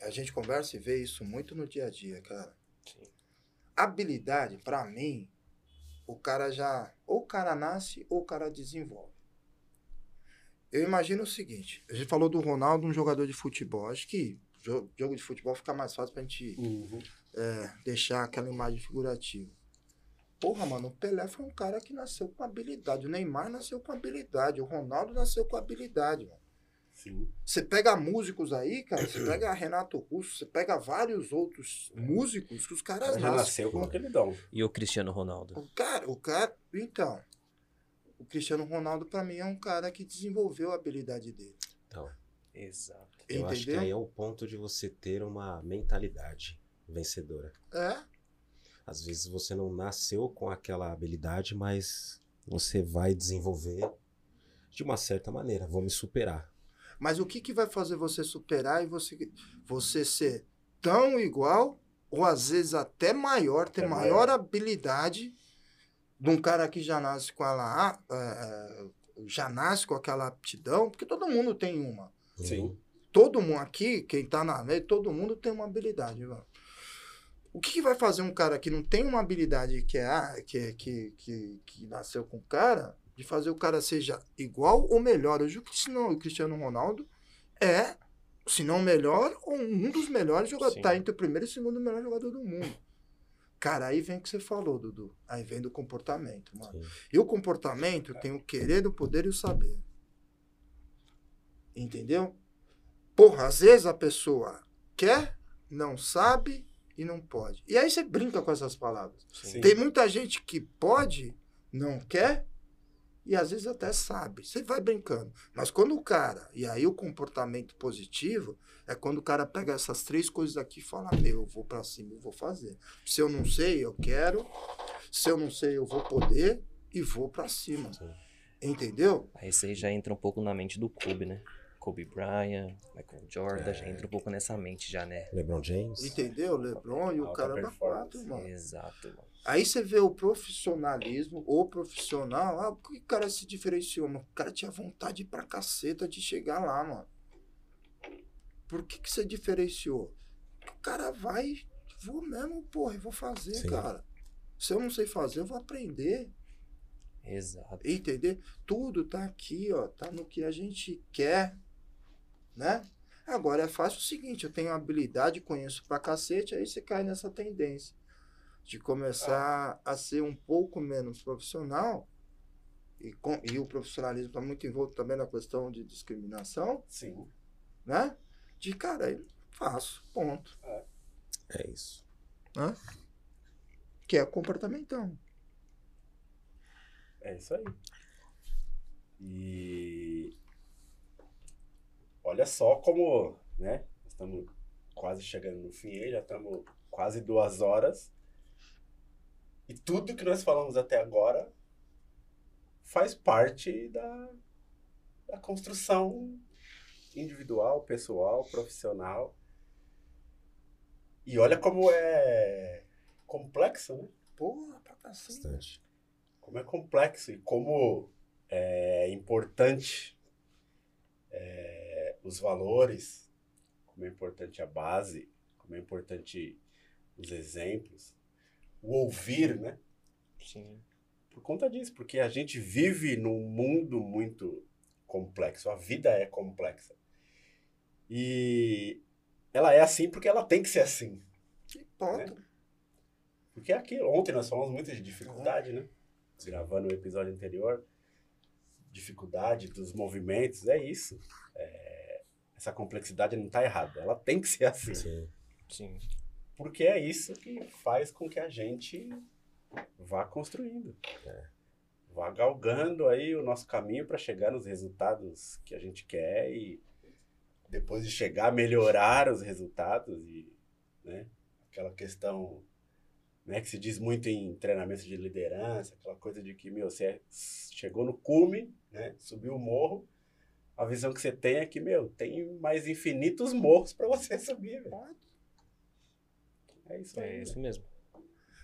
S2: a gente conversa e vê isso muito no dia a dia, cara. Sim. Habilidade, para mim, o cara já. Ou o cara nasce ou o cara desenvolve. Eu imagino o seguinte: a gente falou do Ronaldo, um jogador de futebol. Acho que jogo de futebol fica mais fácil pra gente uhum. é, deixar aquela imagem figurativa. Porra, mano, o Pelé foi um cara que nasceu com habilidade. O Neymar nasceu com habilidade. O Ronaldo nasceu com habilidade, mano. Sim. Você pega músicos aí, cara, você pega Renato Russo, você pega vários outros músicos que os caras
S1: já nasceu com aquele dom.
S3: E o Cristiano Ronaldo?
S2: O cara, o cara, então, o Cristiano Ronaldo para mim é um cara que desenvolveu a habilidade dele.
S4: Então, exato. Eu Entendeu? acho que aí é o ponto de você ter uma mentalidade vencedora.
S2: É.
S4: Às vezes você não nasceu com aquela habilidade, mas você vai desenvolver de uma certa maneira. Vou me superar.
S2: Mas o que, que vai fazer você superar e você, você ser tão igual, ou às vezes até maior, ter é maior, maior habilidade de um cara que já nasce com ela, é, já nasce com aquela aptidão, porque todo mundo tem uma.
S1: Sim.
S2: Todo mundo aqui, quem tá na lei, todo mundo tem uma habilidade, mano. O que, que vai fazer um cara que não tem uma habilidade que é a- que, que, que, que nasceu com o cara, de fazer o cara seja igual ou melhor? Hoje o Cristiano, o Cristiano Ronaldo é, se não melhor, ou um dos melhores jogadores. Tá entre o primeiro e o segundo melhor jogador do mundo. Cara, aí vem o que você falou, Dudu. Aí vem do comportamento, mano.
S4: Sim.
S2: E o comportamento tem o querer, o poder e o saber. Entendeu? Porra, às vezes a pessoa quer, não sabe e não pode. E aí você brinca com essas palavras.
S1: Sim.
S2: Tem muita gente que pode, não quer e às vezes até sabe. Você vai brincando. Mas quando o cara, e aí o comportamento positivo, é quando o cara pega essas três coisas aqui e fala: Meu, eu vou pra cima, eu vou fazer. Se eu não sei, eu quero. Se eu não sei, eu vou poder e vou pra cima.
S4: Sim.
S2: Entendeu?
S3: Aí você já entra um pouco na mente do Kobe, né? Kobe Bryant, Michael Jordan,
S4: É.
S3: já entra um pouco nessa mente já, né?
S4: LeBron James.
S2: Entendeu? Lebron e o cara da
S1: performance.
S2: quatro, mano.
S3: Exato, mano.
S2: Aí você vê o profissionalismo, o profissional, ah, o cara se diferenciou? Mano? O cara tinha vontade pra caceta de chegar lá, mano. Por que, que você diferenciou? O cara vai, vou mesmo, porra, eu vou fazer,
S4: Sim.
S2: cara. Se eu não sei fazer, eu vou aprender.
S3: Exato.
S2: Entender? Tudo tá aqui, ó. Tá no que a gente quer, né? Agora é fácil o seguinte, eu tenho habilidade, conheço pra cacete, aí você cai nessa tendência de começar a ser um pouco menos profissional e, com, e o profissionalismo está muito envolto também na questão de discriminação,
S1: Sim.
S2: né? De cara, eu faço, ponto.
S4: É isso.
S2: Que é comportamentão.
S1: É isso aí. E olha só como, né? Estamos quase chegando no fim aí, já estamos quase duas horas. E tudo que nós falamos até agora faz parte da, da construção individual, pessoal, profissional. E olha como é complexo, né?
S2: Porra, pra cacete.
S4: Bastante.
S1: como é complexo e como é importante é, os valores, como é importante a base, como é importante os exemplos, o ouvir, né?
S3: Sim.
S1: Por conta disso, porque a gente vive num mundo muito complexo, a vida é complexa. E ela é assim porque ela tem que ser assim.
S2: Que ponto.
S1: Porque é aquilo, ontem nós falamos muito de dificuldade, né? Gravando o episódio anterior, dificuldade dos movimentos, é isso. É, essa complexidade não está errada, ela tem que ser assim.
S4: Sim.
S3: Sim.
S1: Porque é isso que faz com que a gente vá construindo. né? Vá galgando aí o nosso caminho para chegar nos resultados que a gente quer e depois de chegar, melhorar os resultados e, né, aquela questão, né, que se diz muito em treinamento de liderança, aquela coisa de que, meu, você chegou no cume, né, subiu o morro, a visão que você tem é que, meu, tem mais infinitos morros para você subir, velho. É isso aí.
S3: É
S1: né?
S3: isso mesmo.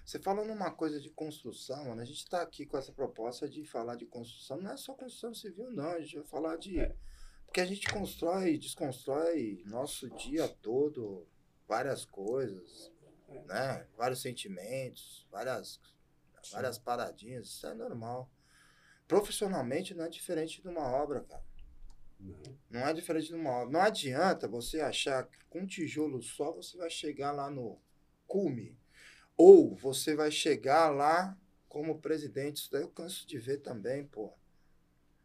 S2: Você fala numa coisa de construção, mano. A gente tá aqui com essa proposta de falar de construção. Não é só construção civil, não. A gente vai falar de.
S1: É.
S2: Porque a gente constrói, desconstrói nosso dia todo várias coisas,
S1: É.
S2: né? Vários sentimentos, várias, várias paradinhas. Isso é normal. Profissionalmente não é diferente de uma obra, cara.
S1: Não.
S2: Não é diferente de uma obra. Não adianta você achar que com um tijolo só você vai chegar lá no cume. Ou você vai chegar lá como presidente. Isso daí eu canso de ver também, pô.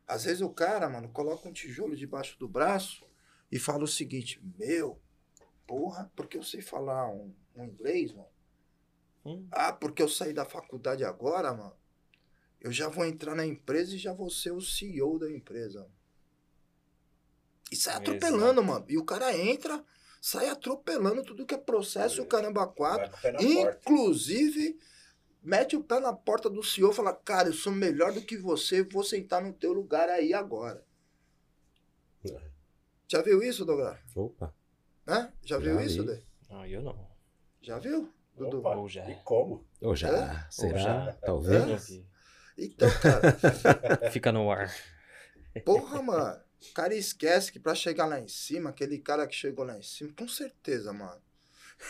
S2: Às vezes o cara, mano, coloca um tijolo debaixo do braço e fala o seguinte: Meu, porra, porque eu sei falar um, um inglês, mano.
S3: Hum.
S2: Ah, porque eu saí da faculdade agora, mano. Eu já vou entrar na empresa e já vou ser o CEO da empresa. E sai atropelando, mano. E o cara entra, sai atropelando tudo que é processo e o caramba quatro.
S1: Na porta.
S2: Inclusive, mete o pé na porta do e fala, cara, eu sou melhor do que você, vou sentar no teu lugar aí agora.
S1: É.
S2: Já viu isso, Douglas?
S4: Opa.
S2: Né? Já
S4: Já
S2: viu
S4: vi.
S2: isso, Dê?
S3: Ah, eu não.
S2: Já viu, Dudu?
S1: Opa,
S3: Ou já.
S1: E como?
S4: Ou já.
S2: É?
S4: Será?
S3: Ou já.
S4: Talvez.
S3: Não vi.
S2: Então, cara,
S3: Fica no ar.
S2: porra, mano. O cara esquece que pra chegar lá em cima, aquele cara que chegou lá em cima, com certeza, mano.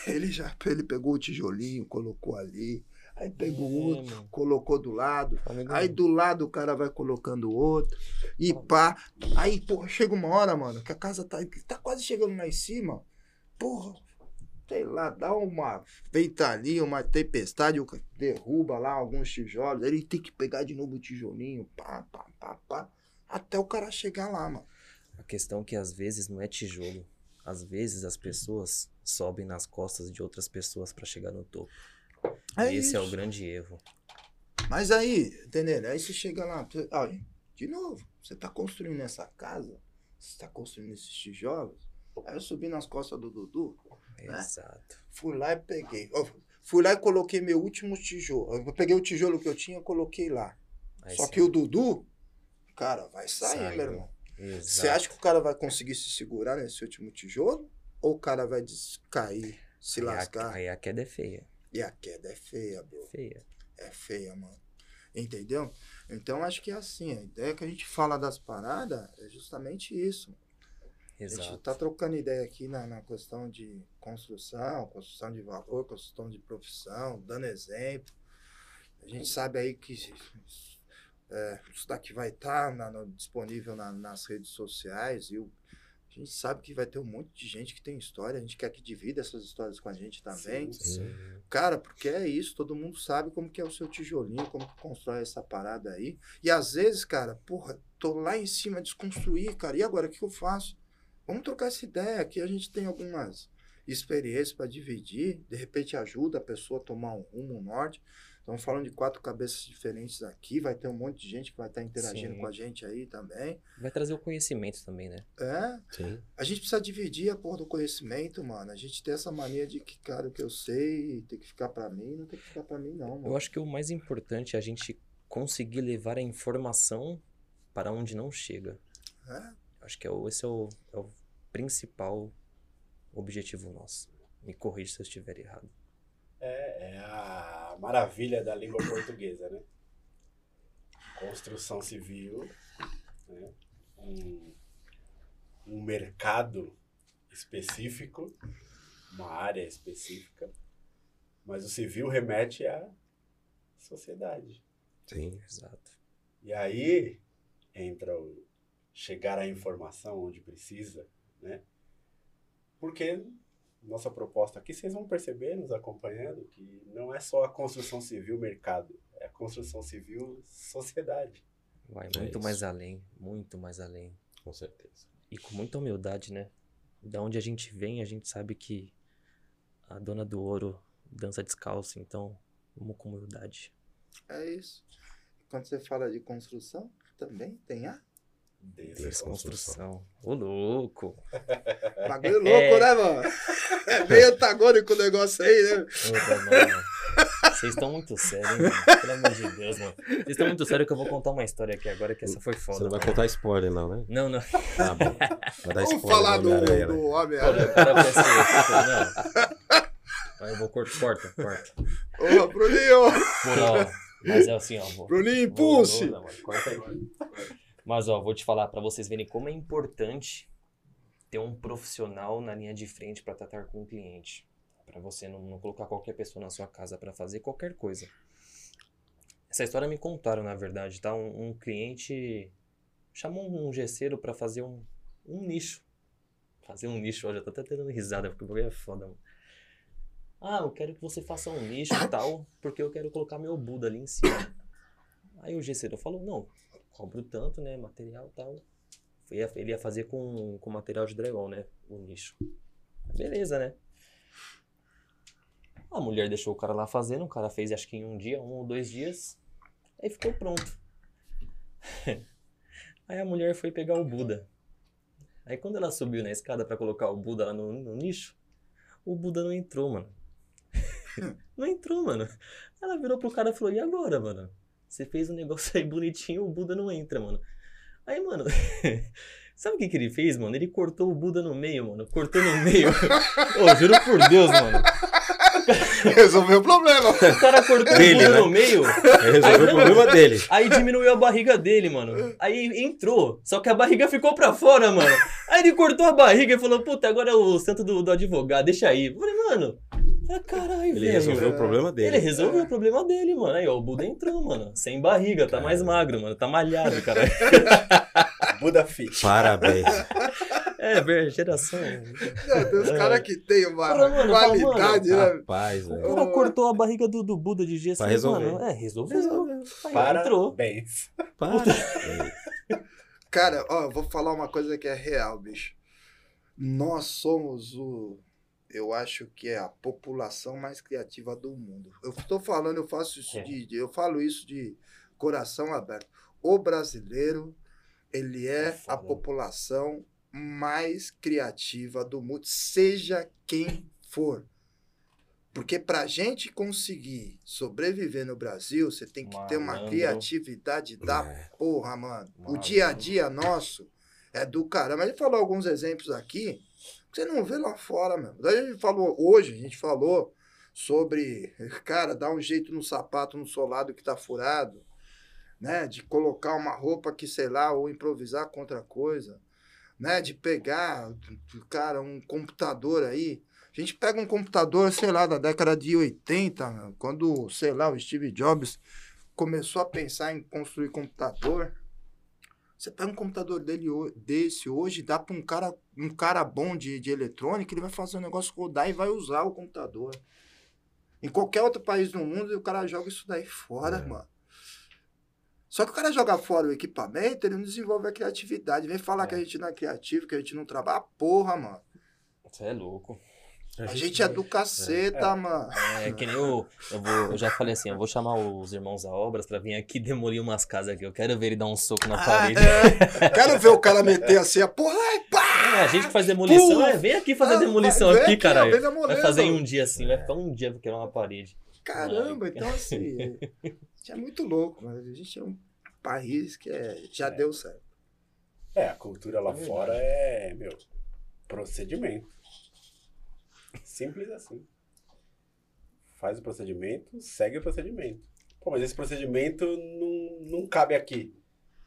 S2: Ele já ele pegou o tijolinho, colocou ali. Aí pegou
S3: É,
S2: outro,
S3: mano.
S2: colocou do lado.
S3: Amigo
S2: Aí do lado o cara vai colocando outro. E pá. Aí, porra, chega uma hora, mano, que a casa tá, tá quase chegando lá em cima. Porra, sei lá, dá uma ventania, uma tempestade, derruba lá alguns tijolos. Ele tem que pegar de novo o tijolinho, pá, pá, pá, pá. Até o cara chegar lá, mano.
S3: A questão é que às vezes não é tijolo. Às vezes as pessoas sobem nas costas de outras pessoas pra chegar no topo.
S2: É
S3: Esse é o
S2: isso.
S3: grande erro.
S2: Mas aí, entendeu? Aí você chega lá, olha, de novo, você tá construindo essa casa, você tá construindo esses tijolos. Aí eu subi nas costas do Dudu, Né?
S3: Exato.
S2: fui lá e peguei. Fui lá e coloquei meu último tijolo. Eu peguei o tijolo que eu tinha e coloquei lá.
S3: Aí
S2: Só
S3: sim.
S2: que o Dudu, cara, vai sair,
S3: Sai,
S2: meu irmão.
S3: Exato.
S2: Você acha que o cara vai conseguir se segurar nesse último tijolo? Ou o cara vai descair, se
S3: Aí a-
S2: lascar?
S3: Aí a queda é feia.
S2: E a queda é feia, bro.
S3: Feia.
S2: é feia, mano. Entendeu? Então acho que é assim, a ideia que a gente fala das paradas é justamente isso. A gente
S3: Exato.
S2: tá trocando ideia aqui na, na questão de construção, construção de valor, construção de profissão, dando exemplo. A gente sabe aí que é, isso daqui vai estar disponível na- nas redes sociais e o- a gente sabe que vai ter um monte de gente que tem história, a gente quer que divida essas histórias com a gente também.
S1: Sim.
S3: Sim.
S2: Cara, porque é isso, todo mundo sabe como que é o seu tijolinho, como que constrói essa parada aí. E às vezes, cara, porra, tô lá em cima desconstruir, cara. E agora, o que eu faço? Vamos trocar essa ideia. Aqui a gente tem algumas experiências para dividir. De repente ajuda a pessoa a tomar um rumo, um norte. Estamos falando de quatro cabeças diferentes aqui. Vai ter um monte de gente que vai estar interagindo
S3: Sim.
S2: com a gente aí também.
S3: Vai trazer o conhecimento também, né?
S2: É,
S4: Sim.
S2: a gente precisa dividir a porra do conhecimento, mano. A gente tem essa mania de que, cara, o que eu sei tem que ficar pra mim, não tem que ficar pra mim, não, mano.
S3: Eu acho que o mais importante é a gente conseguir levar a informação para onde não chega.
S2: É,
S3: Acho que é o, esse é o, é o principal objetivo nosso. Me corrija se eu estiver errado.
S1: É, é a maravilha da língua portuguesa, né? Construção civil, né? um, um mercado específico, uma área específica, mas o civil remete à sociedade.
S4: Sim.
S3: Exato.
S1: E aí entra o chegar à informação onde precisa, né? Porque nossa proposta aqui, vocês vão perceber nos acompanhando que não é só a construção civil mercado, é a construção civil sociedade.
S3: Vai
S4: É
S3: muito
S4: isso.
S3: mais além, muito mais além.
S4: Com certeza.
S3: E com muita humildade, né? Da onde a gente vem, a gente sabe que a dona do ouro dança descalço, então vamos com humildade.
S2: é isso. Quando você fala de construção, também tem a.
S3: Desconstrução. Ô, louco!
S2: Bagulho louco, né, mano? É meio antagônico o negócio aí, né?
S3: Puta, mano. Vocês estão muito sérios, hein, mano? Pelo amor de Deus, mano. Vocês estão muito sérios que eu vou contar uma história aqui agora que essa foi foda.
S4: Você não vai
S3: mano.
S4: contar spoiler, não, né?
S3: Não, não.
S4: Tá bom. Vai dar
S2: Vamos
S4: spoiler.
S2: falar do,
S4: Homem-Aranha,
S2: do
S4: né?
S2: Homem-Aranha.
S3: Não. Aí eu vou cortar, corta, corta.
S2: Ô, Bruninho!
S3: Ó. Mas é assim, ó. Vou,
S2: Bruninho, impulse!
S3: vou- não, corta aí. Mas, ó, vou te falar pra vocês verem como é importante ter um profissional na linha de frente pra tratar com o cliente. Pra você não, não colocar qualquer pessoa na sua casa pra fazer qualquer coisa. Essa história me contaram, na verdade, tá? Um, um cliente chamou um gesseiro pra fazer um, um nicho. Fazer um nicho, ó, já tô até tendo risada, porque é foda, mano. Ah, eu quero que você faça um nicho e tal, porque eu quero colocar meu Buda ali em cima. Aí o gesseiro falou, não, cobro tanto, né, material tal. Ele ia- fazer com, com material de dragão, né, o nicho. Beleza, né? A mulher deixou o cara lá fazendo, o cara fez acho que em um dia, um ou dois dias, aí ficou pronto. Aí a mulher foi pegar o Buda. Aí quando ela subiu na escada pra colocar o Buda lá no, no nicho, o Buda não entrou, mano. não entrou, mano. Ela virou pro cara e falou: E agora, mano? Você fez um negócio aí bonitinho, o Buda não entra, mano. Aí, mano, sabe o que, que ele fez, mano? Ele cortou o Buda no meio, mano. Cortou no meio. Ô, juro por Deus, mano.
S2: Resolveu o problema.
S3: O cara cortou
S4: Dele,
S3: o Buda
S4: né?
S3: no meio.
S4: Ele resolveu o problema dele.
S3: Aí diminuiu a barriga dele, mano. Aí entrou. Só que a barriga ficou pra fora, mano. Aí ele cortou a barriga e falou: Puta, agora é o santo do, do advogado, deixa aí. Eu falei, mano. Ah, caralho,
S4: Ele
S3: velho.
S4: resolveu o problema dele.
S3: Ele resolveu o problema dele, mano. Aí, ó, o Buda entrou, mano. Sem barriga, tá mais magro, mano. Tá malhado, cara.
S1: Buda Fit.
S4: Parabéns.
S3: É, ver- geração.
S2: Não, tem uns caras que tem uma
S3: Fala, mano, fala,
S2: qualidade, né?
S4: Rapaz,
S3: O
S4: velho.
S3: cara cortou a barriga do, do Buda de gesso.
S4: Pra resolver.
S3: Mano. É, resolveu. Aí,
S1: Para
S3: entrou.
S1: bens.
S4: Parabéns.
S2: Cara, ó, eu vou falar uma coisa que é real, bicho. Nós somos o. Eu acho que é a população mais criativa do mundo. Eu estou falando, eu faço isso
S3: É.
S2: de, de- eu falo isso de coração aberto. O brasileiro, ele é,
S3: É
S2: a população mais criativa do mundo, seja quem for. Porque pra gente conseguir sobreviver no Brasil, você tem que ter uma
S3: Malandro.
S2: criatividade da
S4: É.
S2: Porra, mano. O
S3: Malandro.
S2: dia a dia nosso é do caramba. A gente falou alguns exemplos aqui que você não vê lá fora, mesmo. Daí a gente falou, hoje, a gente falou sobre, cara, dar um jeito no sapato no solado que tá furado, né? De colocar uma roupa que, sei lá, ou improvisar com outra coisa, né? De pegar, cara, um computador aí. A gente pega um computador, sei lá, da década de 80, meu, quando, sei lá, o Steve Jobs começou a pensar em construir computador. Você pega um computador dele, desse hoje, dá para um cara, um cara bom de, de eletrônica, ele vai fazer o negócio rodar e vai usar o computador. Em qualquer outro país do mundo, o cara joga isso daí fora,
S4: É.
S2: mano. Só que o cara joga fora o equipamento, ele não desenvolve a criatividade. Vem falar
S3: É.
S2: que a gente não é criativo, que a gente não trabalha. Porra, mano.
S3: Você é louco.
S2: A gente é do caceta, mano.
S3: É que nem eu, eu, vou, eu já falei assim, eu vou chamar os irmãos a obras pra vir aqui demolir umas casas aqui. Eu quero ver ele dar um soco na
S2: Ah,
S3: parede.
S2: é. Quero ver o cara meter assim, a porra, ai, pá!
S3: É, a gente que faz demolição, é, vem aqui fazer
S2: Ah,
S3: demolição aqui,
S2: aqui,
S3: caralho. Vai fazer em um dia assim, vai ficar um dia pra quebrar uma parede.
S2: Caramba, então assim, a gente é muito louco, mas a gente é um país que é, já deu certo.
S1: É, a cultura lá
S3: É
S1: fora é, meu, procedimento. Simples assim. Faz o procedimento, segue o procedimento. Pô, mas esse procedimento não, não cabe aqui.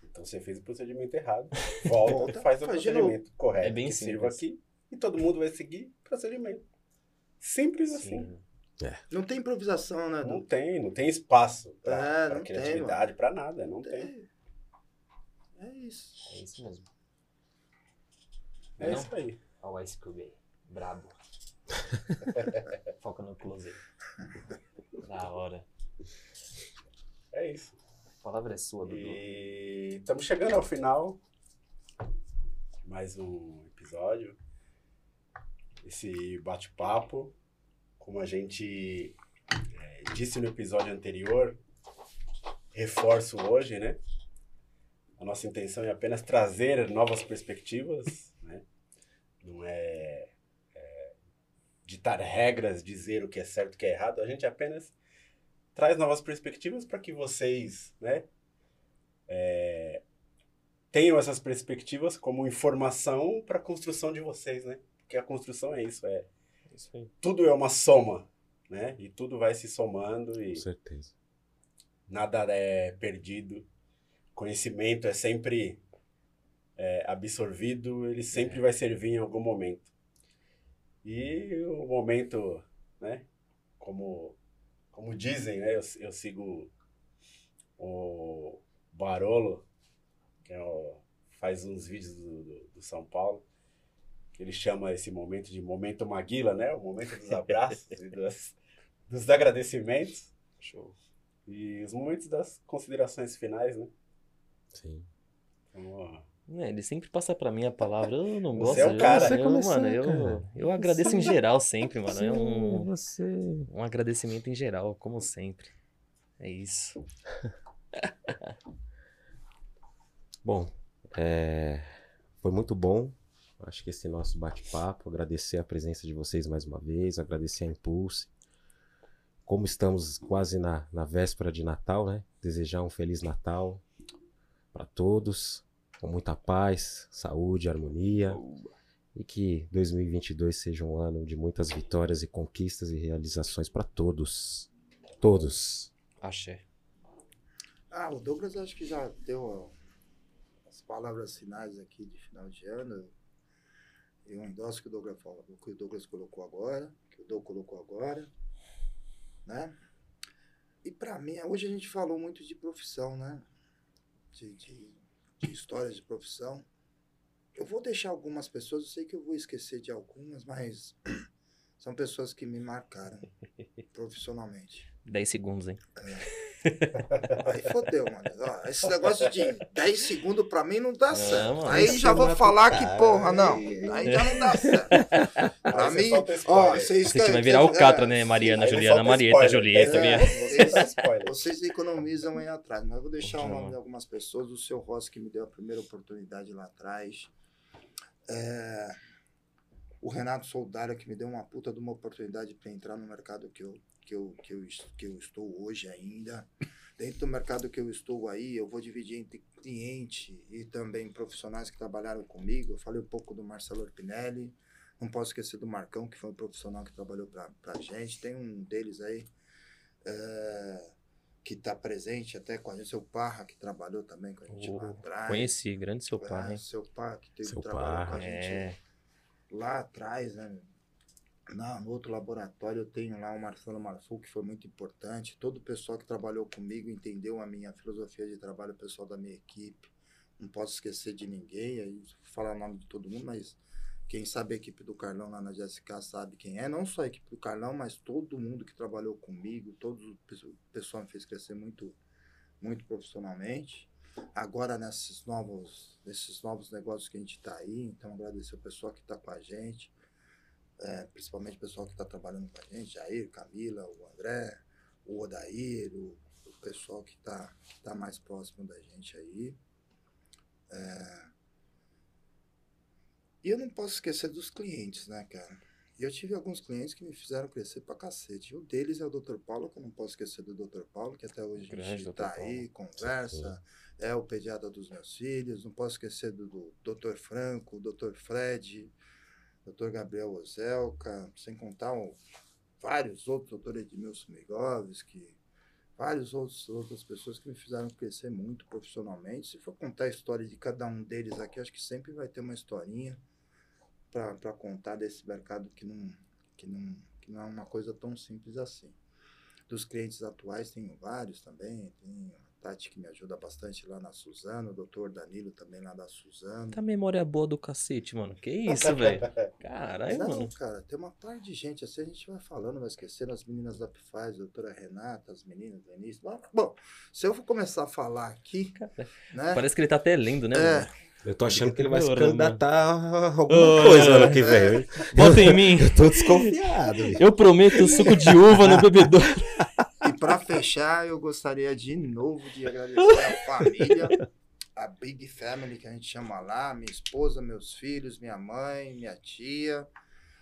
S1: Então você fez o procedimento errado. Volta,
S2: Volta,
S1: e faz o
S2: faz
S1: procedimento correto.
S3: É bem
S1: que sirva
S3: simples.
S1: aqui. E todo mundo vai seguir o procedimento. Simples assim.
S3: Sim.
S2: Não tem improvisação, né?
S1: Não tem, não tem espaço pra,
S2: É,
S1: pra
S2: não tem,
S1: criatividade, pra nada. Não tem.
S2: tem. É isso.
S3: É isso mesmo.
S1: É
S3: Não?
S1: isso aí.
S3: Ó, o Ice Cube aí. Brabo. Foca no close. Da hora.
S1: É isso.
S3: A palavra é sua, Dudu.
S1: E estamos chegando ao final. Mais um episódio. Esse bate-papo. Como a gente eh, disse no episódio anterior, reforço hoje, né? A nossa intenção é apenas trazer novas perspectivas, né? Não é, é ditar regras, dizer o que é certo e o que é errado. A gente apenas traz novas perspectivas para que vocês, né? é, tenham essas perspectivas como informação para a construção de vocês, né? Porque a construção é isso, é
S3: Isso
S1: tudo é uma soma, né? E tudo vai se somando e
S4: Com certeza.
S1: nada é perdido. Conhecimento é sempre é, absorvido, ele sempre vai servir em algum momento. E o momento, né? Como, como dizem, né? Eu, eu sigo o Barolo, que é o- faz uns vídeos do, do, do São Paulo, que ele chama esse momento de momento Maguila, né? O momento dos abraços e dos, dos agradecimentos.
S3: Show.
S1: E os momentos das considerações finais, né?
S4: Sim.
S1: Então, ó,
S3: É, ele sempre passa pra mim a palavra, eu não
S1: Você
S3: gosto.
S1: é o
S3: eu-
S1: cara.
S3: eu,
S4: Você começou,
S3: mano, eu, eu agradeço em geral sempre, mano. É um,
S4: Você.
S3: um agradecimento em geral, como sempre. É isso.
S4: Bom, é, foi muito bom. Acho que esse nosso bate-papo. Agradecer a presença de vocês mais uma vez. Agradecer a Impulse. Como estamos quase na, na véspera de Natal, né? Desejar um Feliz Natal para todos. Com muita paz, saúde, harmonia. E que 2022 seja um ano de muitas vitórias e conquistas e realizações para todos. Todos.
S3: Axé.
S2: Ah, o Douglas acho que já deu as palavras finais aqui de final de ano. E um endosso que o Douglas falou, que o Douglas colocou agora, que o Doug colocou agora, né? E pra mim, hoje a gente falou muito de profissão, né? De, de, de histórias de profissão. Eu vou deixar algumas pessoas, eu sei que eu vou esquecer de algumas, mas são pessoas que me marcaram profissionalmente.
S3: 10 segundos, hein?
S2: Aí fodeu, mano. Ó, esse negócio de 10 segundos pra mim não dá certo.
S3: mano,
S2: aí já vou
S4: o
S2: falar que, porra, não. Aí já não dá certo. Pra
S1: Aí você
S2: mim, ó, vocês
S3: A gente vai virar o Catra, né? Mariana,
S1: não
S3: Juliana, Marieta. Julieta,
S2: É. Vocês economizam aí atrás, mas eu vou deixar o
S3: Não.
S2: nome de algumas pessoas. O seu Rossi, que me deu a primeira oportunidade lá atrás. É, o Renato Soldário, que me deu uma puta de uma oportunidade para entrar no mercado que eu, que, eu, que, eu, que eu estou hoje ainda. Dentro do mercado que eu estou aí, eu vou dividir entre cliente e também profissionais que trabalharam comigo. Eu falei um pouco do Marcelo Orpinelli. Não posso esquecer do Marcão, que foi um profissional que trabalhou para a gente. Tem um deles aí. É, que está presente até com a gente, seu Parra, que trabalhou também com a gente lá
S3: Oh,
S2: atrás.
S3: Conheci, grande seu
S2: É,
S3: hein?
S2: seu Parra, que teve
S4: Seu
S2: trabalhou com a
S4: Parra,
S2: gente
S3: É.
S2: lá atrás, né? Na, no outro laboratório eu tenho lá o Marcelo Marful, que foi muito importante. Todo o pessoal que trabalhou comigo entendeu a minha filosofia de trabalho, o pessoal da minha equipe. Não posso esquecer de ninguém, aí falar o nome de todo mundo, mas quem sabe a equipe do Carlão lá na GSK sabe quem é. Não só a equipe do Carlão, mas todo mundo que trabalhou comigo, todo o pesso- o pessoal me fez crescer muito, muito profissionalmente. Agora nesses novos, nesses novos negócios que a gente está aí, então agradecer o pessoal que está com a gente, é, principalmente o pessoal que está trabalhando com a gente, Jair, Camila, o André, o Odair, o, o pessoal que está tá mais próximo da gente aí. É, E eu não posso esquecer dos clientes, né, cara? E eu tive alguns clientes que me fizeram crescer pra cacete. Um deles é o Dr. Paulo, que eu não posso esquecer do Dr. Paulo, que até hoje a
S3: Grande
S2: gente
S3: Dr.
S2: tá
S3: Paulo.
S2: aí, conversa, é o pediatra dos meus filhos. Não posso esquecer do, do Dr. Franco, Dr. Fred, Dr. Gabriel Ozelka, sem contar o- vários outros, Dr. Edmilson Migovski, vários outros outras pessoas que me fizeram crescer muito profissionalmente. Se for contar a história de cada um deles aqui, acho que sempre vai ter uma historinha para contar desse mercado que não, que, não, que não é uma coisa tão simples assim. Dos clientes atuais, tenho vários também. Tem a Tati que me ajuda bastante lá na Suzano, o doutor Danilo também lá da Suzano.
S3: Tá memória boa do cacete, mano. Que isso, velho? Caralho,
S2: Não,
S3: mano.
S2: cara, tem uma parte de gente assim, a gente vai falando, vai esquecendo as meninas da Pfaz, a doutora Renata, as meninas do início. Bom, Bom, se eu for começar a falar aqui,
S3: Cara,
S2: né?
S3: Parece que ele tá até lendo, né,
S2: É.
S3: mano?
S4: Eu tô achando que ele vai se
S3: Ora,
S4: candidatar a alguma
S3: Ah,
S4: coisa ano que vem.
S3: Bota em mim.
S4: Eu tô desconfiado. bicho.
S3: Eu prometo suco de uva no bebedouro.
S2: E para fechar, eu gostaria de novo de agradecer a família, a Big Family que a gente chama lá, minha esposa, meus filhos, minha mãe, minha tia,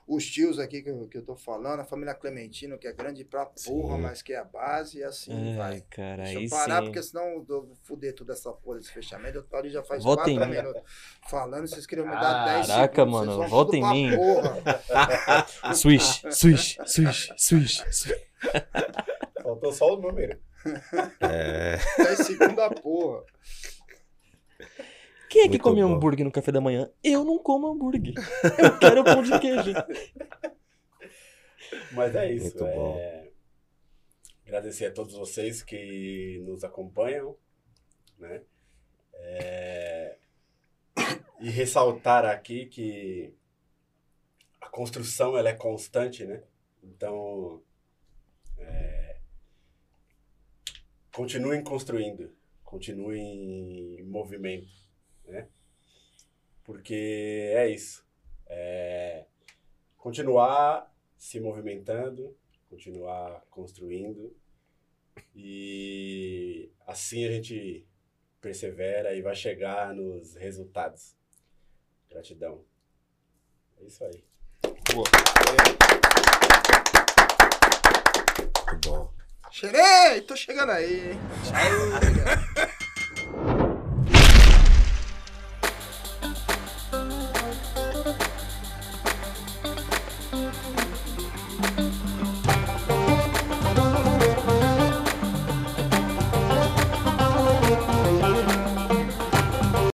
S2: os tios aqui que eu, que eu tô falando, a família Clementino, que é grande pra porra,
S4: Sim.
S2: mas que é a base, e assim vai.
S3: Ai, cara,
S2: Deixa
S3: aí
S2: eu parar,
S3: sim.
S2: porque senão eu vou foder toda essa porra desse fechamento. Eu tô ali já faz
S3: Volta em
S2: quatro minutos falando, vocês queriam me dar 10 segundos.
S3: Caraca, mano, volta em mim.
S2: Porra.
S3: Swish, swish, swish, swish. swish.
S1: Faltou só o número.
S4: É,
S2: 10 segundos a porra.
S3: Quem é que
S4: Muito
S3: come
S4: bom.
S3: hambúrguer no café da manhã? Eu não como hambúrguer. Eu quero pão de queijo.
S1: Mas é isso.
S4: Muito bom.
S1: é, Agradecer a todos vocês que nos acompanham, né? É, E ressaltar aqui que a construção ela é constante, né? Então, é, continuem construindo, continuem em movimento, né? Porque é isso. É, continuar se movimentando, continuar construindo e assim a gente persevera e vai chegar nos resultados. Gratidão. É isso aí.
S4: muito bom.
S2: Cheguei, tô chegando aí. Tchau.